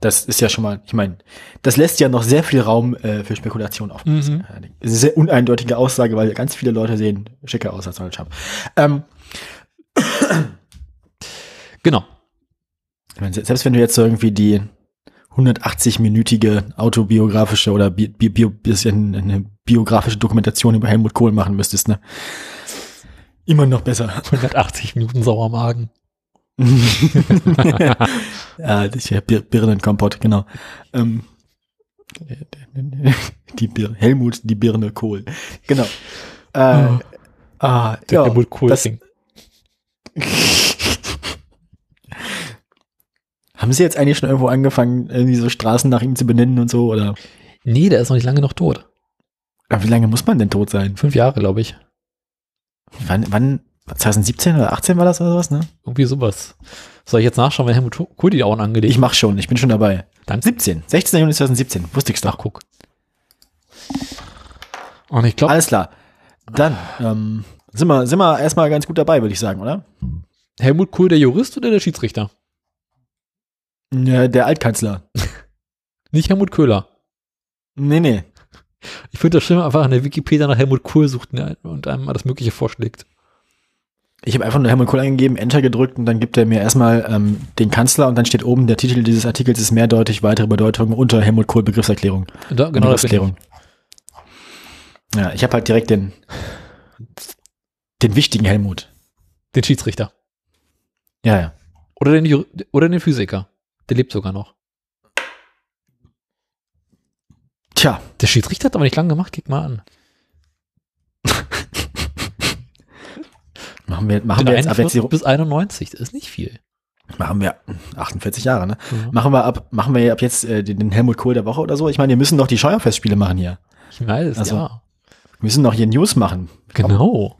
Das ist ja schon mal, ich meine, das lässt ja noch sehr viel Raum äh, für Spekulation auf. Mhm. Das ist eine sehr uneindeutige Aussage, weil ganz viele Leute sehen schicker aus als Donald Trump. Ähm, *coughs* Genau. meine, selbst wenn du jetzt irgendwie die 180-minütige autobiografische oder bi bi bio, bisschen eine biografische Dokumentation über Helmut Kohl machen müsstest, ne? Immer noch besser. 180 Minuten Sauermagen. *laughs* ja, das ist ja Bir Birnenkompott, genau. Ähm, *laughs* die Bir Helmut, die Birne Kohl. Genau. Äh, Oh. ah, Der ja, Helmut Kohl das-. *laughs* Haben Sie jetzt eigentlich schon irgendwo angefangen, irgendwie so Straßen nach ihm zu benennen und so? Oder Nee, der ist noch nicht lange noch tot. Aber wie lange muss man denn tot sein? Fünf Jahre, glaube ich. Wann, wann 2017 oder 18 war das oder sowas, ne? Irgendwie sowas. Soll ich jetzt nachschauen, wenn Helmut Kohl die Augen angelegt Ich mach schon, ich bin schon dabei. Danke. 17, 16. Juni 2017, wusste ich's Ach, doch. guck. Und ich glaube, Alles klar. Dann ähm, sind, wir, sind wir erstmal ganz gut dabei, würde ich sagen, oder? Helmut Kohl der Jurist oder der Schiedsrichter? Ja, der Altkanzler. *laughs* Nicht Helmut Köhler. Nee, nee. Ich finde das schlimm, einfach an der Wikipedia nach Helmut Kohl sucht und einem alles Mögliche vorschlägt. Ich habe einfach nur Helmut Kohl eingegeben, Enter gedrückt und dann gibt er mir erstmal ähm, den Kanzler und dann steht oben, der Titel dieses Artikels ist mehrdeutig, weitere Bedeutungen unter Helmut Kohl Begriffserklärung. Da, genau, Begriffsklärung. Ja, ich habe halt direkt den, den wichtigen Helmut. Den Schiedsrichter. Ja, ja. Oder den, oder den Physiker. Der lebt sogar noch. Tja, Der Schiedsrichter hat aber nicht lange gemacht, guck mal an. *laughs* machen wir, machen wir jetzt ab jetzt 41 die, bis 91, das ist nicht viel. Machen wir 48 Jahre, ne? Ja. Machen wir ab, machen wir ab jetzt äh, den, den Helmut Kohl der Woche oder so? Ich meine, wir müssen doch die Steuerfestspiele machen hier. Ich weiß, Also, ja. Wir müssen noch hier News machen. Genau.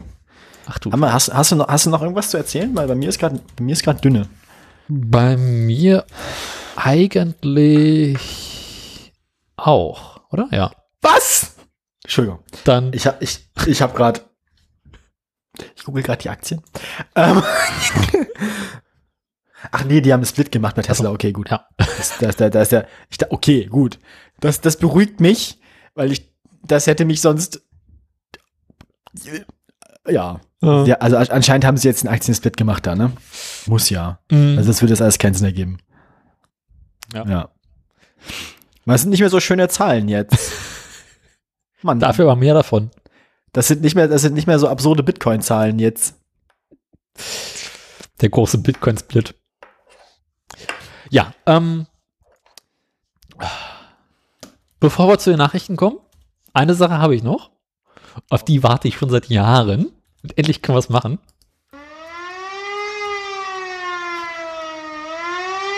Ach du. Hammer, hast, hast, du noch, hast du noch irgendwas zu erzählen? Weil bei mir ist gerade, bei mir ist gerade dünne. Bei mir eigentlich auch, oder? Ja. Was? Entschuldigung. Dann Ich hab, ich, ich hab gerade, ich google gerade die Aktien. Ähm, *laughs* Ach nee, die haben einen Split gemacht bei Tesla. Okay, gut. ja. Das, das, das, das, das, ich, okay, gut. Das, das beruhigt mich, weil ich, das hätte mich sonst, ja. Ja. ja also anscheinend haben sie jetzt einen Aktiensplit gemacht da, ne? Muss ja. Mhm. Also das würde das alles keinen Sinn ergeben. Ja. ja. Das sind nicht mehr so schöne Zahlen jetzt. *laughs* Mann, Dafür aber mehr davon. Das sind nicht mehr, das sind nicht mehr so absurde Bitcoin-Zahlen jetzt. Der große Bitcoin-Split. Ja, ähm, bevor wir zu den Nachrichten kommen, eine Sache habe ich noch. Auf die warte ich schon seit Jahren. Und endlich können wir es machen.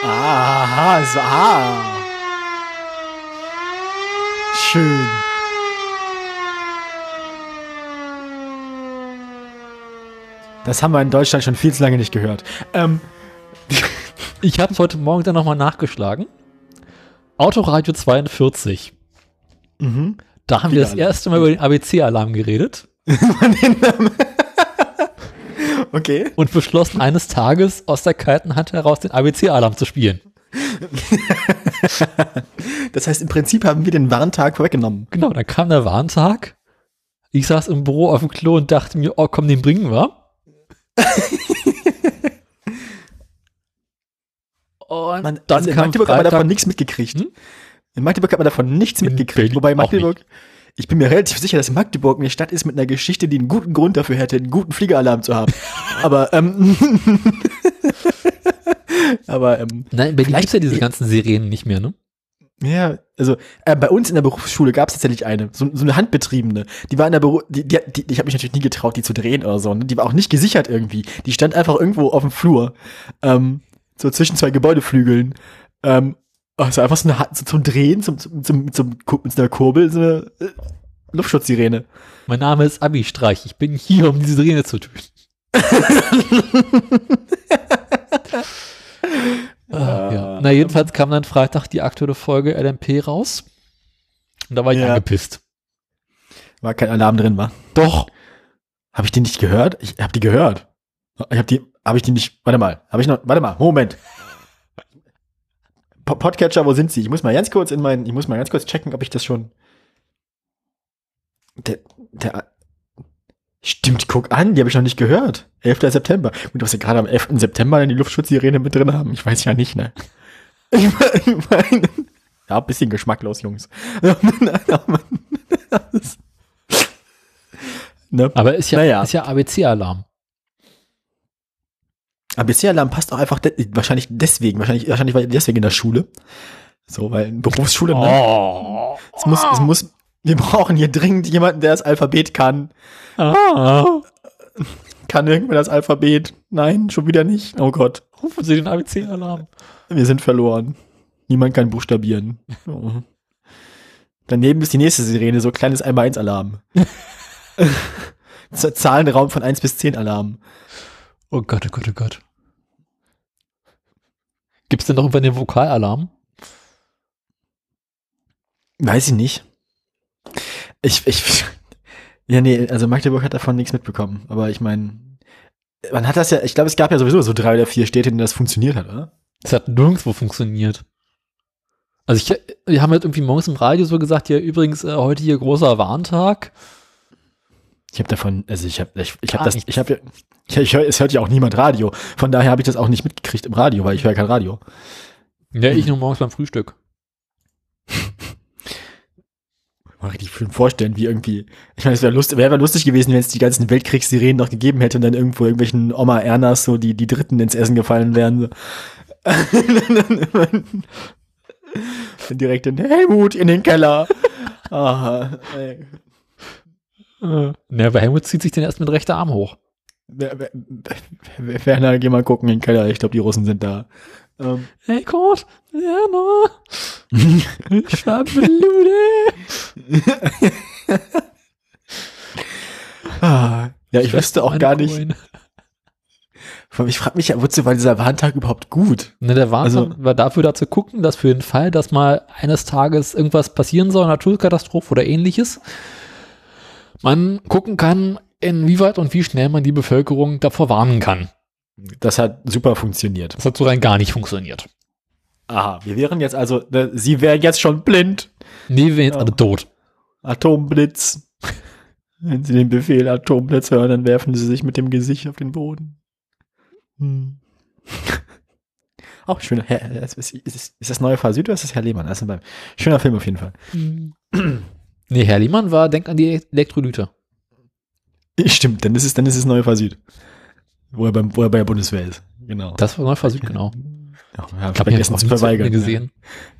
Aha, so, ah. Schön. Das haben wir in Deutschland schon viel zu lange nicht gehört. Ähm, *laughs* Ich habe es heute Morgen dann nochmal nachgeschlagen. Autoradio 42. mhm. Da haben wir das Wieder erste Mal über den ABC-Alarm geredet *laughs* okay. und beschlossen, eines Tages aus der kalten Hand heraus den ABC-Alarm zu spielen. *laughs* Das heißt, im Prinzip haben wir den Warntag vorweggenommen. Genau, dann kam der Warntag. Ich saß im Büro auf dem Klo und dachte mir, oh komm, den bringen wir. Und Man, dann also in Magdeburg hat man davon Freitag, nichts mitgekriegt. Hm? In Magdeburg hat man davon nichts In mitgekriegt. Berlin Wobei Magdeburg, ich bin mir relativ sicher, dass Magdeburg eine Stadt ist mit einer Geschichte, die einen guten Grund dafür hätte, einen guten Fliegeralarm zu haben. *laughs* aber, ähm, *laughs* aber, ähm, Nein, in Berlin Vielleicht- gibt's ja diese ganzen Sirenen nicht mehr, ne? Ja, also äh, bei uns in der Berufsschule gab es tatsächlich eine, so, so eine handbetriebene. Die war in der Beru die, die, die, ich habe mich natürlich nie getraut, die zu drehen oder so. Ne? Die war auch nicht gesichert irgendwie. Die stand einfach irgendwo auf dem Flur, ähm, so zwischen zwei Gebäudeflügeln. Ähm, also einfach so eine so zum Drehen, zum, zum, zum, zum mit so einer Kurbel, so eine äh, Luftschutzsirene. Mein Name ist Abi-Streich. Ich bin hier, um diese Sirene zu töten. *laughs* *laughs* Ah, ja. Na, jedenfalls kam dann Freitag die aktuelle Folge LMP raus. Und da war ich Ja. angepisst. War kein Alarm drin, war. Doch. Habe ich die nicht gehört? Ich habe die gehört. Ich habe die, habe ich die nicht, warte mal, habe ich noch, warte mal, Moment. Po- Podcatcher, wo sind sie? Ich muss mal ganz kurz in meinen, ich muss mal ganz kurz checken, ob ich das schon. Der, der, stimmt, guck an, die habe ich noch nicht gehört. 11. September. Gut, was sie gerade am 11. September in die Luftschutzsirene mit drin haben, ich weiß ja nicht, ne? *laughs* Ich meine, ja, ein bisschen geschmacklos, Jungs. *laughs* *laughs* ne? Aber ist ja, Naja. ist ja ABC-Alarm. ABC-Alarm passt auch einfach de wahrscheinlich deswegen, wahrscheinlich, wahrscheinlich deswegen in der Schule. So, weil in Berufsschule, ne? Oh. Es muss, es muss, wir brauchen hier dringend jemanden, der das Alphabet kann. Ah. Kann irgendwer das Alphabet? Nein, schon wieder nicht. Oh Gott, Rufen Sie den ABC-Alarm. wir sind verloren. Niemand kann buchstabieren. Oh. Daneben ist die nächste Sirene, so kleines 1x1-Alarm. *laughs* Z- Zahlenraum von 1 bis 10 Alarm. Oh Gott, oh Gott, oh Gott. Gibt's denn noch irgendwann den Vokalalarm? Weiß ich nicht. Ich, ich, ja, nee, also Magdeburg hat davon nichts mitbekommen. Aber ich meine, man hat das ja, ich glaube, es gab ja sowieso so drei oder vier Städte, in denen das funktioniert hat, oder? Es hat nirgendwo funktioniert. Also ich, wir haben halt irgendwie morgens im Radio so gesagt, ja übrigens äh, heute hier großer Warntag. Ich habe davon, also ich habe, ich, ich habe das, nichts. ich habe ja, ich, ich hör, es hört ja auch niemand Radio. Von daher habe ich das auch nicht mitgekriegt im Radio, weil ich höre kein Radio. Ja, ich nur morgens beim Frühstück. Mal richtig schön vorstellen, wie irgendwie, ich meine, es wäre lustig, wäre lustig gewesen, wenn es die ganzen Weltkriegssirenen noch gegeben hätte und dann irgendwo irgendwelchen Oma Ernas so die, die Dritten ins Essen gefallen wären. So. *laughs* Direkt in Helmut in den Keller. *laughs* Aha, ey. Na, bei Helmut zieht sich den erst mit rechter Arm hoch. Wer- wer- wer- Werner, geh mal gucken in den Keller. Ich glaube, die Russen sind da. Ähm, Hey Gott, Werner, ich hab Blude. ah, *laughs* ja, ich wüsste auch gar nicht. Coin. Ich frage mich ja, wozu war dieser Warntag überhaupt gut? Ne, der war, Also- war dafür da zu gucken, dass für den Fall, dass mal eines Tages irgendwas passieren soll, Naturkatastrophe oder ähnliches, man gucken kann, inwieweit und wie schnell man die Bevölkerung davor warnen kann. Das hat super funktioniert. Das hat so rein gar nicht funktioniert. Aha, wir wären jetzt also, ne, sie wären jetzt schon blind. Nee, wir sind jetzt Ja. alle tot. Atomblitz. Wenn sie den Befehl Atomblitz hören, dann werfen sie sich mit dem Gesicht auf den Boden. Hm. Auch schöner, ist, ist, ist ist das neue Fall Süd oder ist das Herr Lehmann? Also beim, schöner Film auf jeden Fall. Nee, Herr Liemann war, denk an die Elektrolyte. Stimmt, dann ist es, dann ist es neue Fall Süd. Wo er, beim, wo er bei der Bundeswehr ist. Genau. Das war Neufall Süd, genau. *laughs* Ja, ja, Ich habe vergessen zu verweigern. gesehen.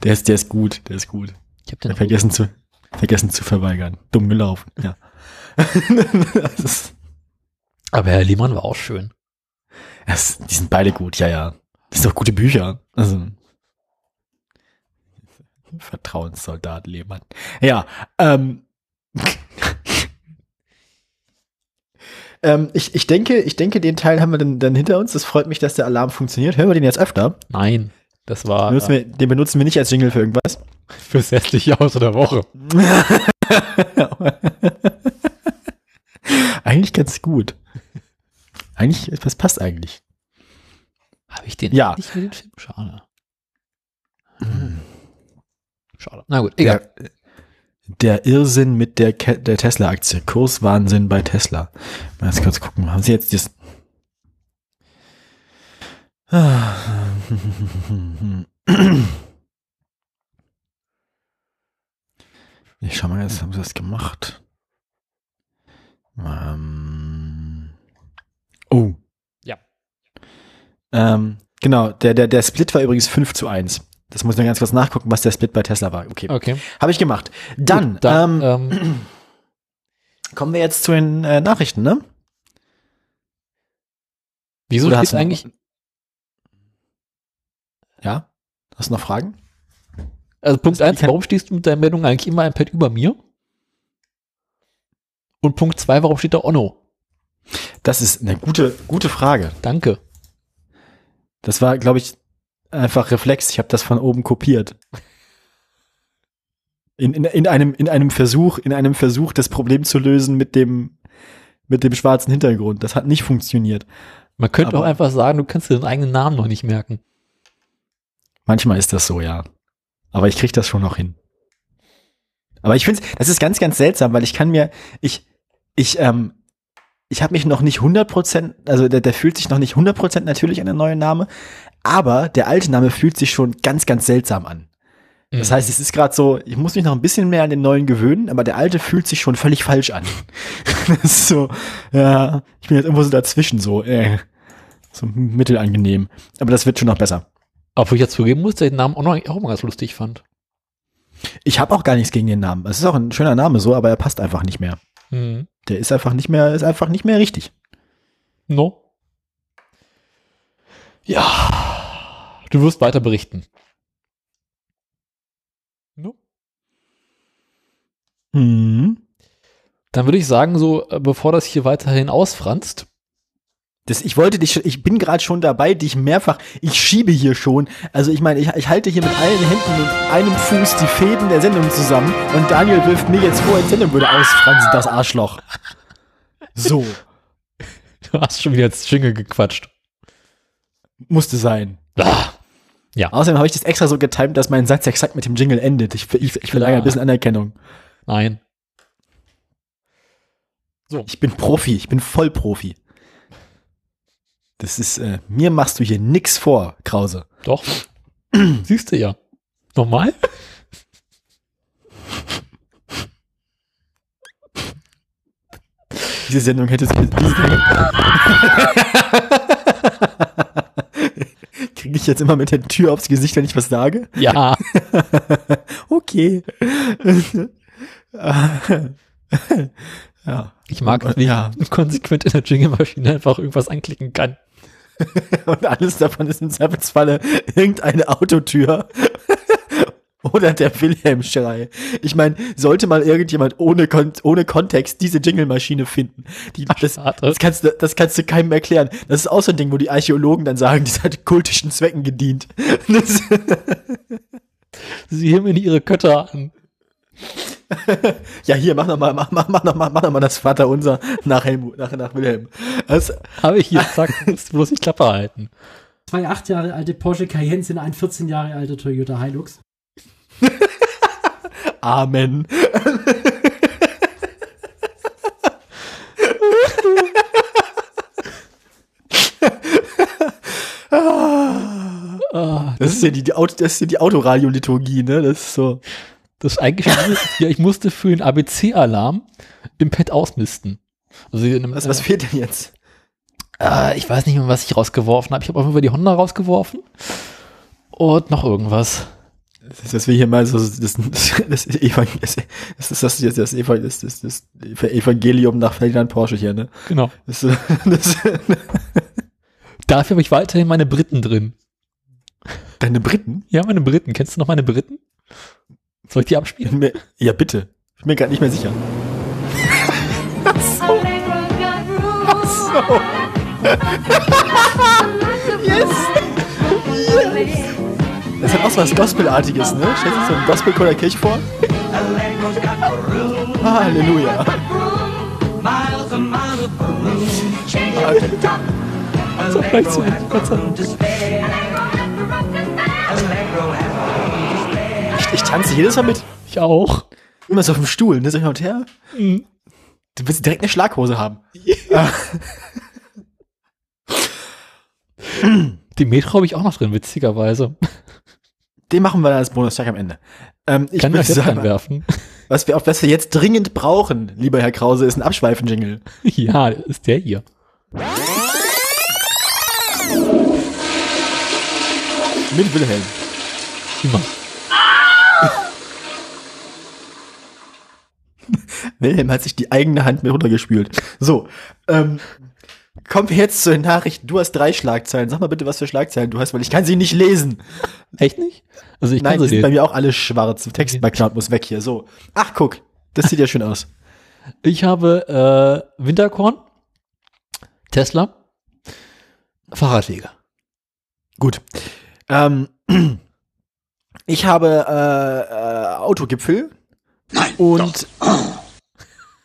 Der ist, der ist gut, der ist gut. Ich habe den Vergessen zu, vergessen zu verweigern. Dumm gelaufen. Ja. *laughs* Aber Herr Liemann war auch schön. das, die sind beide gut, ja, ja. Das sind doch gute Bücher. Also. Vertrauenssoldat Lehmann. Ja, ähm. *laughs* ähm, ich, ich denke, ich denke, den Teil haben wir dann, dann hinter uns. Das freut mich, dass der Alarm funktioniert. Hören wir den jetzt öfter? Nein, das war Benutzen wir, den benutzen wir nicht als Jingle für irgendwas. *laughs* fürs hässliche Auto der Woche. *laughs* eigentlich ganz gut. Eigentlich, das passt eigentlich. Habe ich den Ja. nicht mit dem Film? Schade. Schade. Na gut, egal. Der, der Irrsinn mit der, Ke- der Tesla-Aktie. Kurswahnsinn bei Tesla. Mal jetzt kurz gucken. Haben Sie jetzt das. Ich schau mal, jetzt haben Sie das gemacht. Ähm, oh. Ja. Ähm, genau, der, der, der Split war übrigens 5 zu 1. Das muss ich noch ganz kurz nachgucken, was der Split bei Tesla war. Okay. Okay. Habe ich gemacht. Dann, Gut, dann ähm, ähm, *clears throat* kommen wir jetzt zu den äh, Nachrichten, ne? wieso Oder hast du noch- eigentlich, Ja? Hast du noch Fragen? also Punkt das- eins, kann- warum stehst du mit deiner Meldung eigentlich immer ein Pad über mir? Und Punkt zwei, warum steht da Onno? Das ist eine gute, gute Frage. Danke. Das war, glaube ich, einfach Reflex. Ich habe das von oben kopiert. In, in, in, einem, in einem Versuch, in einem Versuch, das Problem zu lösen mit dem, mit dem schwarzen Hintergrund. Das hat nicht funktioniert. Man könnte Aber- auch einfach sagen, du kannst dir deinen eigenen Namen noch nicht merken. Manchmal ist das so, ja. Aber ich krieg das schon noch hin. Aber ich finde, das ist ganz, ganz seltsam, weil ich kann mir, ich, ich, ähm, ich habe mich noch nicht 100%, also der, der fühlt sich noch nicht 100% natürlich an der neue Name, aber der alte Name fühlt sich schon ganz, ganz seltsam an. Das Mhm. heißt, es ist gerade so, ich muss mich noch ein bisschen mehr an den neuen gewöhnen, aber der alte fühlt sich schon völlig falsch an. *laughs* das ist so, ja, ich bin jetzt irgendwo so dazwischen, so, äh, so mittelangenehm. Aber das wird schon noch besser. Obwohl ich jetzt zugeben muss, dass ich den Namen Onno eigentlich auch mal ganz lustig fand. Ich habe auch gar nichts gegen den Namen. Es ist auch ein schöner Name so, aber er passt einfach nicht mehr. Mhm. Der ist einfach nicht mehr, ist einfach nicht mehr richtig. No. Ja. Du wirst weiter berichten. No. Mhm. Dann würde ich sagen, so, äh, bevor das hier weiterhin ausfranst, Das, ich wollte dich, schon- ich bin gerade schon dabei, dich mehrfach, ich schiebe hier schon. Also ich meine, ich, ich halte hier mit allen Händen und einem Fuß die Fäden der Sendung zusammen und Daniel wirft mir jetzt vor, die Sendung würde ausfransen, das Arschloch. So, *laughs* du hast schon wieder ins Jingle gequatscht. musste sein. Ah. Ja, Außerdem habe ich das extra so getimt, dass mein Satz exakt mit dem Jingle endet. Ich, ich, ich verlange ein bisschen Anerkennung. nein. Ich bin Profi, ich bin Vollprofi. Das ist, äh, mir machst du hier nix vor, Krause. Doch. *clears throat* Siehst du ja. Nochmal? Diese Sendung hätte sich diese *laughs* *laughs* Kriege ich jetzt immer mit der Tür aufs Gesicht, wenn ich was sage? Ja. *laughs* Okay. Ja. Ich mag es, wie Ja. ich *laughs* konsequent in der Jingle-Maschine einfach irgendwas anklicken kann. *laughs* Und alles davon ist im Zweifelsfalle irgendeine Autotür. Oder der Wilhelm-Schrei. Ich meine, sollte mal irgendjemand ohne, Kon ohne Kontext diese Jingle-Maschine finden, die, das, das, kannst, du- das kannst du keinem erklären. Das ist auch so ein Ding, wo die Archäologen dann sagen, das hat kultischen Zwecken gedient. *laughs* Das, Sie heben mir ihre Kötter an. *laughs* ja, hier, mach noch mal, mach, mach, mach noch mal, mach noch mal das Vaterunser nach Helmut, nach, nach Wilhelm. Das, Habe ich hier, zack, *laughs* musst bloß die Klappe halten. Zwei acht Jahre alte Porsche Cayennes in ein 14 Jahre alter Toyota Hilux. *laughs* Amen. Ah, Das ist ja die, die, Auto, das ist ja die Autoradioliturgie, ne? Das ist so. das ist eigentlich, ja, ich musste für den ABC-Alarm im Pad ausmisten. Also Was, was fehlt denn jetzt? äh, ich weiß nicht mehr, was ich rausgeworfen habe. Ich habe auf jeden Fall die Honda rausgeworfen. Und noch irgendwas. Das ist, dass wir hier mal so das, das, das, das, das das, das, das, Eva- das, das, das Evangelium nach Ferdinand Porsche hier, ne? Genau. Das, das, *laughs* Dafür habe ich weiterhin meine Briten drin. deine Briten? Ja, meine Briten. Kennst du noch meine Briten? Soll ich die abspielen? Ja, bitte. Ich bin mir gerade nicht mehr sicher. *laughs* *laughs* Das hat auch so was Gospelartiges, ne? Stellst du so einen Gospelchor der Kirche vor? *laughs* Halleluja. So, vielleicht zu. Ich, ich tanze jedes Mal mit. Ich auch. Immer so auf dem Stuhl, ne? So hin und her. Mhm. Du willst direkt eine Schlaghose haben. Die Metro habe ich auch noch drin, witzigerweise. Den machen wir dann als Bonustag am Ende. Ähm, ich Kann würde sagen, einwerfen? *laughs* was wir, auf was wir jetzt dringend brauchen, lieber Herr Krause, ist ein Abschweifen-Jingle. *laughs* ja, ist der hier. Mit Wilhelm. Immer. *laughs* Wilhelm hat sich die eigene Hand mit runtergespült. So, ähm, kommen wir jetzt zu den Nachrichten. Du hast drei Schlagzeilen. Sag mal bitte, was für Schlagzeilen du hast, weil ich kann sie nicht lesen. Echt nicht? Also ich Nein, kann die sie sind bei mir auch alle schwarz. Text-Background muss weg hier. So. Ach, guck. Das sieht ja schön aus. Ich habe äh, Winterkorn, Tesla, Fahrradwege. Gut. Ähm, *clears throat* ich habe äh, äh, Autogipfel. Nein. Und,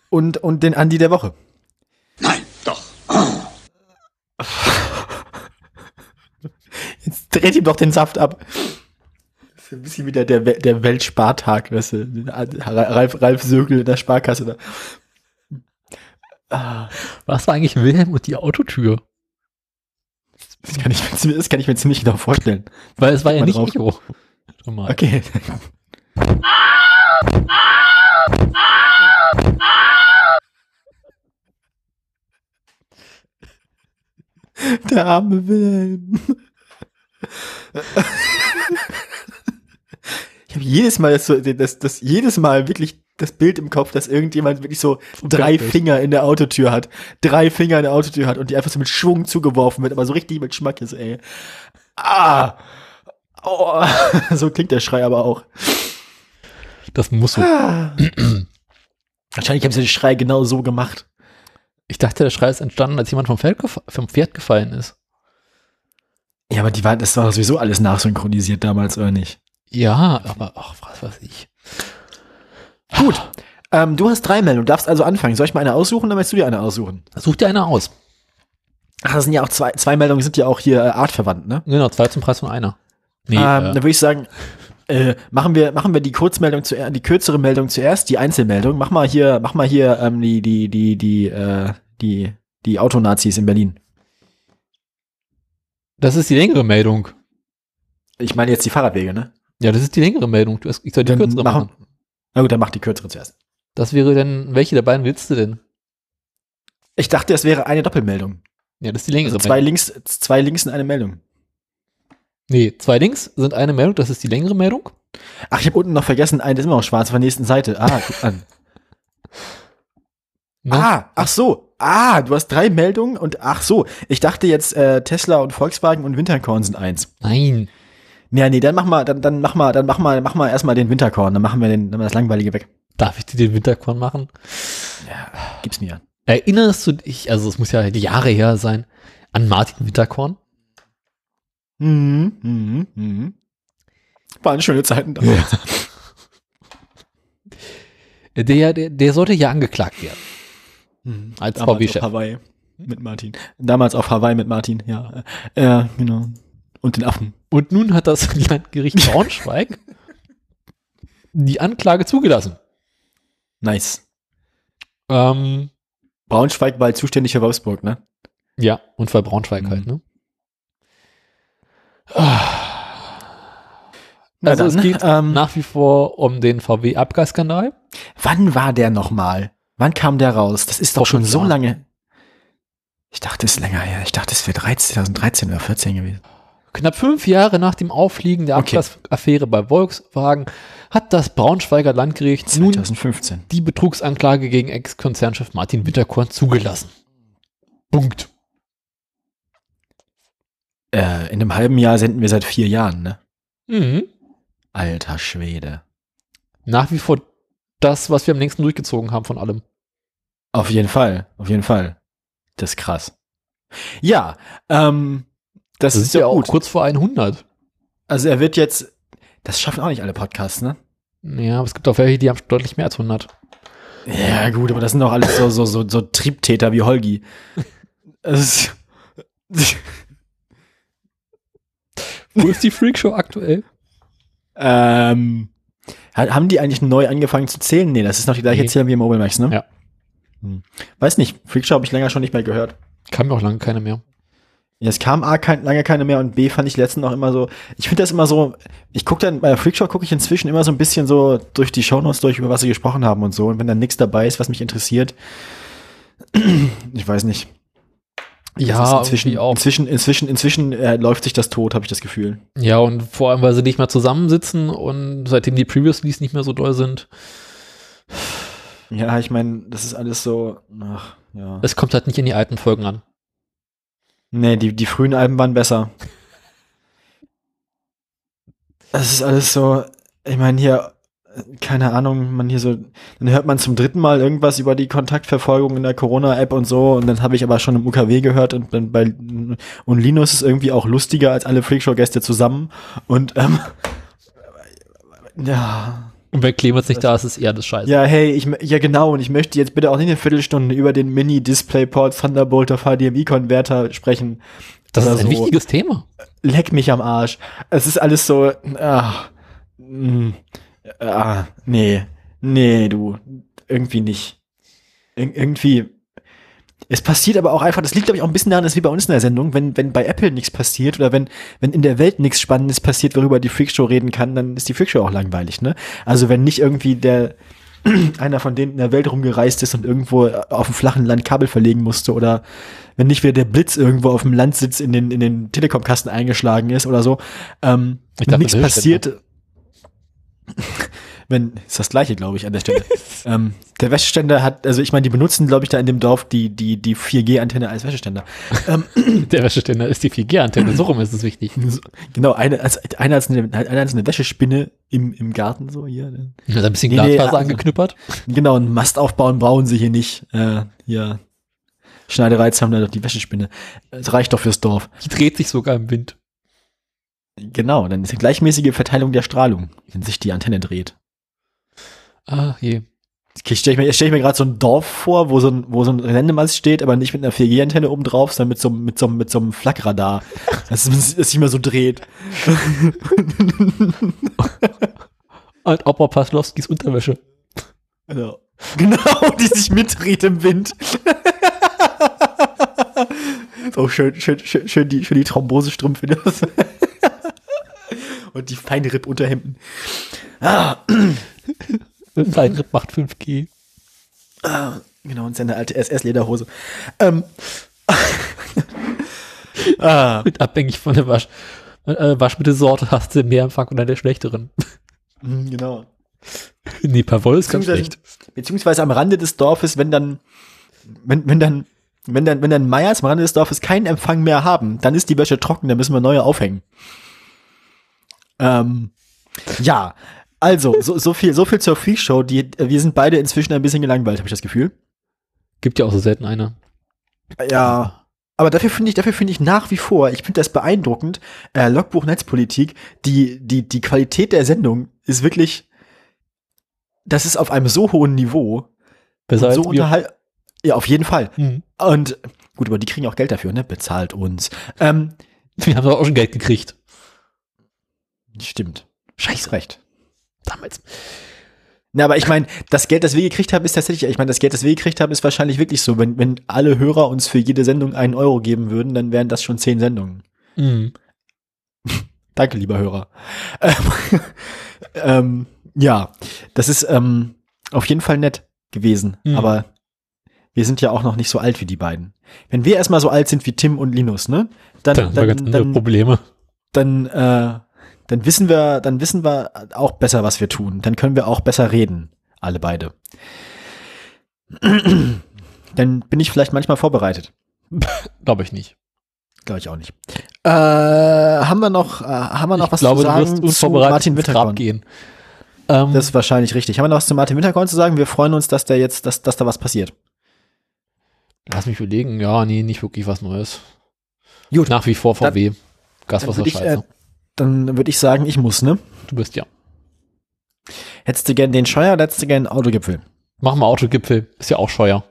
und, und den Andi der Woche. Nein, doch. Jetzt dreht ihm doch den Saft ab. Das ist ein bisschen wieder der, We- der Weltspartag, weißt du? Ralf, Ralf Sögel in der Sparkasse. Da. Ah, Was war eigentlich Wilhelm und die Autotür? das, kann ich mir, ziemlich- das kann ich mir ziemlich genau vorstellen. Weil es war ja nicht drauf. Echo. Schon mal. Okay. Der arme Wilhelm. Ich habe jedes Mal das, so- das, das jedes Mal wirklich das Bild im Kopf, dass irgendjemand wirklich so drei Finger in der Autotür hat, drei Finger in der Autotür hat und die einfach so mit Schwung zugeworfen wird, aber so richtig mit Schmackes, ey. Ah! Oh, *laughs* so klingt der Schrei aber auch. Das muss so. Wahrscheinlich haben sie den Schrei genau so gemacht. Ich dachte, der Schrei ist entstanden, als jemand vom, Feld vom Pferd gefallen ist. Ja, aber die war, das war sowieso alles nachsynchronisiert damals, oder nicht? Ja, aber ach, was weiß ich. Gut. Ähm, du hast drei Meldungen, du darfst also anfangen. Soll ich mal eine aussuchen, dann möchtest du dir eine aussuchen? Such dir eine aus. Ach, das sind ja auch zwei, zwei Meldungen sind ja auch hier äh, artverwandt, ne? Genau, zwei zum Preis von einer. Nee, ähm, äh, Dann würde ich sagen, äh, machen wir, machen wir die Kurzmeldung zuerst, die kürzere Meldung zuerst, die Einzelmeldung. Mach mal hier, mach mal hier ähm, die, die, die, die, äh, die, die Autonazis in Berlin. Das ist die längere Meldung. Ich meine jetzt die Fahrradwege, ne? Ja, das ist die längere Meldung. Du hast, ich soll die Dann kürzere machen- machen. Na gut, dann mach die kürzere zuerst. Das wäre dann, welche der beiden willst du denn? Ich dachte, es wäre eine Doppelmeldung. Ja, das ist die längere Also zwei Meldung. Links, zwei Links und eine Meldung. Nee, zwei Links sind eine Meldung, das ist die längere Meldung. Ach, ich habe unten noch vergessen, eine ist immer noch schwarz auf der nächsten Seite. Ah, guck an. *laughs* Ne? Ah, ach so. Ah, du hast drei Meldungen und ach so. Ich dachte jetzt äh, Tesla und Volkswagen und Winterkorn sind eins. Nein. Ja, nee, dann mach mal, dann, dann mach mal, dann mach mal, mach mal erstmal den Winterkorn, dann machen wir den, dann wir das Langweilige weg. Darf ich dir den Winterkorn machen? Gib's mir. Erinnerst du dich, also es muss ja die Jahre her sein, an Martin Winterkorn? Mhm, mhm, mhm. Waren schöne Zeiten damals. *laughs* Der, der, der sollte ja angeklagt werden. Mhm. Als VW-Chef. Hawaii mit Martin. Damals auf Hawaii mit Martin, ja. Äh, Ja, genau. Und den Affen. Und nun hat das Landgericht *laughs* Braunschweig die Anklage zugelassen. Nice. Ähm, Braunschweig war halt zuständig für Wolfsburg, ne? ja, und für Braunschweig Mhm. halt, ne? Also es dann, geht ähm, nach wie vor um den VW-Abgasskandal. Wann war der nochmal? Wann kam der raus? Das ist doch schon so Jahren. lange. Ich dachte, es ist länger her. Ich dachte, es wäre 2013 oder 14 gewesen. Knapp fünf Jahre nach dem Auffliegen der Okay. Abgasaffäre bei Volkswagen hat das Braunschweiger Landgericht nun 2015. die Betrugsanklage gegen Ex-Konzernchef Martin Winterkorn zugelassen. Punkt. Äh, in einem halben Jahr senden wir seit vier Jahren, ne? Mhm. Alter Schwede. Nach wie vor das, was wir am längsten durchgezogen haben von allem. Auf jeden Fall, auf jeden Fall. Das ist krass. Ja, ähm, das, Das ist ist ja ja auch gut. kurz vor 100. Also er wird jetzt, das schaffen auch nicht alle Podcasts, ne? Ja, aber es gibt auch welche, die haben deutlich mehr als 100. Ja, gut, aber das sind doch alles so, so, so, so Triebtäter wie Holgi. Ist, Wo ist die Freakshow aktuell? ähm, haben die eigentlich neu angefangen zu zählen? Nee, das ist noch die gleiche Nee. Zählung wie im Mobilmax, ne? Ja. Hm. Weiß nicht, Freakshow habe ich länger schon nicht mehr gehört. Kam mir auch lange keine mehr. Ja, es kam A kein, lange keine mehr und B fand ich letztens noch immer so, ich finde das immer so, ich gucke dann, bei der Freakshow gucke ich inzwischen immer so ein bisschen so durch die Shownotes durch, über was sie gesprochen haben und so. Und wenn dann nichts dabei ist, was mich interessiert, *clears throat* ich weiß nicht. Ja, inzwischen, auch. inzwischen, inzwischen, inzwischen äh, läuft sich das tot, habe ich das Gefühl. Ja, und vor allem, weil sie nicht mehr zusammensitzen und seitdem die Previouslies nicht mehr so doll sind, Ja, ich meine, das ist alles so, ach, ja. es kommt halt nicht in die alten Folgen an. Nee, die, die frühen Alben waren besser. *laughs* Das ist alles so, ich meine hier, keine Ahnung, man hier so, dann hört man zum dritten Mal irgendwas über die Kontaktverfolgung in der Corona-App und so und dann habe ich aber schon im UKW gehört und dann bei und Linus ist irgendwie auch lustiger als alle Freakshow-Gäste zusammen und ähm, ja, Und wenn Clemens nicht da ist, ist eher das Scheiße. ja, hey, ich, ja genau, und ich möchte jetzt bitte auch nicht eine Viertelstunde über den Mini-DisplayPort Thunderbolt auf HDMI-Konverter sprechen. das ist ein so. wichtiges Thema. Leck mich am Arsch. Es ist alles so, ach, mm, ah, nee, nee, du, irgendwie nicht. Ir irgendwie, es passiert aber auch einfach, das liegt glaube ich auch ein bisschen daran, das ist wie bei uns in der Sendung, wenn, wenn bei Apple nichts passiert oder wenn, wenn in der Welt nichts Spannendes passiert, worüber die Freakshow reden kann, dann ist die Freakshow auch langweilig, ne? Also wenn nicht irgendwie der, *clears throat* einer von denen in der Welt rumgereist ist und irgendwo auf dem flachen Land Kabel verlegen musste oder wenn nicht wieder der Blitz irgendwo auf dem Landsitz in den, in den Telekom-Kasten eingeschlagen ist oder so, ähm, Ich dachte, nichts passiert. *laughs* Wenn, ist das gleiche, glaube ich, an der Stelle. *laughs* ähm, der Wäscheständer hat, also ich meine, die benutzen, glaube ich, da in dem Dorf die, die, die 4G-Antenne als Wäscheständer. Ähm, *laughs* Der Wäscheständer ist die 4G-Antenne, so rum ist es wichtig. so, genau, eine, als, einer hat eine, einer hat eine Wäschespinne im, im Garten, so hier. ne? Mit ein bisschen Nee, nee, Glasfaser also- angeknüppert. Genau, einen Mast aufbauen brauchen sie hier nicht. Äh, hier, Schneidereiz haben da doch die Wäschespinne. Es reicht doch fürs Dorf. Die dreht sich sogar im Wind. Genau, dann ist eine gleichmäßige Verteilung der Strahlung, wenn sich die Antenne dreht. Ah, je. Okay, stell ich mir, stell ich mir gerade so ein Dorf vor, wo so ein, wo so ein Sendemast steht, aber nicht mit einer 4G-Antenne oben drauf, sondern mit so, einem- mit so, mit so einem Flakradar, *laughs* das, das sich immer so dreht. *laughs* Und Opa Paslowskis Unterwäsche. Genau. Genau, *laughs* die sich mitdreht im Wind. so schön, schön, schön, schön die, schön die Thrombosestrümpfe. Und die feine Ripp-Unterhemden. Ah, *laughs* Sein Ripp macht 5G. ah, genau, und seine alte SS-Lederhose. Ähm. *laughs* ah, Mit abhängig von der Wasch, äh, Waschmittelsorte hast du mehr Empfang oder der schlechteren. mm, genau. *laughs* nee, Pavol ist ganz schlecht. beziehungsweise am Rande des Dorfes, wenn dann, wenn, wenn dann, wenn dann, wenn dann Meyers am Rande des Dorfes keinen Empfang mehr haben, dann ist die Wäsche trocken, dann müssen wir neue aufhängen. Ähm, ja, also, so, so viel, so viel zur Freakshow. Die, wir sind beide inzwischen ein bisschen gelangweilt, habe ich das Gefühl. Gibt ja auch so selten eine. Ja. Aber dafür finde ich, dafür finde ich nach wie vor, ich finde das beeindruckend, äh, Logbuch Netzpolitik, die, die, die Qualität der Sendung ist wirklich, das ist auf einem so hohen Niveau. Besser so als wir. unterhal Ja, auf jeden Fall. Mhm. Und gut, aber die kriegen auch Geld dafür, ne? Bezahlt uns. Ähm, Wir haben doch auch schon Geld gekriegt. Stimmt. Scheiß recht. Damals. Na, aber ich meine, das Geld, das wir gekriegt haben, ist tatsächlich, ich meine, das Geld, das wir gekriegt haben, ist wahrscheinlich wirklich so. Wenn, wenn alle Hörer uns für jede Sendung einen Euro geben würden, dann wären das schon zehn Sendungen. Mhm. *laughs* Danke, lieber Hörer. Ähm, *laughs* ähm, ja, das ist ähm, auf jeden Fall nett gewesen. Mhm. Aber wir sind ja auch noch nicht so alt wie die beiden. Wenn wir erstmal so alt sind wie Tim und Linus, ne? Dann, Dann, dann, dann, Probleme. dann, äh, dann wissen wir, dann wissen wir auch besser, was wir tun. Dann können wir auch besser reden, alle beide. dann bin ich vielleicht manchmal vorbereitet. *laughs* Glaube ich nicht. Glaube ich auch nicht. Äh, haben wir noch, äh, haben wir noch ich was glaube, zu du sagen zu unvorbereitet Martin Winterkorn? gehen. Ähm, Das ist wahrscheinlich richtig. Haben wir noch was zu Martin Winterkorn zu sagen? Wir freuen uns, dass der jetzt, dass, dass da was passiert. lass mich überlegen. Ja, nee, nicht wirklich was Neues. Gut. Nach wie vor VW. Dann Dann würde ich sagen, ich muss, ne? Du bist ja. Hättest du gern den Scheuer oder hättest du gern Autogipfel? Machen wir Autogipfel. Ist ja auch scheuer.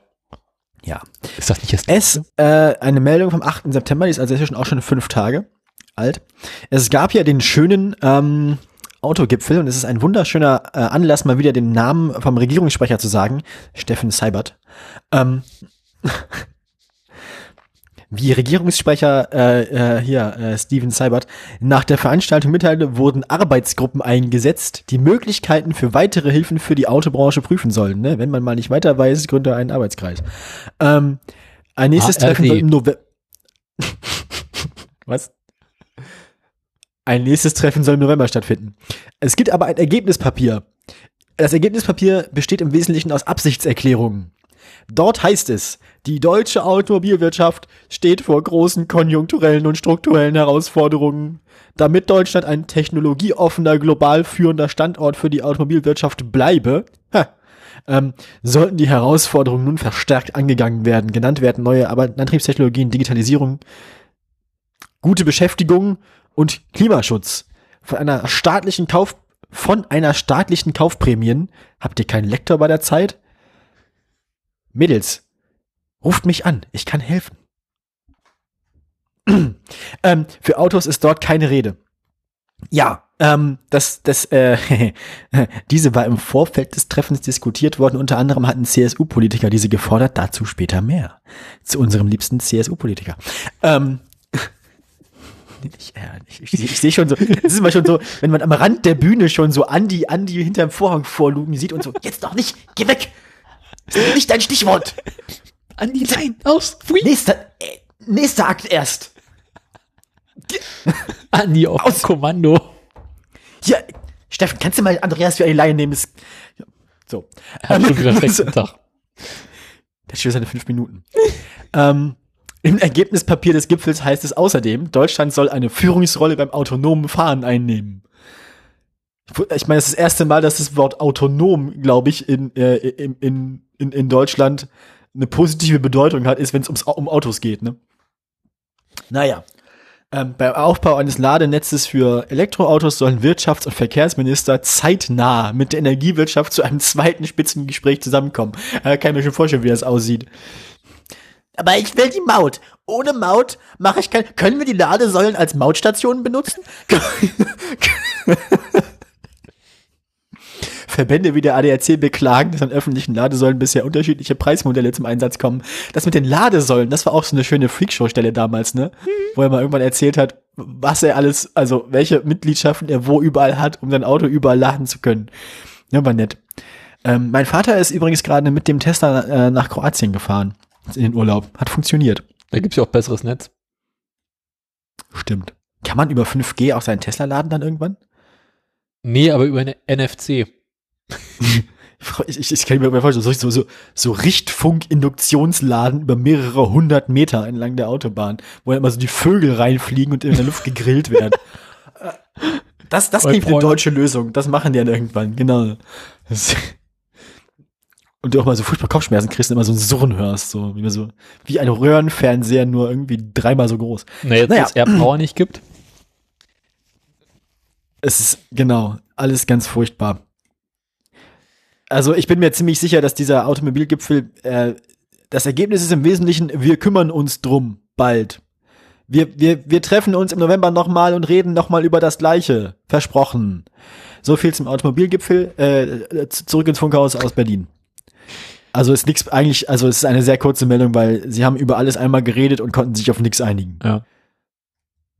Ja. Ist das nicht jetzt? Es, äh, eine Meldung vom 8. September, die ist also inzwischen auch schon fünf Tage alt. Es gab ja den schönen ähm, Autogipfel und es ist ein wunderschöner äh, Anlass, mal wieder den Namen vom Regierungssprecher zu sagen, Steffen Seibert. Ähm, *laughs* wie Regierungssprecher äh, äh, hier, äh, Steven Seibert, nach der Veranstaltung mitteilte, wurden Arbeitsgruppen eingesetzt, die Möglichkeiten für weitere Hilfen für die Autobranche prüfen sollen. Ne? Wenn man mal nicht weiter weiß, gründe einen Arbeitskreis. Ähm, ein nächstes ARD. Treffen soll im November. Was? Ein nächstes Treffen soll im November stattfinden. Es gibt aber ein Ergebnispapier. Das Ergebnispapier besteht im Wesentlichen aus Absichtserklärungen. Dort heißt es, die deutsche Automobilwirtschaft steht vor großen konjunkturellen und strukturellen Herausforderungen. Damit Deutschland ein technologieoffener, global führender Standort für die Automobilwirtschaft bleibe, ha, ähm, sollten die Herausforderungen nun verstärkt angegangen werden. Genannt werden neue Antriebstechnologien, Digitalisierung, gute Beschäftigung und Klimaschutz. Von einer staatlichen Kauf, von einer staatlichen Kaufprämien. Habt ihr keinen Lektor bei der Zeit? Mädels, ruft mich an, ich kann helfen. *clears throat* ähm, für Autos ist dort keine Rede. Ja, ähm, das, das, äh, *laughs* diese war im Vorfeld des Treffens diskutiert worden. Unter anderem hatten CSU-Politiker diese gefordert. Dazu später mehr. Zu unserem liebsten CSU-Politiker. Ähm, *laughs* ich, ich, ich, ich sehe schon so, das ist immer schon so, wenn man am Rand der Bühne schon so Andi, Andi hinterm Vorhang vorlugen sieht und so, jetzt doch nicht, geh weg! Das ist nicht dein Stichwort! Andi, nein, aus, pfui. Nächster, äh, nächster Akt erst! *laughs* Andi auf Aus. Kommando. Hier, Steffen, kannst du mal Andreas für eine Laie nehmen? Das, ja, so. Hat schon wieder *laughs* schlechten Tag. Das steht seine fünf Minuten. *laughs* ähm, Im Ergebnispapier des Gipfels heißt es außerdem, Deutschland soll eine Führungsrolle beim autonomen Fahren einnehmen. Ich meine, es ist das erste Mal, dass das Wort autonom, glaube ich, in, äh, in, in, in, in Deutschland eine positive Bedeutung hat, ist, wenn es um Autos geht. Ne? Naja. Ähm, beim Aufbau eines Ladenetzes für Elektroautos sollen Wirtschafts- und Verkehrsminister zeitnah mit der Energiewirtschaft zu einem zweiten Spitzengespräch zusammenkommen. Äh, kann ich mir schon vorstellen, wie das aussieht. Aber ich will die Maut. Ohne Maut mache ich kein. Können wir die Ladesäulen als Mautstationen benutzen? *laughs* Verbände wie der ADAC beklagen, dass an öffentlichen Ladesäulen bisher unterschiedliche Preismodelle zum Einsatz kommen. Das mit den Ladesäulen, das war auch so eine schöne Freakshow-Stelle damals, ne? Wo er mal irgendwann erzählt hat, was er alles, also welche Mitgliedschaften er wo überall hat, um sein Auto überall laden zu können. Ja, war nett. Ähm, mein Vater ist übrigens gerade mit dem Tesla äh, nach Kroatien gefahren. In den Urlaub. Hat funktioniert. Da gibt's ja auch besseres Netz. Stimmt. Kann man über 5G auch seinen Tesla laden dann irgendwann? Nee, aber über eine NFC. Ich, ich, ich kann mir vorstellen, so, so, so, so Richtfunk-Induktionsladen über mehrere hundert Meter entlang der Autobahn, wo dann immer so die Vögel reinfliegen und in der Luft gegrillt werden. *laughs* Das, das klingt eine deutsche Lösung. Das machen die dann irgendwann, genau. Das- *laughs* Und du auch mal so furchtbar Kopfschmerzen kriegst und immer so ein Surren hörst, so wie, so, wie ein Röhrenfernseher, nur irgendwie dreimal so groß. Na, jetzt, Naja. wo es Air Power nicht gibt. Es ist, genau, alles ganz furchtbar. Also ich bin mir ziemlich sicher, dass dieser Automobilgipfel, äh, das Ergebnis ist im Wesentlichen, wir kümmern uns drum bald. Wir, wir, wir treffen uns im November nochmal und reden nochmal über das Gleiche. Versprochen. So viel zum Automobilgipfel. Äh, zurück ins Funkhaus aus Berlin. Also ist nichts eigentlich, also es ist eine sehr kurze Meldung, weil sie haben über alles einmal geredet und konnten sich auf nichts einigen. Ja.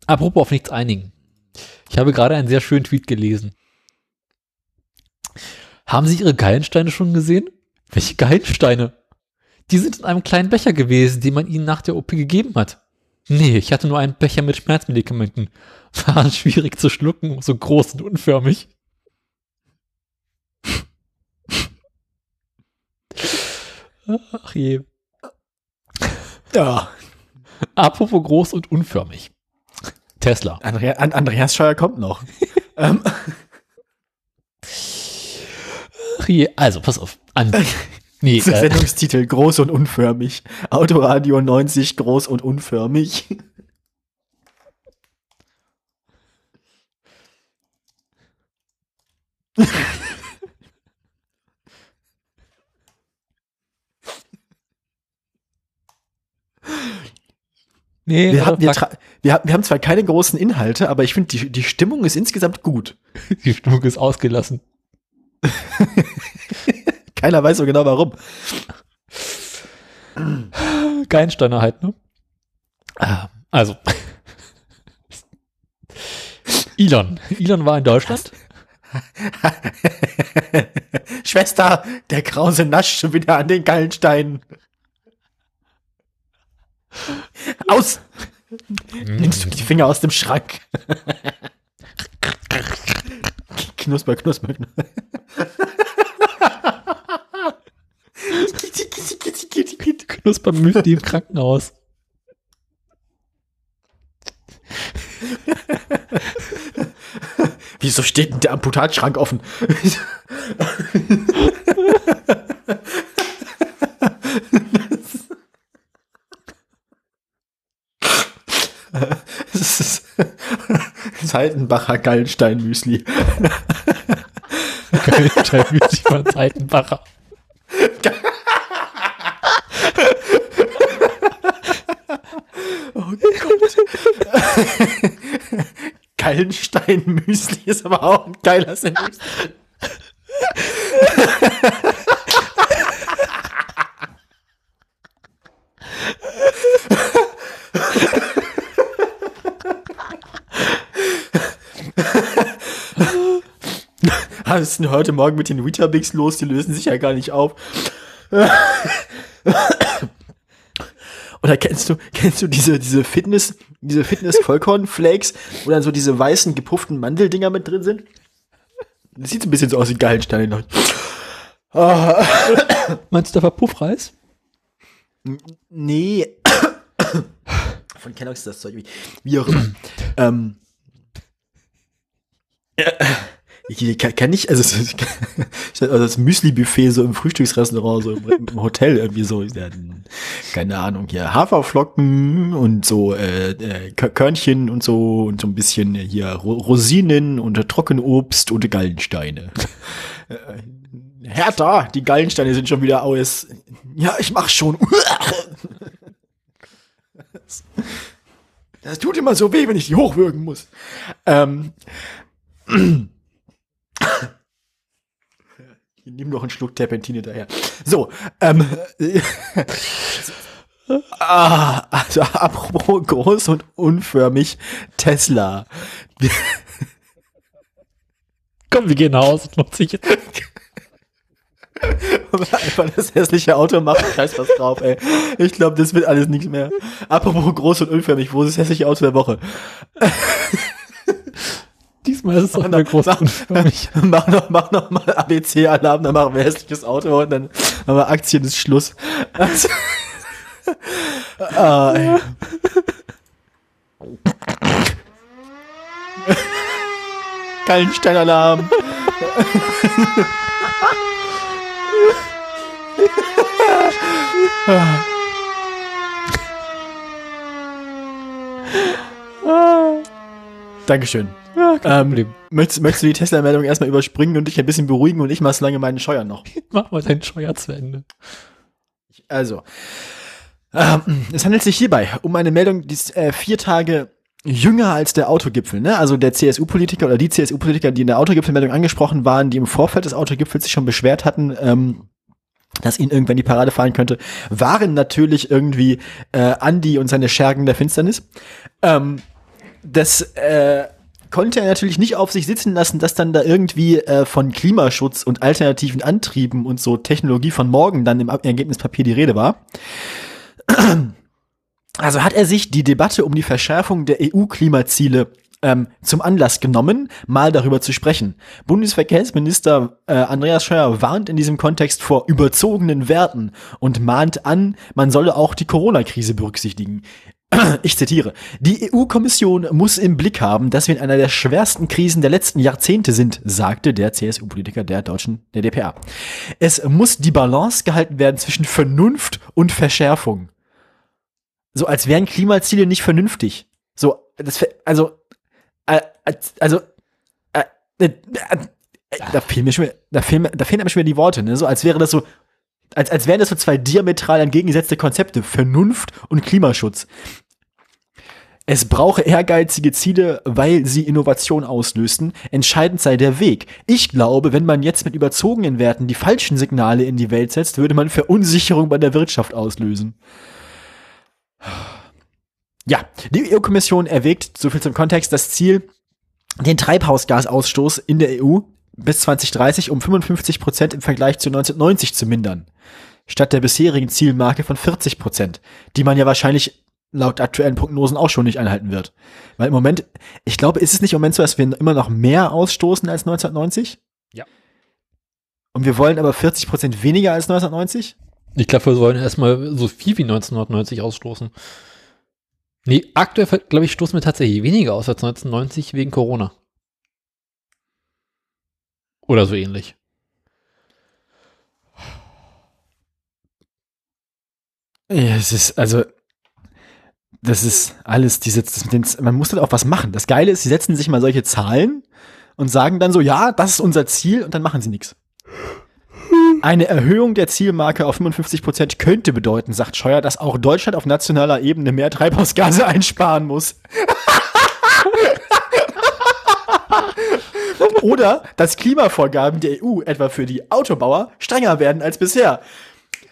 Apropos auf nichts einigen. Ich habe gerade einen sehr schönen Tweet gelesen. Haben Sie Ihre Gallensteine schon gesehen? Welche Gallensteine? Die sind in einem kleinen Becher gewesen, den man Ihnen nach der OP gegeben hat. Nee, ich hatte nur einen Becher mit Schmerzmedikamenten. *laughs* Waren schwierig zu schlucken, so groß und unförmig. *laughs* Ach je. Ja. Apropos groß und unförmig. Tesla. Andrea, An Andreas Scheuer kommt noch. *laughs* ähm, also pass auf. An. Nee, Der äh, Sendungstitel *laughs* groß und unförmig. Autoradio 90 groß und unförmig. nee, Wir, hatten, wir, wir, haben- wir haben zwar keine großen Inhalte, aber ich finde, die, die Stimmung ist insgesamt gut. die Stimmung ist ausgelassen. *laughs* Keiner weiß so genau warum. Geinsteiner halt, ne? Also. Elon. Elon war in Deutschland. *laughs* Schwester, der Krause nascht schon wieder an den Gallensteinen. Aus! Nimmst du die Finger aus dem Schrank. *laughs* knusper, knusper, knusper. Knuspermüsli im Krankenhaus. Wieso steht denn der Amputatschrank offen? Das *laughs* ist Seitenbacher Gallenstein-Müsli. *laughs* Geinsteinmüsli von Seitenbacher. Oh Gott. Gallenstein-Müsli ist aber auch ein geiler Sandwich. *laughs* *laughs* Was ist denn heute Morgen mit den Weetabix los? Die lösen sich ja gar nicht auf. *laughs* Oder kennst du, kennst du diese, diese Fitness, diese Fitness-Vollkorn-Flakes, wo dann so diese weißen, gepufften Mandeldinger mit drin sind? Das sieht so ein bisschen so aus wie Gallensteine. Ah, *laughs* Meinst du, da war Puffreis? nee. *coughs* Von Kellogg's ist das Zeug, wie, wie auch immer. ähm, ja, ich kann, ich, also, *laughs* also das Müsli-Buffet so im Frühstücksrestaurant, so im, im Hotel irgendwie so, ja, keine Ahnung, hier Haferflocken und so äh, äh, Kör- Körnchen und so und so ein bisschen hier Ro Rosinen und Trockenobst und Gallensteine. *laughs* Äh, Hertha, die Gallensteine sind schon wieder aus. Ja, ich mach schon. *laughs* Das tut immer so weh, wenn ich die hochwürgen muss. Ähm. Nimm doch einen Schluck Terpentin hinterher. So, ähm. *laughs* ah, also apropos groß und unförmig, Tesla. *laughs* Komm, wir gehen nach Hause und nutze ich jetzt. *laughs* Einfach das hässliche Auto macht, scheiß was drauf, ey. Ich glaube, das wird alles nichts mehr. Apropos groß und unförmig, wo ist das hässliche Auto der Woche? Diesmal ist es auch eine große mach, *laughs* mach noch, mach noch mal ABC-Alarm, dann machen wir hässliches Auto und dann haben wir Aktien ist Schluss. Also, *laughs* ah, ey. Kallenstein-Alarm. *laughs* Dankeschön. Ja, Ähm, möchtest, möchtest du die Tesla-Meldung erstmal überspringen und dich ein bisschen beruhigen und ich mach so lange meinen Scheuer noch? *laughs* Mach mal deinen Scheuer zu Ende. Also, ähm, es handelt sich hierbei um eine Meldung, die ist äh, vier Tage jünger als der Autogipfel. Ne? Also der CSU-Politiker oder die CSU-Politiker, die in der Autogipfelmeldung angesprochen waren, die im Vorfeld des Autogipfels sich schon beschwert hatten, ähm, dass ihnen irgendwann die Parade fallen könnte, waren natürlich irgendwie äh, Andi und seine Schergen der Finsternis. Ähm, das äh, konnte er natürlich nicht auf sich sitzen lassen, dass dann da irgendwie äh, von Klimaschutz und alternativen Antrieben und so Technologie von morgen dann im Ergebnispapier die Rede war. *clears throat* Also hat er sich die Debatte um die Verschärfung der EU-Klimaziele ähm, zum Anlass genommen, mal darüber zu sprechen. Bundesverkehrsminister äh, Andreas Scheuer warnt in diesem Kontext vor überzogenen Werten und mahnt an, man solle auch die Corona-Krise berücksichtigen. *clears throat* Ich zitiere. Die EU-Kommission muss im Blick haben, dass wir in einer der schwersten Krisen der letzten Jahrzehnte sind, sagte der CSU-Politiker der Deutschen, der DPA. Es muss die Balance gehalten werden zwischen Vernunft und Verschärfung. So als wären Klimaziele nicht vernünftig. So, das, also, äh, als- also, äh, äh, äh, da fehlen mir schon, da fehlen, da fehlen mir schon die Worte, ne? So als wäre das so, als, als wären das so zwei diametral entgegengesetzte Konzepte, Vernunft und Klimaschutz. Es brauche ehrgeizige Ziele, weil sie Innovation auslösten. Entscheidend sei der Weg. Ich glaube, wenn man jetzt mit überzogenen Werten die falschen Signale in die Welt setzt, würde man Verunsicherung bei der Wirtschaft auslösen. Ja, die EU-Kommission erwägt, so viel zum Kontext, das Ziel, den Treibhausgasausstoß in der EU bis 2030 um 55 Prozent im Vergleich zu 1990 zu mindern. Statt der bisherigen Zielmarke von 40 Prozent, die man ja wahrscheinlich laut aktuellen Prognosen auch schon nicht einhalten wird. Weil im Moment, ich glaube, ist es nicht im Moment so, dass wir immer noch mehr ausstoßen als 1990? Ja. Und wir wollen aber 40 Prozent weniger als 1990? Ich glaube, wir sollen erstmal so viel wie 1990 ausstoßen. Nee, aktuell, glaube ich, stoßen wir tatsächlich weniger aus als 1990 wegen Corona. Oder so ähnlich. Ja, es ist, also, das ist alles, diese, das mit den, man muss halt auch was machen. Das Geile ist, sie setzen sich mal solche Zahlen und sagen dann so, ja, das ist unser Ziel und dann machen sie nichts. Eine Erhöhung der Zielmarke auf 55 Prozent könnte bedeuten, sagt Scheuer, dass auch Deutschland auf nationaler Ebene mehr Treibhausgase *laughs* einsparen muss. *laughs* Oder dass Klimavorgaben der EU etwa für die Autobauer strenger werden als bisher.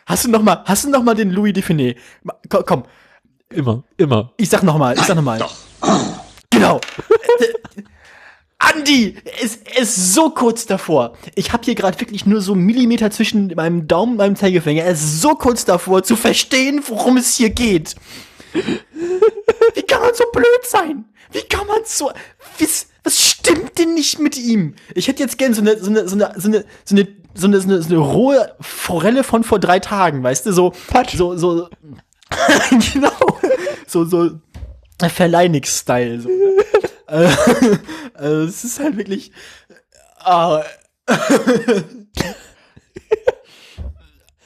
Hast du noch mal, hast du noch mal den Louis Define? Komm, komm, Immer, immer. ich sag noch mal, ich sag noch mal. Genau. *laughs* Andi, es es ist so kurz davor. Ich habe hier gerade wirklich nur so einen Millimeter zwischen meinem Daumen und meinem Zeigefinger. Er ist so kurz davor zu verstehen, worum es hier geht. Wie kann man so blöd sein? Wie kann man so was, was stimmt denn nicht mit ihm? Ich hätte jetzt gern so eine so eine so eine so eine so eine so eine, so eine, so eine rohe Forelle von vor drei Tagen, weißt du, so so so *laughs* genau so so Verleinix-Style so. *laughs* Äh, also *laughs* es ist halt wirklich. ah.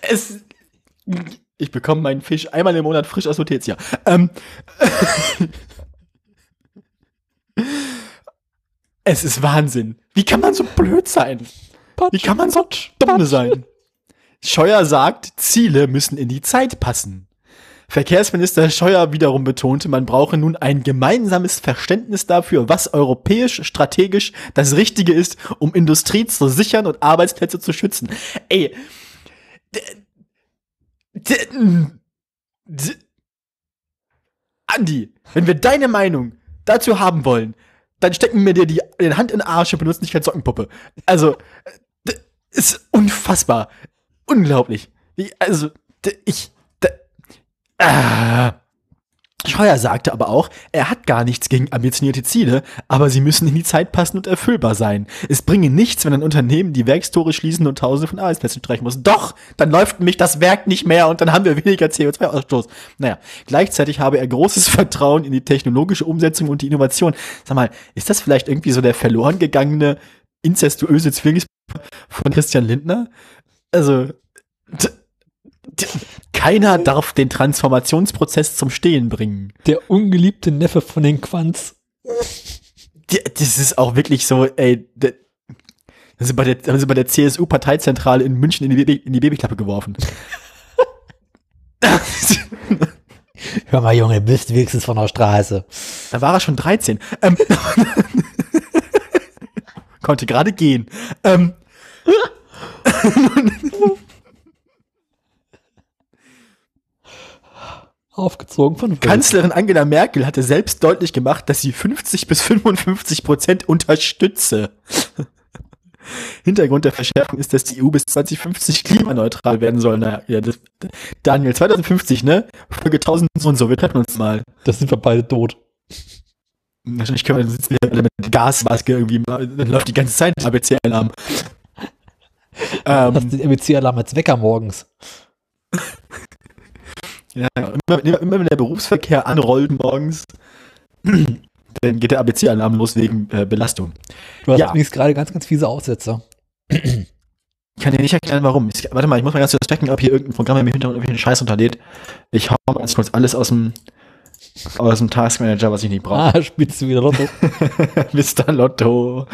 es. Ich bekomme meinen Fisch einmal im Monat frisch aus Lutetia. Ähm, es ist Wahnsinn. Wie kann man so blöd sein? Wie kann man so dumm sein? Scheuer sagt, Ziele müssen in die Zeit passen. Verkehrsminister Scheuer wiederum betonte, man brauche nun ein gemeinsames Verständnis dafür, was europäisch strategisch das Richtige ist, um Industrie zu sichern und Arbeitsplätze zu schützen. Ey, Andi, wenn wir deine Meinung dazu haben wollen, dann stecken wir dir die, die Hand in den Arsch und benutzen dich als Sockenpuppe. Also, ist unfassbar. Unglaublich. Wie, also, ich, d- ah. Scheuer sagte aber auch, er hat gar nichts gegen ambitionierte Ziele, aber sie müssen in die Zeit passen und erfüllbar sein. Es bringe nichts, wenn ein Unternehmen die Werkstore schließen und tausende von Arbeitsplätzen streichen muss. Doch, dann läuft nämlich das Werk nicht mehr und dann haben wir weniger CO2-Ausstoß. Naja, gleichzeitig habe er großes *laughs* Vertrauen in die technologische Umsetzung und die Innovation. Sag mal, ist das vielleicht irgendwie so der verloren gegangene inzestuöse Zwillings von Christian Lindner? Also, keiner darf den Transformationsprozess zum Stehen bringen. Der ungeliebte Neffe von den. Die- Das ist auch wirklich so, ey, d- haben sie bei der, haben sie bei der CSU-Parteizentrale in München in die, in die Babyklappe geworfen. Hör mal, Junge, bist wenigstens von der Straße. Da war er schon 13. Ähm, *laughs* konnte gerade gehen. Ähm, *laughs* Aufgezogen von Wölfen. Kanzlerin Angela Merkel hatte selbst deutlich gemacht, dass sie 50 bis 55 Prozent unterstütze. *laughs* Hintergrund der Verschärfung ist, dass die EU bis 2050 klimaneutral werden soll. Naja, ja, das, Daniel, 2050, ne? Folge 1000 so und so, wir treffen uns mal. Da sind wir beide tot. Wahrscheinlich können wir dann sitzen wir alle mit Gasmaske irgendwie, dann läuft die ganze Zeit ABC-Alarm. *laughs* Das ähm, ist der ABC-Alarm als Wecker morgens. *laughs* ja, immer, immer, immer wenn der Berufsverkehr anrollt morgens, *clears throat* dann geht der ABC-Alarm los wegen äh, Belastung. Du hast Ja. übrigens gerade ganz, ganz fiese Aussetzer. Ich kann dir nicht erklären, warum. Ich, warte mal, ich muss mal ganz kurz checken, ob hier irgendein Programm im Hintergrund irgendwinen Scheiß unterlädt. Ich hau mal ganz kurz alles aus dem, aus dem Taskmanager, was ich nicht brauche. Ah, spielst du wieder Lotto. *laughs* Mr. Lotto.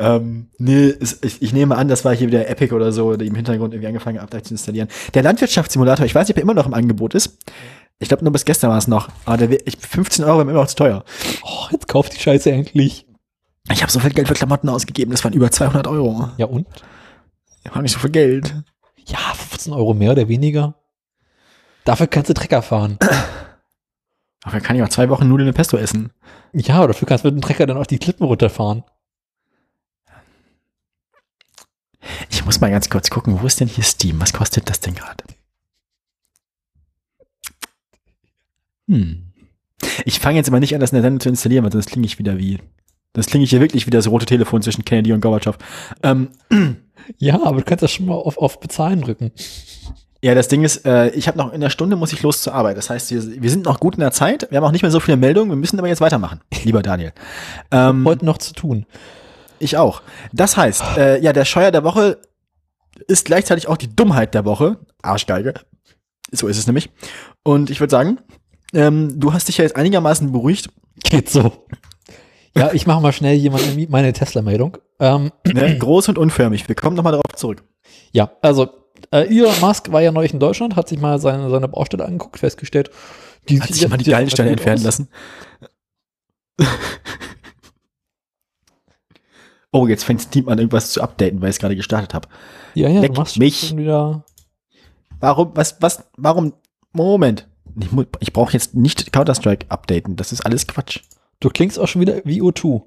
Ähm, nee, es, ich, ich nehme an, das war hier wieder Epic oder so, die im Hintergrund irgendwie angefangen haben, Updates zu installieren. Der Landwirtschaftssimulator, ich weiß nicht, ob er immer noch im Angebot ist. Ich glaube, nur bis gestern war es noch. Aber der, ich, 15 Euro mir immer noch zu teuer. Oh, jetzt kauft die Scheiße endlich. Ich habe so viel Geld für Klamotten ausgegeben, das waren über 200 Euro. Ja und? Ich habe nicht so viel Geld. Ja, 15 Euro mehr oder weniger. Dafür kannst du Trecker fahren. Aber kann ich auch zwei Wochen Nudeln mit Pesto essen. Ja, dafür kannst du mit dem Trecker dann auch die Klippen runterfahren. Ich muss mal ganz kurz gucken, wo ist denn hier Steam? Was kostet das denn gerade? Hm. Ich fange jetzt aber nicht an, das in der Sendung zu installieren, weil sonst klinge ich wieder wie. Das klinge ich hier wirklich wie das rote Telefon zwischen Kennedy und Gorbatschow. Ähm, *clears throat* Ja, aber du kannst das schon mal auf, auf Bezahlen drücken. ja, das Ding ist, äh, ich habe noch in einer Stunde muss ich los zur Arbeit. Das heißt, wir, wir sind noch gut in der Zeit. Wir haben auch nicht mehr so viele Meldungen. Wir müssen aber jetzt weitermachen, lieber Daniel. Ähm, Heute noch zu tun. Ich auch. Das heißt, äh, ja, der Scheuer der Woche ist gleichzeitig auch die Dummheit der Woche. Arschgeige. So ist es nämlich. Und ich würde sagen, ähm, du hast dich ja jetzt einigermaßen beruhigt. Geht so. Ja, ich mache mal schnell jemand meine Tesla-Meldung. Ähm, Ne? Groß und unförmig. Wir kommen nochmal darauf zurück. ja, also äh, Elon Musk war ja neulich in Deutschland, hat sich mal seine, seine Baustelle angeguckt, festgestellt, die Hat sich mal die geilen Steine entfernen lassen. *laughs* Oh, jetzt fängt Steam an, irgendwas zu updaten, weil ich es gerade gestartet habe. Ja, ja, Leck du machst mich. schon wieder. Warum, was, was, warum, Moment. Ich, ich brauche jetzt nicht Counter-Strike updaten. Das ist alles Quatsch. Du klingst auch schon wieder wie O2.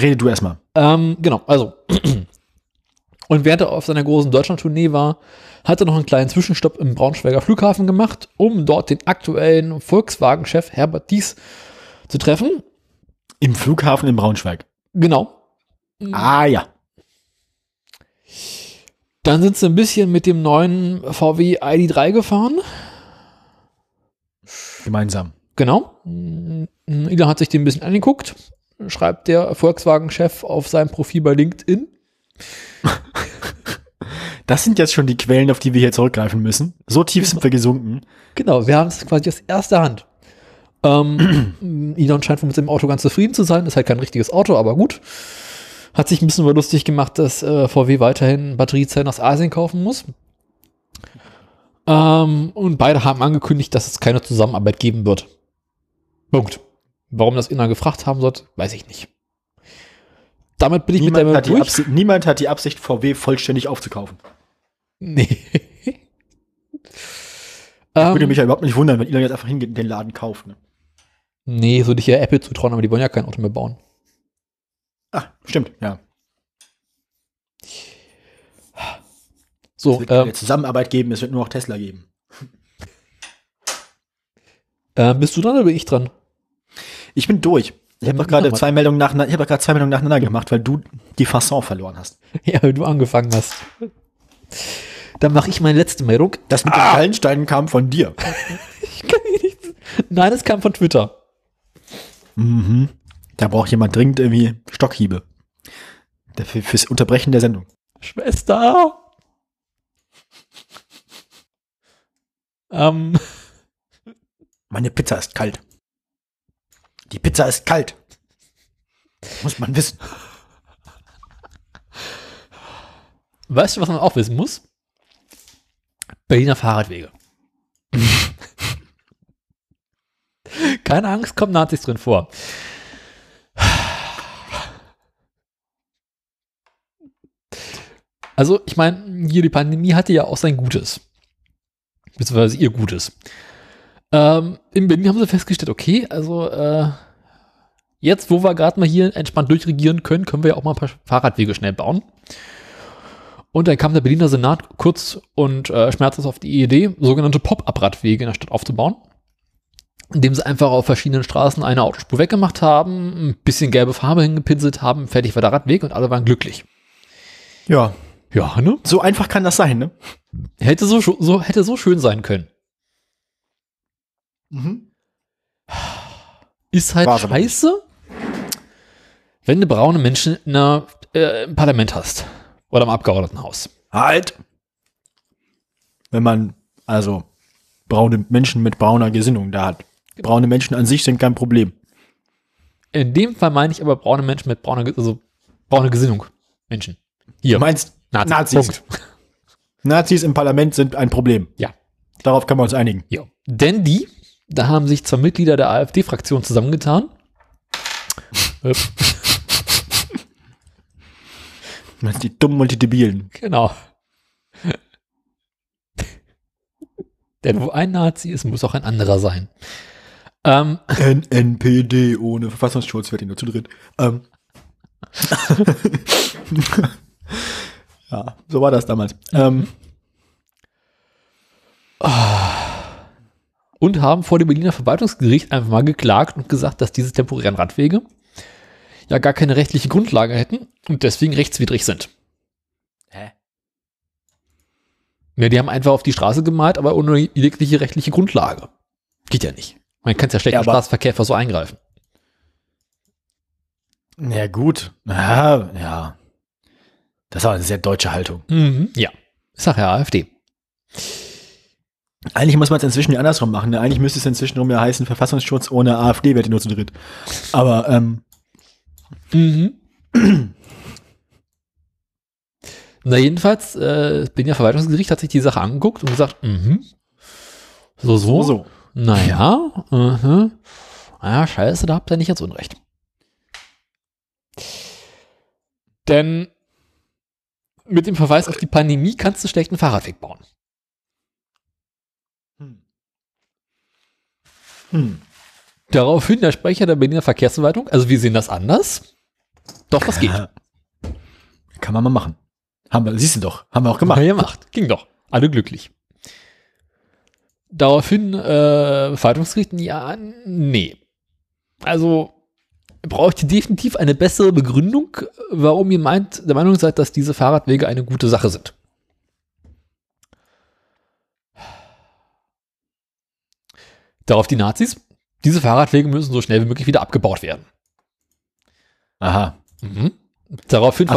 Rede du erstmal. Ähm, genau, also. *clears throat* Und während er auf seiner großen Deutschland-Tournee war, hat er noch einen kleinen Zwischenstopp im Braunschweiger Flughafen gemacht, um dort den aktuellen Volkswagen-Chef Herbert Dies zu treffen. Im Flughafen in Braunschweig. Genau. Ah ja. Dann sind sie ein bisschen mit dem neuen VW ID3 gefahren. Gemeinsam. Genau. Mm, Elon hat sich den ein bisschen angeguckt, schreibt der Volkswagen-Chef auf seinem Profil bei LinkedIn. *laughs* Das sind jetzt schon die Quellen, auf die wir hier zurückgreifen müssen. So tief sind wir gesunken. Genau, wir haben es quasi aus erster Hand. Ähm, *clears throat* Elon scheint mit seinem Auto ganz zufrieden zu sein. Ist halt kein richtiges Auto, aber gut. Hat sich ein bisschen über lustig gemacht, dass äh, VW weiterhin Batteriezellen aus Asien kaufen muss. Ähm, und beide haben angekündigt, dass es keine Zusammenarbeit geben wird. Punkt. Warum das Elon gefragt haben sollte, weiß ich nicht. Damit bin ich mit Niemand der hat, durch. Absicht, niemand hat die Absicht, VW vollständig aufzukaufen. Nee. Würde ähm, mich ja überhaupt nicht wundern, wenn Elon jetzt einfach hingeht und den Laden kauft. Ne? Nee, würde ich ja Apple zutrauen, aber die wollen ja kein Auto mehr bauen. Ah, stimmt, ja. So, Es wird ähm, Zusammenarbeit geben, es wird nur noch Tesla geben. Äh, bist du dran oder bin ich dran? Ich bin durch. Ich habe doch gerade zwei Meldungen nach, ich habe doch gerade zwei Meldungen nacheinander gemacht, weil du die Fasson verloren hast. *laughs* Ja, weil du angefangen hast. Dann mache ich meine letzte Meldung. Das mit den Gallensteinen kam von dir. *laughs* Ich kann hier nichts. Nein, es kam von Twitter. Mhm. Da braucht jemand dringend irgendwie Stockhiebe. Dafür, fürs Unterbrechen der Sendung. Schwester. Ähm, Meine Pizza ist kalt. Die Pizza ist kalt. Muss man wissen. weißt du, was man auch wissen muss? Berliner Fahrradwege. *laughs* Keine Angst, kommen Nazis drin vor. Also, ich meine, hier die Pandemie hatte ja auch sein Gutes. Beziehungsweise ihr Gutes. Ähm, in Berlin haben sie festgestellt, okay, also äh, jetzt, wo wir gerade mal hier entspannt durchregieren können, können wir ja auch mal ein paar Fahrradwege schnell bauen. Und dann kam der Berliner Senat kurz und äh, schmerzlos auf die Idee, sogenannte Pop-up-Radwege in der Stadt aufzubauen, indem sie einfach auf verschiedenen Straßen eine Autospur weggemacht haben, ein bisschen gelbe Farbe hingepinselt haben, fertig war der Radweg und alle waren glücklich. Ja, Ja, ne? so einfach kann das sein, ne? Hätte so, so, hätte so schön sein können. Mhm. Ist halt War's aber scheiße, wenn du braune Menschen in einer, äh, im Parlament hast. Oder im Abgeordnetenhaus. Halt! Wenn man also braune Menschen mit brauner Gesinnung da hat. Braune Menschen an sich sind kein Problem. In dem Fall meine ich aber braune Menschen mit brauner, also braune Gesinnung. Menschen. Hier. Du meinst Nazis. Nazis. Punkt. *laughs* Nazis im Parlament sind ein Problem. Ja. Darauf können wir uns einigen. Ja. Denn die, da haben sich zwei Mitglieder der AfD-Fraktion zusammengetan. Meinst die Dummen und die Debilen. genau. Denn wo ein Nazi ist, muss auch ein anderer sein. Ähm, NNPD ohne Verfassungsschutz wird die nur zu dritt. Ähm. *laughs* ja, so war das damals. Ähm, und haben vor dem Berliner Verwaltungsgericht einfach mal geklagt und gesagt, dass diese temporären Radwege ja gar keine rechtliche Grundlage hätten und deswegen rechtswidrig sind. Hä? Ja, die haben einfach auf die Straße gemalt, aber ohne jegliche rechtliche Grundlage. Geht ja nicht. Man kann ja schlecht Ja, im Straßenverkehr so eingreifen. Ja, gut. Ja, ja. Das war eine sehr deutsche Haltung. Mhm. Ja. Ich sag ja AfD. Eigentlich muss man es inzwischen ja andersrum machen. Ne? Eigentlich müsste es inzwischen rum ja heißen, Verfassungsschutz ohne AfD die nur zu dritt. Aber ähm, Mhm. Na, jedenfalls, äh, das Berliner Verwaltungsgericht hat sich die Sache angeguckt und gesagt, mhm. So, so. so. Naja, uh naja, scheiße, da habt ihr nicht ganz Unrecht. Denn mit dem Verweis auf die Pandemie kannst du schlecht einen Fahrradweg bauen. Hm. Hm. Daraufhin der Sprecher der Berliner Verkehrsverwaltung, also wir sehen das anders. Doch, was geht? Kann man mal machen. Haben wir, siehst du doch, haben wir auch Gemacht. gemacht. gemacht. Ging doch. Alle glücklich. Daraufhin äh, Verwaltungsgericht, ja, nee. Also braucht ihr definitiv eine bessere Begründung, warum ihr meint, der Meinung seid, dass diese Fahrradwege eine gute Sache sind. Darauf die Nazis, diese Fahrradwege müssen so schnell wie möglich wieder abgebaut werden. Aha. Mhm. Daraufhin so,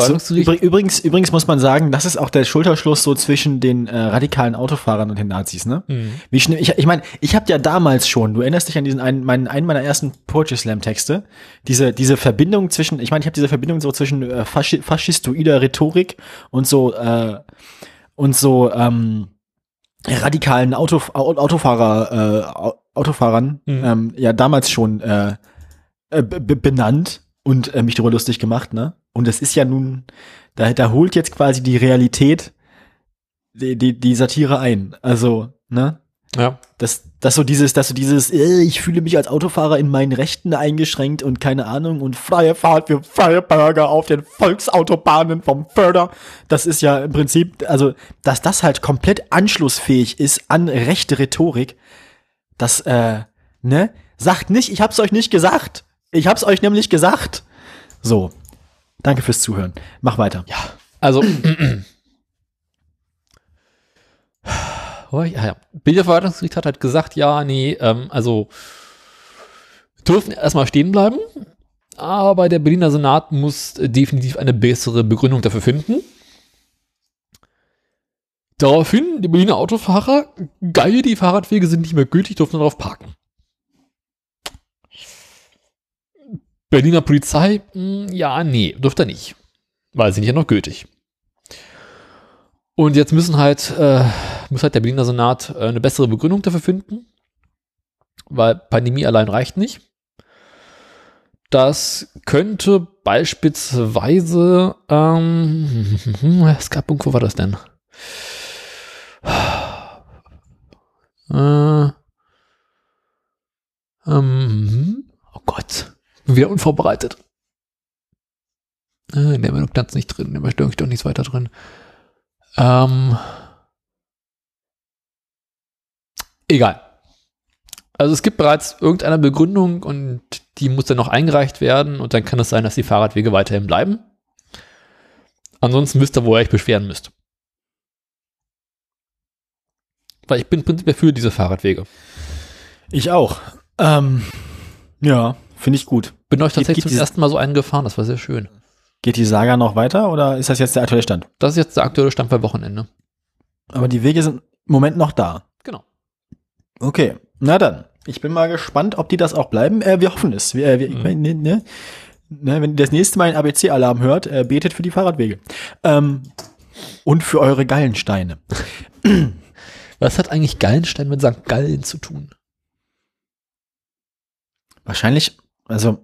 übrigens, übrigens muss man sagen, das ist auch der Schulterschluss so zwischen den äh, radikalen Autofahrern und den Nazis, ne? Mhm. Wie schnell, ich, ich meine, ich habe ja damals schon, du erinnerst dich an diesen einen, meinen, einen meiner ersten Poetry Slam Texte, diese, diese Verbindung zwischen, ich meine, ich habe diese Verbindung so zwischen äh, Faschi faschistoider Rhetorik und so, äh, und so, ähm, radikalen Auto, Au- Autofahrer, äh, Au- Autofahrern, Mhm. ähm, ja, damals schon, äh, äh, benannt und äh, mich darüber lustig gemacht, ne? Und es ist ja nun, da, da holt jetzt quasi die Realität die, die, die Satire ein. Also, ne? ja. dass, dass so dieses, dass so dieses, äh, ich fühle mich als Autofahrer in meinen Rechten eingeschränkt und keine Ahnung und freie Fahrt für freie Bürger auf den Volksautobahnen vom Förder. Das ist ja im Prinzip, also, dass das halt komplett anschlussfähig ist an rechte Rhetorik, das, äh, ne? Sagt nicht, ich hab's euch nicht gesagt. Ich hab's euch nämlich gesagt. So. Danke fürs Zuhören. Mach weiter. Ja, also. oh, ja, ja. Bilderverwaltungsgericht hat halt gesagt, ja, nee, ähm, also dürfen erstmal stehen bleiben, aber der Berliner Senat muss definitiv eine bessere Begründung dafür finden. Daraufhin, die Berliner Autofahrer, geil, die Fahrradwege sind nicht mehr gültig, durften darauf parken. Berliner Polizei, mh, ja, nee, durfte er nicht. Weil sie sind ja noch gültig. Und jetzt müssen halt, äh, muss halt der Berliner Senat äh, eine bessere Begründung dafür finden. Weil Pandemie allein reicht nicht. Das könnte beispielsweise, ähm, *laughs* es gab, wo war das denn? Äh, ähm, oh Gott, wieder unvorbereitet. Äh, in der Meldung stand nicht drin, in der Meldung steht doch nichts weiter drin. Ähm, egal. Also es gibt bereits irgendeine Begründung und die muss dann noch eingereicht werden und dann kann es sein, dass die Fahrradwege weiterhin bleiben. Ansonsten wisst ihr, wo ihr euch beschweren müsst. Weil ich bin prinzipiell für diese Fahrradwege. Ich auch. Ähm, ja, finde ich gut. Bin euch tatsächlich geht zum dieses- ersten Mal so einen gefahren, das war sehr schön. Geht die Saga noch weiter oder ist das jetzt der aktuelle Stand? Das ist jetzt der aktuelle Stand bei Wochenende. Aber die Wege sind im Moment noch da. Genau. Okay, na dann. Ich bin mal gespannt, ob die das auch bleiben. Äh, wir hoffen es. Wir, äh, wir, Mhm. ne, ne, ne, wenn ihr das nächste Mal einen ABC-Alarm hört, äh, betet für die Fahrradwege. Ähm, und für eure Gallensteine. *clears throat* Was hat eigentlich Gallenstein mit St. Gallen zu tun? Wahrscheinlich, also,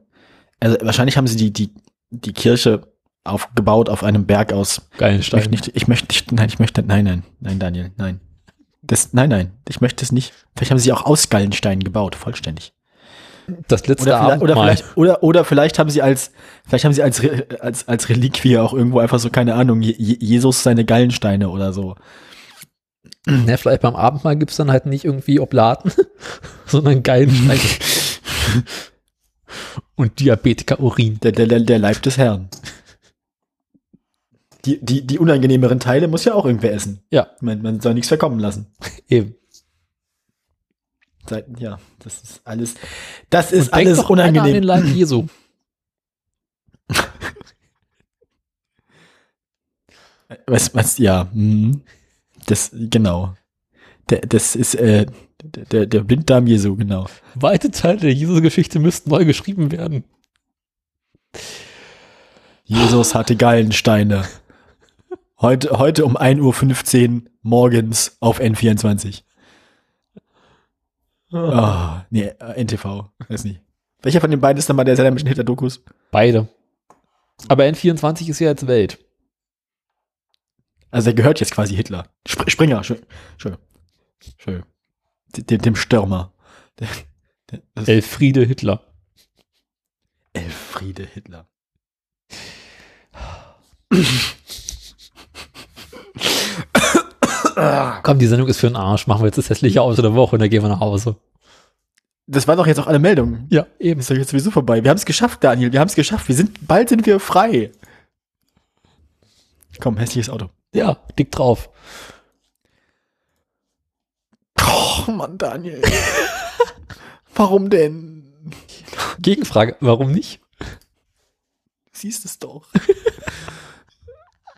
also wahrscheinlich haben sie die, die, die Kirche aufgebaut auf einem Berg aus. Ich Gallenstein. möchte nicht, ich möchte nicht, nein, ich möchte, nein, nein, nein, Daniel, nein. Das, nein, nein, ich möchte es nicht. Vielleicht haben sie auch aus Gallensteinen gebaut, vollständig. Das letzte Oder vielleicht, oder vielleicht, oder, oder vielleicht haben sie als, vielleicht haben sie als, als, als Reliquie auch irgendwo einfach so, keine Ahnung, Je Je- Jesus seine Gallensteine oder so. Ja, vielleicht beim Abendmahl gibt's dann halt nicht irgendwie Oblaten, *laughs* sondern Gallenstein. *laughs* Und Diabetiker-Urin. Der, der, der, Leib des Herrn. Die, die, die unangenehmeren Teile muss ja auch irgendwer essen. Ja, Man, man soll nichts verkommen lassen. *laughs* eben. Ja, das ist alles, das ist Und alles doch einer an den unangenehm. Leib Jesu. *laughs* Was, was, ja, mhm. das, genau. Das ist, äh, der, der, Blinddarm Jesu, genau. Weite Teile der Jesu-Geschichte müssten neu geschrieben werden. Jesus hatte Gallensteine. Heute, heute um 1.15 Uhr morgens auf N24. Ah, nee, äh, NTV, weiß nicht. Welcher von den beiden ist dann mal der sehr mit den Hitler-Dokus? Beide. Aber N24 ist ja jetzt Welt. Also der gehört jetzt quasi Hitler. Spr Springer, schön, schön, schön. Dem, dem Stürmer. Das Elfriede Hitler. Elfriede Hitler. Komm, die Sendung ist für den Arsch. Machen wir jetzt das hässliche Auto der Woche und dann gehen wir nach Hause. Das waren doch jetzt auch alle Meldungen. Ja, eben. Ist doch jetzt sowieso vorbei. Wir haben es geschafft, Daniel. Wir haben es geschafft. Wir sind, bald sind wir frei. Komm, hässliches Auto. Ja, dick drauf. Oh Mann, Daniel. *laughs* Warum denn? Gegenfrage, warum nicht? Du siehst es doch.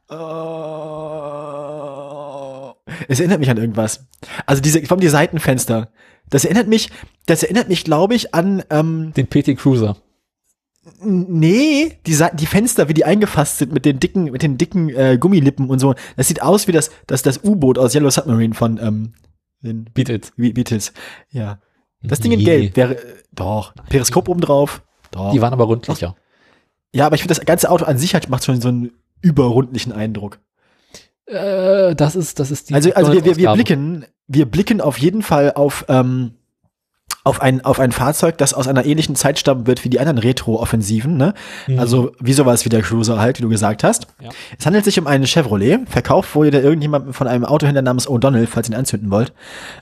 Oh. *laughs* Es erinnert mich an irgendwas. Also diese, vor allem die Seitenfenster. Das erinnert mich, das erinnert mich, glaube ich, an, ähm, Den PT Cruiser. nee, die, Seiten, die Fenster, wie die eingefasst sind mit den dicken, mit den dicken äh, Gummilippen und so. Das sieht aus wie das, das, das U-Boot aus Yellow Submarine von ähm, den Beatles. Be- Beatles. Ja. Das Ding in. Gelb wäre, äh, doch, Periskop oben drauf. Doch. Die waren aber rundlicher. Ja, aber ich finde, das ganze Auto an sich halt macht schon so einen überrundlichen Eindruck. Äh, das ist, das ist die Also, also wir, wir, wir blicken, wir blicken auf jeden Fall auf, ähm, auf ein, auf ein Fahrzeug, das aus einer ähnlichen Zeit stammen wird wie die anderen Retro-Offensiven, ne? Also wie sowas wie der Cruiser halt, wie du gesagt hast. Ja. Es handelt sich um einen Chevrolet. Verkauft wurde der irgendjemand von einem Autohändler namens O'Donnell, falls ihr ihn anzünden wollt.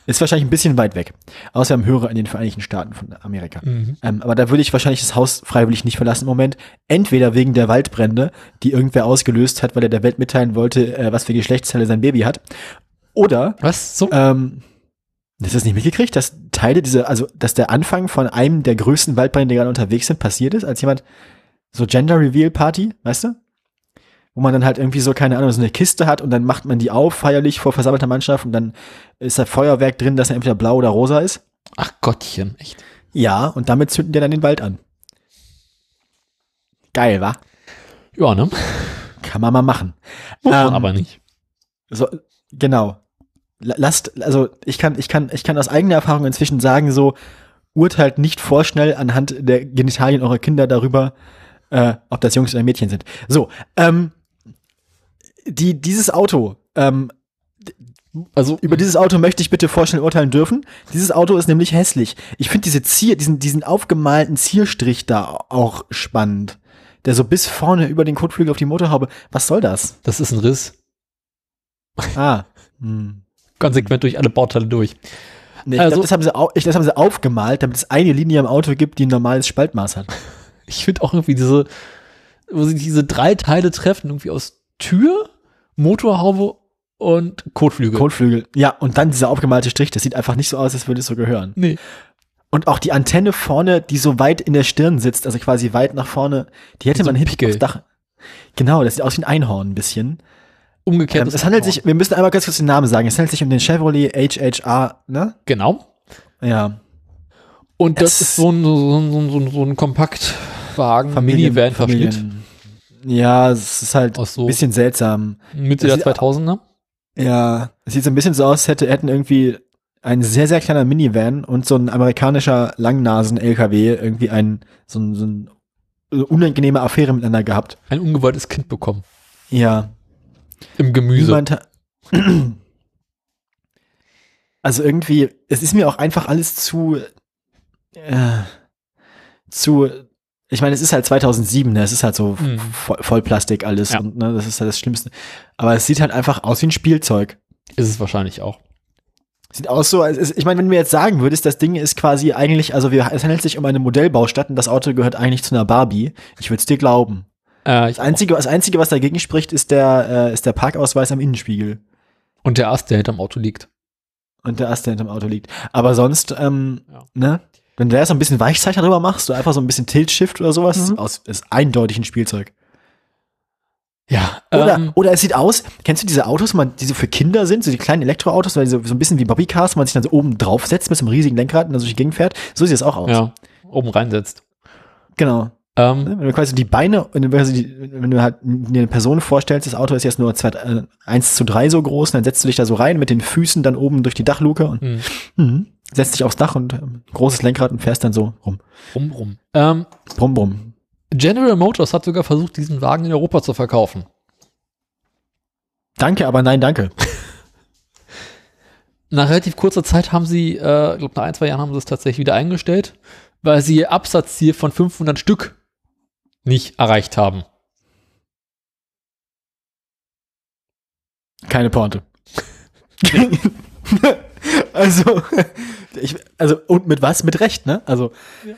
Ist wahrscheinlich ein bisschen weit weg. Außer im Hörer in den Vereinigten Staaten von Amerika. Mhm. Ähm, aber da würde ich wahrscheinlich das Haus freiwillig nicht verlassen im Moment. Entweder wegen der Waldbrände, die irgendwer ausgelöst hat, weil er der Welt mitteilen wollte, äh, was für Geschlechtsteile sein Baby hat. Oder Was? So? ähm, das nicht mitgekriegt, dass Teile dieser, also dass der Anfang von einem der größten Waldbrände, die gerade unterwegs sind, passiert ist, als jemand so Gender Reveal Party, weißt du? Wo man dann halt irgendwie so, keine Ahnung, so eine Kiste hat und dann macht man die auf, feierlich vor versammelter Mannschaft und dann ist da Feuerwerk drin, das entweder blau oder rosa ist. Ach Gottchen, echt. Ja, und damit zünden die dann den Wald an. Geil, wa? Ja, ne? Kann man mal machen. Muss man Ähm, aber nicht. So, genau. La- Lasst, also ich kann, ich kann, ich kann aus eigener Erfahrung inzwischen sagen, so urteilt nicht vorschnell anhand der Genitalien eurer Kinder darüber, äh, ob das Jungs oder Mädchen sind. So, ähm, die, dieses Auto, ähm, Also über dieses Auto möchte ich bitte vorschnell urteilen dürfen. Dieses Auto ist nämlich hässlich. Ich finde diese Zier, diesen, diesen aufgemalten Zierstrich da auch spannend. Der so bis vorne über den Kotflügel auf die Motorhaube. Was soll das? das ist ein Riss. Ah. Hm. Konsequent durch alle Bauteile durch. Nee, ich Also- glaub, das, haben sie au ich, das haben sie aufgemalt, damit es eine Linie im Auto gibt, die ein normales Spaltmaß hat. *laughs* Ich finde auch irgendwie diese, wo sie diese drei Teile treffen, irgendwie aus Tür, Motorhaube und Kotflügel. Kotflügel. Ja, und dann dieser aufgemalte Strich, das sieht einfach nicht so aus, als würde es so gehören. nee. Und auch die Antenne vorne, die so weit in der Stirn sitzt, also quasi weit nach vorne, die hätte So man hinten aufs Dach. Genau, das sieht aus wie ein Einhorn ein bisschen. Umgekehrt. Ähm, es handelt sich, wir müssen einmal ganz kurz den Namen sagen. Es handelt sich um den Chevrolet HHR, ne? Genau. Ja. Und das Es- ist so ein, so ein, so ein, so ein, Kompaktwagen, Minivan-Verschnitt. Familien- Ja, es ist halt so- ein bisschen seltsam. Mitte Das der sieht- 2000er. Ja, es sieht so ein bisschen so aus, als hätte, hätten irgendwie ein sehr, sehr kleiner Minivan und so ein amerikanischer Langnasen-LKW irgendwie ein, so ein, so ein unangenehme Affäre miteinander gehabt. Ein ungewolltes Kind bekommen. Ja. Im Gemüse. Niemand *clears throat* also irgendwie, es ist mir auch einfach alles zu, äh, zu, ich meine, es ist halt 2007, ne? es ist halt so Mhm. voll, Vollplastik alles Ja. und ne, das ist halt das Schlimmste. Aber es sieht halt einfach aus wie ein Spielzeug. ist es wahrscheinlich auch. Sieht aus so, als ist, ich meine, wenn du mir jetzt sagen würdest, das Ding ist quasi eigentlich, also wir, es handelt sich um eine Modellbaustadt und das Auto gehört eigentlich zu einer Barbie. Ich würde es dir glauben. Äh, Das Einzige, das Einzige, was dagegen spricht, ist der, äh, ist der Parkausweis am Innenspiegel. Und der Ast, der hinterm Auto liegt. Und der Ast, der hinterm Auto liegt. Aber sonst, ähm, Ja. ne? Wenn du da so ein bisschen Weichzeichner drüber machst, so einfach so ein bisschen Tilt-Shift oder sowas, Mhm. aus, ist eindeutig ein Spielzeug. Ja. Oder, ähm, oder es sieht aus, kennst du diese Autos, man, die so für Kinder sind, so die kleinen Elektroautos, weil die so, so ein bisschen wie Bobbycars, man sich dann so oben draufsetzt mit so einem riesigen Lenkrad und dann so durch die Gegend fährt? So sieht es auch aus. ja. Oben reinsetzt. Genau. Ähm, Wenn du quasi die Beine, wenn du, die, wenn du halt dir eine Person vorstellst, das Auto ist jetzt nur zwei, äh, 1 zu 3 so groß, dann setzt du dich da so rein mit den Füßen dann oben durch die Dachluke und hm, mhm, setzt dich aufs Dach und ähm, großes Lenkrad und fährst dann so rum. rum, rum. Ähm, Brumm, brumm. General Motors hat sogar versucht, diesen Wagen in Europa zu verkaufen. Danke, aber nein, danke. *laughs* Nach relativ kurzer Zeit haben sie, äh, ich glaube nach ein, zwei Jahren haben sie es tatsächlich wieder eingestellt, weil sie ihr Absatzziel von 500 Stück nicht erreicht haben. Keine Pointe. *laughs* also, ich, also, und mit was? Mit Recht, ne? Also. Ja.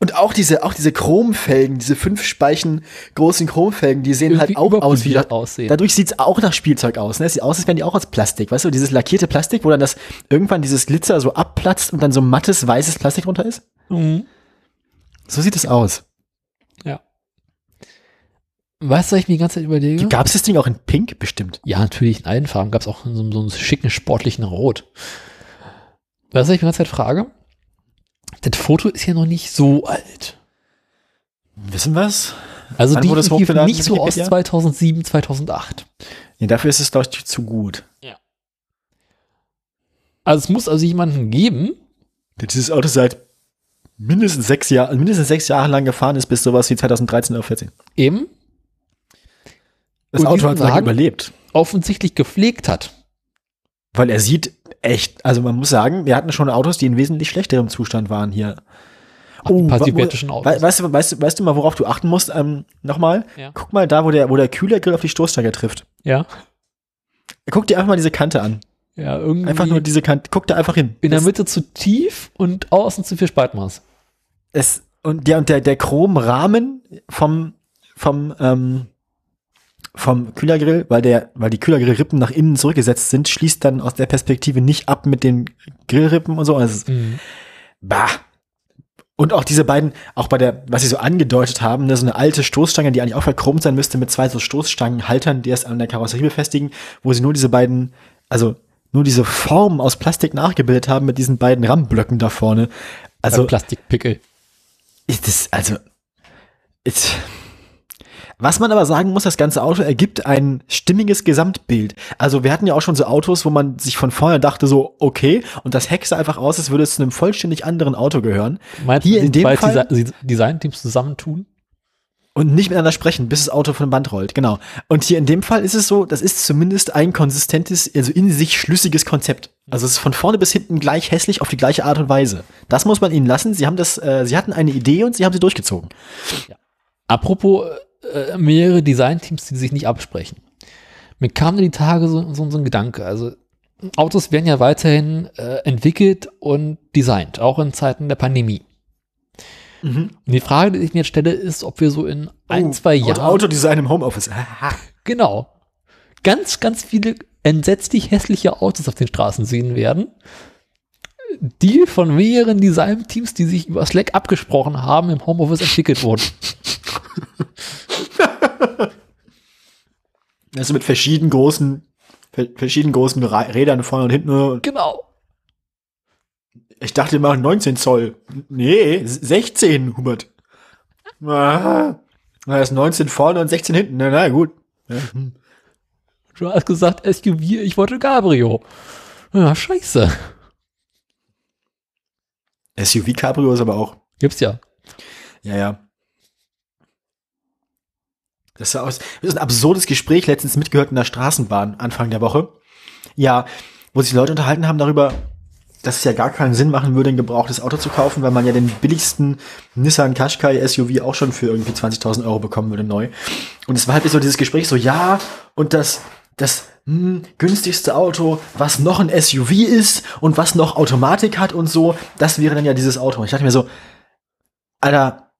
Und auch diese, auch diese Chromfelgen, diese fünf Speichen großen Chromfelgen, die sehen halt Irgendwie auch aus wie, aussehen. Dadurch sieht's auch nach Spielzeug aus. Ne? Es sieht aus, als wären die auch aus Plastik. Weißt du, dieses lackierte Plastik, wo dann das irgendwann dieses Glitzer so abplatzt und dann so mattes, weißes Plastik drunter ist. Mhm. So sieht es aus. Weißt du, was ich mir die ganze Zeit überlege? Gab es das Ding auch in Pink? Bestimmt. Ja, natürlich in allen Farben. Gab es auch in so, so einem schicken, sportlichen Rot. Weißt du, was ich mir die ganze Zeit frage? Das Foto ist ja noch nicht so alt. Wissen wir's? Also es definitiv hochgeladen, nicht so aus Wikipedia? 2007, 2008. Nee, dafür ist es, glaube ich, zu gut. Also es muss also jemanden geben, Dieses Auto seit mindestens sechs Jahren, mindestens sechs Jahre lang gefahren ist, bis sowas wie 2013 oder 14. eben Das Und Auto hat lange überlebt. offensichtlich gepflegt hat. Weil er sieht echt, also man muss sagen, wir hatten schon Autos, die in wesentlich schlechterem Zustand waren hier. Oh, Autos. We weißt, du, weißt, du, weißt du mal, worauf du achten musst? Ähm, Nochmal, Ja. guck mal da, wo der, wo der Kühlergrill auf die Stoßstange trifft. Ja. Guck dir einfach mal diese Kante an. Ja, irgendwie Einfach nur diese Kante, guck da einfach hin. in der Mitte zu tief und außen zu viel Spaltmaß. es, und der, und der, der Chromrahmen vom, vom, ähm, vom Kühlergrill, weil der, weil die Kühlergrillrippen nach innen zurückgesetzt sind, schließt dann aus der Perspektive nicht ab mit den Grillrippen und so. Also, Mhm. bah. Und auch diese beiden, auch bei der, was sie so angedeutet haben, ne, so eine alte Stoßstange, die eigentlich auch verchromt sein müsste, mit zwei so Stoßstangenhaltern, die es an der Karosserie befestigen, wo sie nur diese beiden, also nur diese Form aus Plastik nachgebildet haben mit diesen beiden Rammblöcken da vorne. Also Also, Plastikpickel. ist das, also, ist, was man aber sagen muss, das ganze Auto ergibt ein stimmiges Gesamtbild. Also wir hatten ja auch schon so Autos, wo man sich von vorne dachte so, okay, und das sah einfach aus, als würde es zu einem vollständig anderen Auto gehören Meinst Hier du, in die dem Fall- Desi- Designteams zusammentun? Und nicht miteinander sprechen, bis das Auto von dem Band rollt, genau. Und hier in dem Fall ist es so, das ist zumindest ein konsistentes, also in sich schlüssiges Konzept. Also es ist von vorne bis hinten gleich hässlich auf die gleiche Art und Weise. Das muss man ihnen lassen. Sie haben das, äh, sie hatten eine Idee und sie haben sie durchgezogen. Apropos äh, mehrere Designteams, die sich nicht absprechen. Mir kam die Tage so, so, so ein Gedanke. Also Autos werden ja weiterhin äh, entwickelt und designt, auch in Zeiten der Pandemie. Und die Frage, die ich mir jetzt stelle, ist, ob wir so in ein, Oh, zwei Jahren Autodesign im Homeoffice. Genau ganz, ganz viele entsetzlich hässliche Autos auf den Straßen sehen werden, die von mehreren Designteams, die sich über Slack abgesprochen haben, im Homeoffice entwickelt wurden. *laughs* Also mit verschiedenen großen, ver- verschiedenen großen Rädern vorne und hinten. Genau. Ich dachte, wir machen 19 Zoll. Nee, 16, Hubert. Ah, na, ist 19 vorne und 16 hinten. Na, na gut. Ja, hm. Du hast gesagt SUV, ich wollte Cabrio. Ja, scheiße. SUV Cabrio ist aber auch. Gibt's ja. Ja, ja. Das, war aus, das ist ein absurdes Gespräch letztens mitgehört in der Straßenbahn Anfang der Woche. Ja, wo sich Leute unterhalten haben darüber, dass es ja gar keinen Sinn machen würde, ein gebrauchtes Auto zu kaufen, weil man ja den billigsten Nissan Qashqai SUV auch schon für irgendwie 20.000 Euro bekommen würde neu. Und es war halt so dieses Gespräch so, ja, und das, das hm, günstigste Auto, was noch ein SUV ist und was noch Automatik hat und so, das wäre dann ja dieses Auto. Und ich dachte mir so, Alter,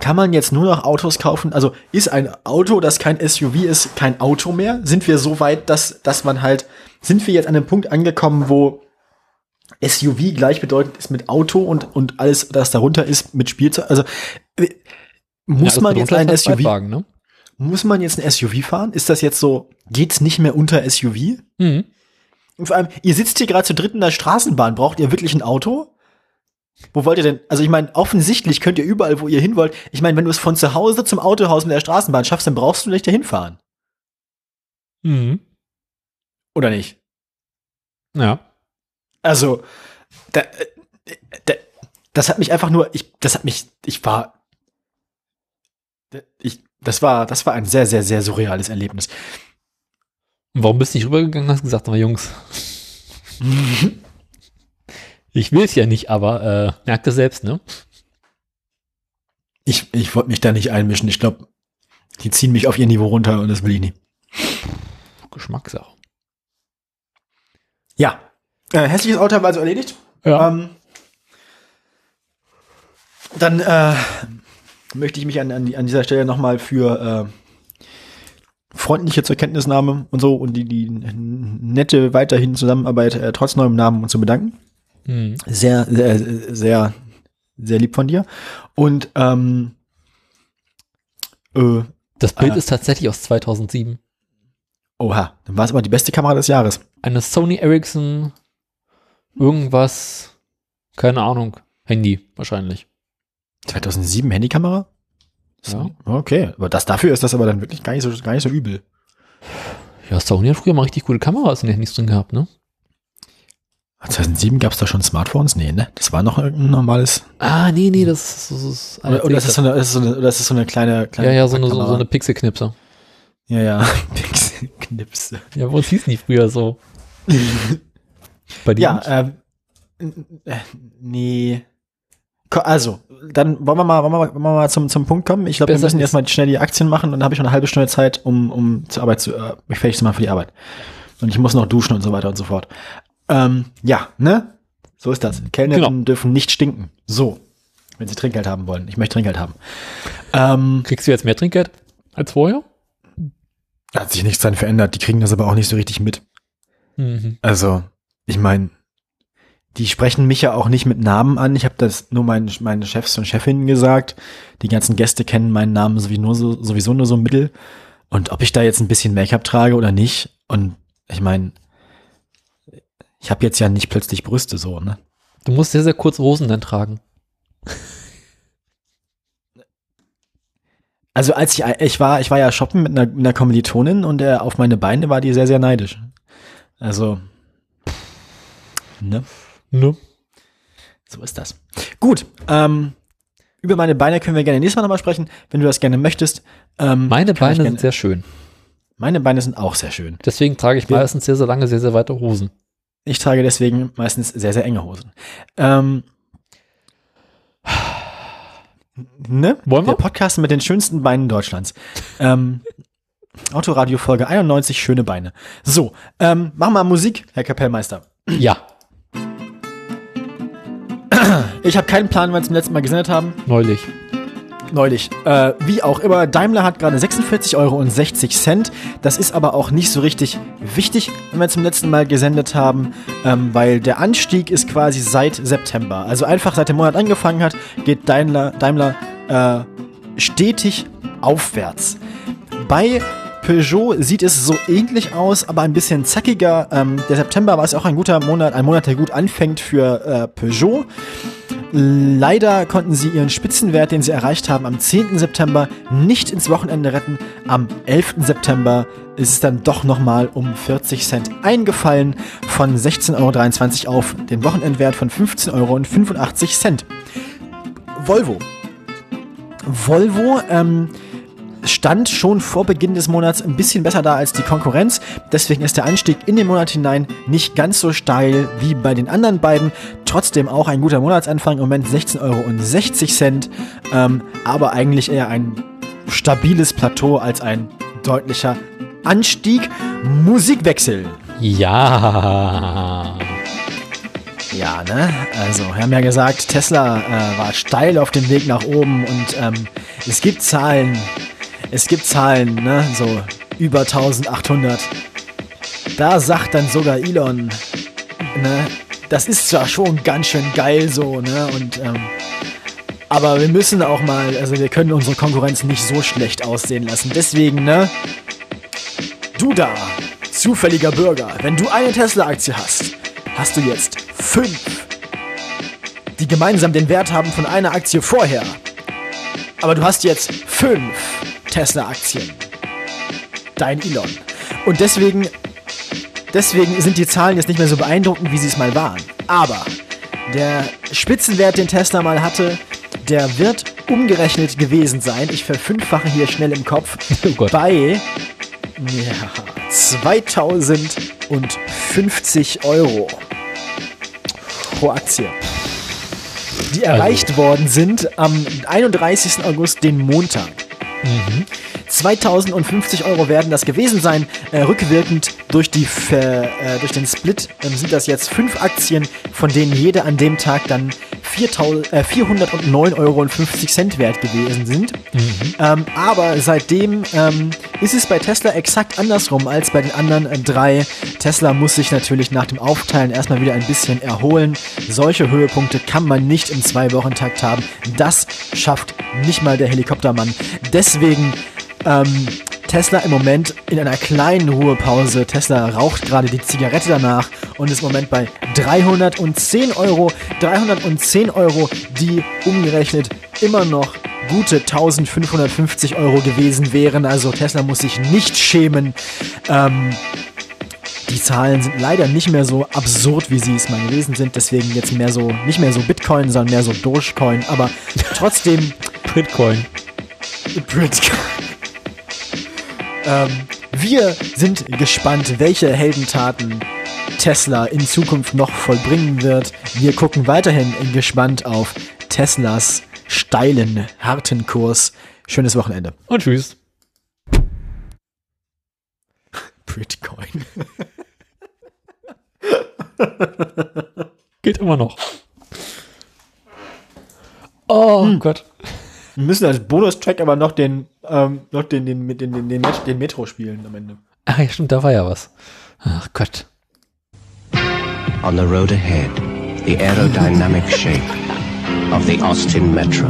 kann man jetzt nur noch Autos kaufen? Also ist ein Auto, das kein SUV ist, kein Auto mehr? Sind wir so weit, dass, dass man halt, sind wir jetzt an einem Punkt angekommen, wo SUV gleichbedeutend ist mit Auto und, und alles, das darunter ist, mit Spielzeug? Also äh, muss Ja, man jetzt ein SUV, Zweitwagen, ne? muss man jetzt ein SUV fahren? Ist das jetzt so, geht's nicht mehr unter SUV? Mhm. Und vor allem, ihr sitzt hier gerade zu dritt in der Straßenbahn. Braucht ihr wirklich ein Auto? Wo wollt ihr denn? Also ich meine, offensichtlich könnt ihr überall, wo ihr hin wollt. Ich meine, wenn du es von zu Hause zum Autohaus mit der Straßenbahn schaffst, dann brauchst du nicht dahin fahren. Mhm. Oder nicht? Ja. Also, da, äh, da, das hat mich einfach nur, ich, das hat mich, ich war, ich, das war, das war ein sehr, sehr, sehr surreales Erlebnis. Warum bist du nicht rübergegangen und hast gesagt, aber Jungs, *laughs* ich will es ja nicht, aber äh, merkt ihr selbst, ne? Ich, ich wollte mich da nicht einmischen. Ich glaube, die ziehen mich auf ihr Niveau runter und das will ich nicht. Geschmackssache. Ja. Äh, hässliches Auto haben wir also erledigt. Ja. Ähm, dann äh, möchte ich mich an, an, an dieser Stelle nochmal für äh, freundliche zur Kenntnisnahme und so und die, die nette weiterhin Zusammenarbeit äh, trotz neuem Namen und so bedanken. Mhm. Sehr, sehr, sehr, sehr lieb von dir. Und ähm, äh, Das Bild Ah. ist tatsächlich aus 2007. oha, dann war es aber die beste Kamera des Jahres. Eine Sony Ericsson, irgendwas, keine Ahnung, Handy wahrscheinlich. 2007 Handykamera? Ja. Okay, aber das dafür ist das aber dann wirklich gar nicht so, gar nicht so übel. Ja, Sony hat früher mal richtig gute Kameras in den Handys drin gehabt, ne? 2007 gab es da schon Smartphones? Nee, ne? Das war noch ein normales. Ah, nee, nee, das ist, das ist Oder, oder, das ist so eine, das ist so eine, oder das ist so eine kleine, kleine ja, ja, so eine, so, so eine Pixelknipse. Ja, ja. *laughs* Pixelknipse. Ja, wo hießen die früher so? *laughs* Bei dir? Ja, nicht? äh, äh, nee. Also, dann wollen wir mal, wollen wir mal, wollen wir mal zum, zum Punkt kommen. Ich glaube, wir müssen erstmal schnell die Aktien machen und dann habe ich noch eine halbe Stunde Zeit, um, um zur Arbeit zu, äh, mich fertig zu machen für die Arbeit. Und ich muss noch duschen und so weiter und so fort. Ähm, ja, ne? So ist das. Kellnerinnen Genau. dürfen nicht stinken. So. Wenn sie Trinkgeld haben wollen. Ich möchte Trinkgeld haben. Ähm, Kriegst du jetzt mehr Trinkgeld als vorher? hat sich nichts dran verändert. Die kriegen das aber auch nicht so richtig mit. Mhm. Also, ich meine, die sprechen mich ja auch nicht mit Namen an. Ich habe das nur meinen meine Chefs und Chefinnen gesagt. Die ganzen Gäste kennen meinen Namen sowieso nur so, sowieso nur so mittel. Und ob ich da jetzt ein bisschen Make-up trage oder nicht. Und ich meine, ich habe jetzt ja nicht plötzlich Brüste so, ne? Du musst sehr, sehr kurz Rosen dann tragen. Also als ich, ich war, ich war ja shoppen mit einer, mit einer Kommilitonin und äh, auf meine Beine war die sehr, sehr neidisch. Also, ne? Ne? So ist das. Gut, ähm, über meine Beine können wir gerne nächstes Mal nochmal sprechen, wenn du das gerne möchtest. Ähm, Meine Beine gerne- sind sehr schön. meine Beine sind auch sehr schön. Deswegen trage ich meistens sehr, sehr lange, sehr, sehr weite Hosen. Ich trage deswegen meistens sehr, sehr enge Hosen. Ähm, ne? Wollen wir? Der Podcast mit den schönsten Beinen Deutschlands. ähm, Autoradio Folge 91, schöne Beine. So, ähm, machen wir Musik, Herr Kapellmeister. Ja, Ich habe keinen Plan, wann wir zum letzten Mal gesendet haben. neulich. Neulich. Äh, wie auch immer, Daimler hat gerade 46,60 Euro. Das ist aber auch nicht so richtig wichtig, wenn wir zum letzten Mal gesendet haben, ähm, weil der Anstieg ist quasi seit September. Also einfach seit der Monat angefangen hat, geht Daimler, Daimler äh, stetig aufwärts. Bei Peugeot sieht es so ähnlich aus, aber ein bisschen zackiger. Ähm, der September war es auch ein guter Monat, ein Monat, der gut anfängt für äh, Peugeot. Leider konnten sie ihren Spitzenwert, den sie erreicht haben, am 10. September nicht ins Wochenende retten. Am 11. September ist es dann doch nochmal um 40 Cent eingefallen von 16,23 Euro auf den Wochenendwert von 15,85 Euro. Volvo. Volvo ähm, stand schon vor Beginn des Monats ein bisschen besser da als die Konkurrenz. Deswegen ist der Anstieg in den Monat hinein nicht ganz so steil wie bei den anderen beiden. Trotzdem auch ein guter Monatsanfang. Im Moment 16,60 Euro. Ähm, aber eigentlich eher ein stabiles Plateau als ein deutlicher Anstieg. Musikwechsel. Ja. Ja, ne? Also, wir haben ja gesagt, Tesla äh, war steil auf dem Weg nach oben und ähm, es gibt Zahlen, es gibt Zahlen, ne? So über 1800. Da sagt dann sogar Elon, ne? Das ist zwar schon ganz schön geil so, ne? Und ähm, aber wir müssen auch mal, also wir können unsere Konkurrenz nicht so schlecht aussehen lassen. Deswegen, ne? Du da, zufälliger Bürger, wenn du eine Tesla-Aktie hast, hast du jetzt fünf, die gemeinsam den Wert haben von einer Aktie vorher. Aber du hast jetzt fünf Tesla-Aktien. Dein Elon. Und deswegen, deswegen sind die Zahlen jetzt nicht mehr so beeindruckend, wie sie es mal waren. Aber der Spitzenwert, den Tesla mal hatte, der wird umgerechnet gewesen sein. Ich verfünffache hier schnell im Kopf. *laughs* Oh Gott. Bei ja, 2050 Euro pro Aktie. Die erreicht worden sind am 31. August, den Montag. 2050 Euro werden das gewesen sein. Äh, rückwirkend durch, die, äh, durch den Split ähm, sind das jetzt fünf Aktien, von denen jede an dem Tag dann 4000, äh, 409,50 Euro wert gewesen sind. Ähm, aber seitdem ähm, ist es bei Tesla exakt andersrum als bei den anderen äh, drei. Tesla muss sich natürlich nach dem Aufteilen erstmal wieder ein bisschen erholen. Solche Höhepunkte kann man nicht im Zwei-Wochen-Takt haben. Das schafft nicht mal der Helikoptermann. Deswegen ähm, Tesla im Moment in einer kleinen Ruhepause. Tesla raucht gerade die Zigarette danach und ist im Moment bei 310 Euro. 310 Euro, die umgerechnet immer noch gute 1550 Euro gewesen wären. Also Tesla muss sich nicht schämen. Ähm, die Zahlen sind leider nicht mehr so absurd, wie sie es mal gewesen sind. Deswegen jetzt mehr so, nicht mehr so Bitcoin, sondern mehr so Dogecoin. Aber trotzdem Bitcoin. Bitcoin. Ähm, wir sind gespannt, welche Heldentaten Tesla in Zukunft noch vollbringen wird. Wir gucken weiterhin gespannt auf Teslas steilen, harten Kurs. Schönes Wochenende. Und tschüss. Bitcoin. Geht immer noch. Oh Gott. Wir müssen als Bonustrack aber noch den, ähm, noch den, den, den, den, den, Met- den Metro spielen am Ende. Ach ja, stimmt, da war ja was. Ach Gott. On the road ahead, the aerodynamic shape of the Austin Metro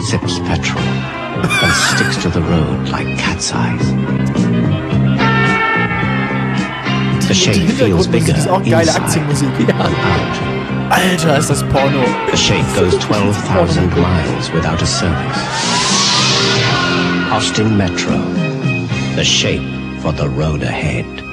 sips petrol and sticks to the road like cat's eyes. The shape feels bigger ist auch geile Aktienmusik. out. Alter, ist das Porno. The shape goes 12,000 miles without a service. Austin Metro, the shape for the road ahead.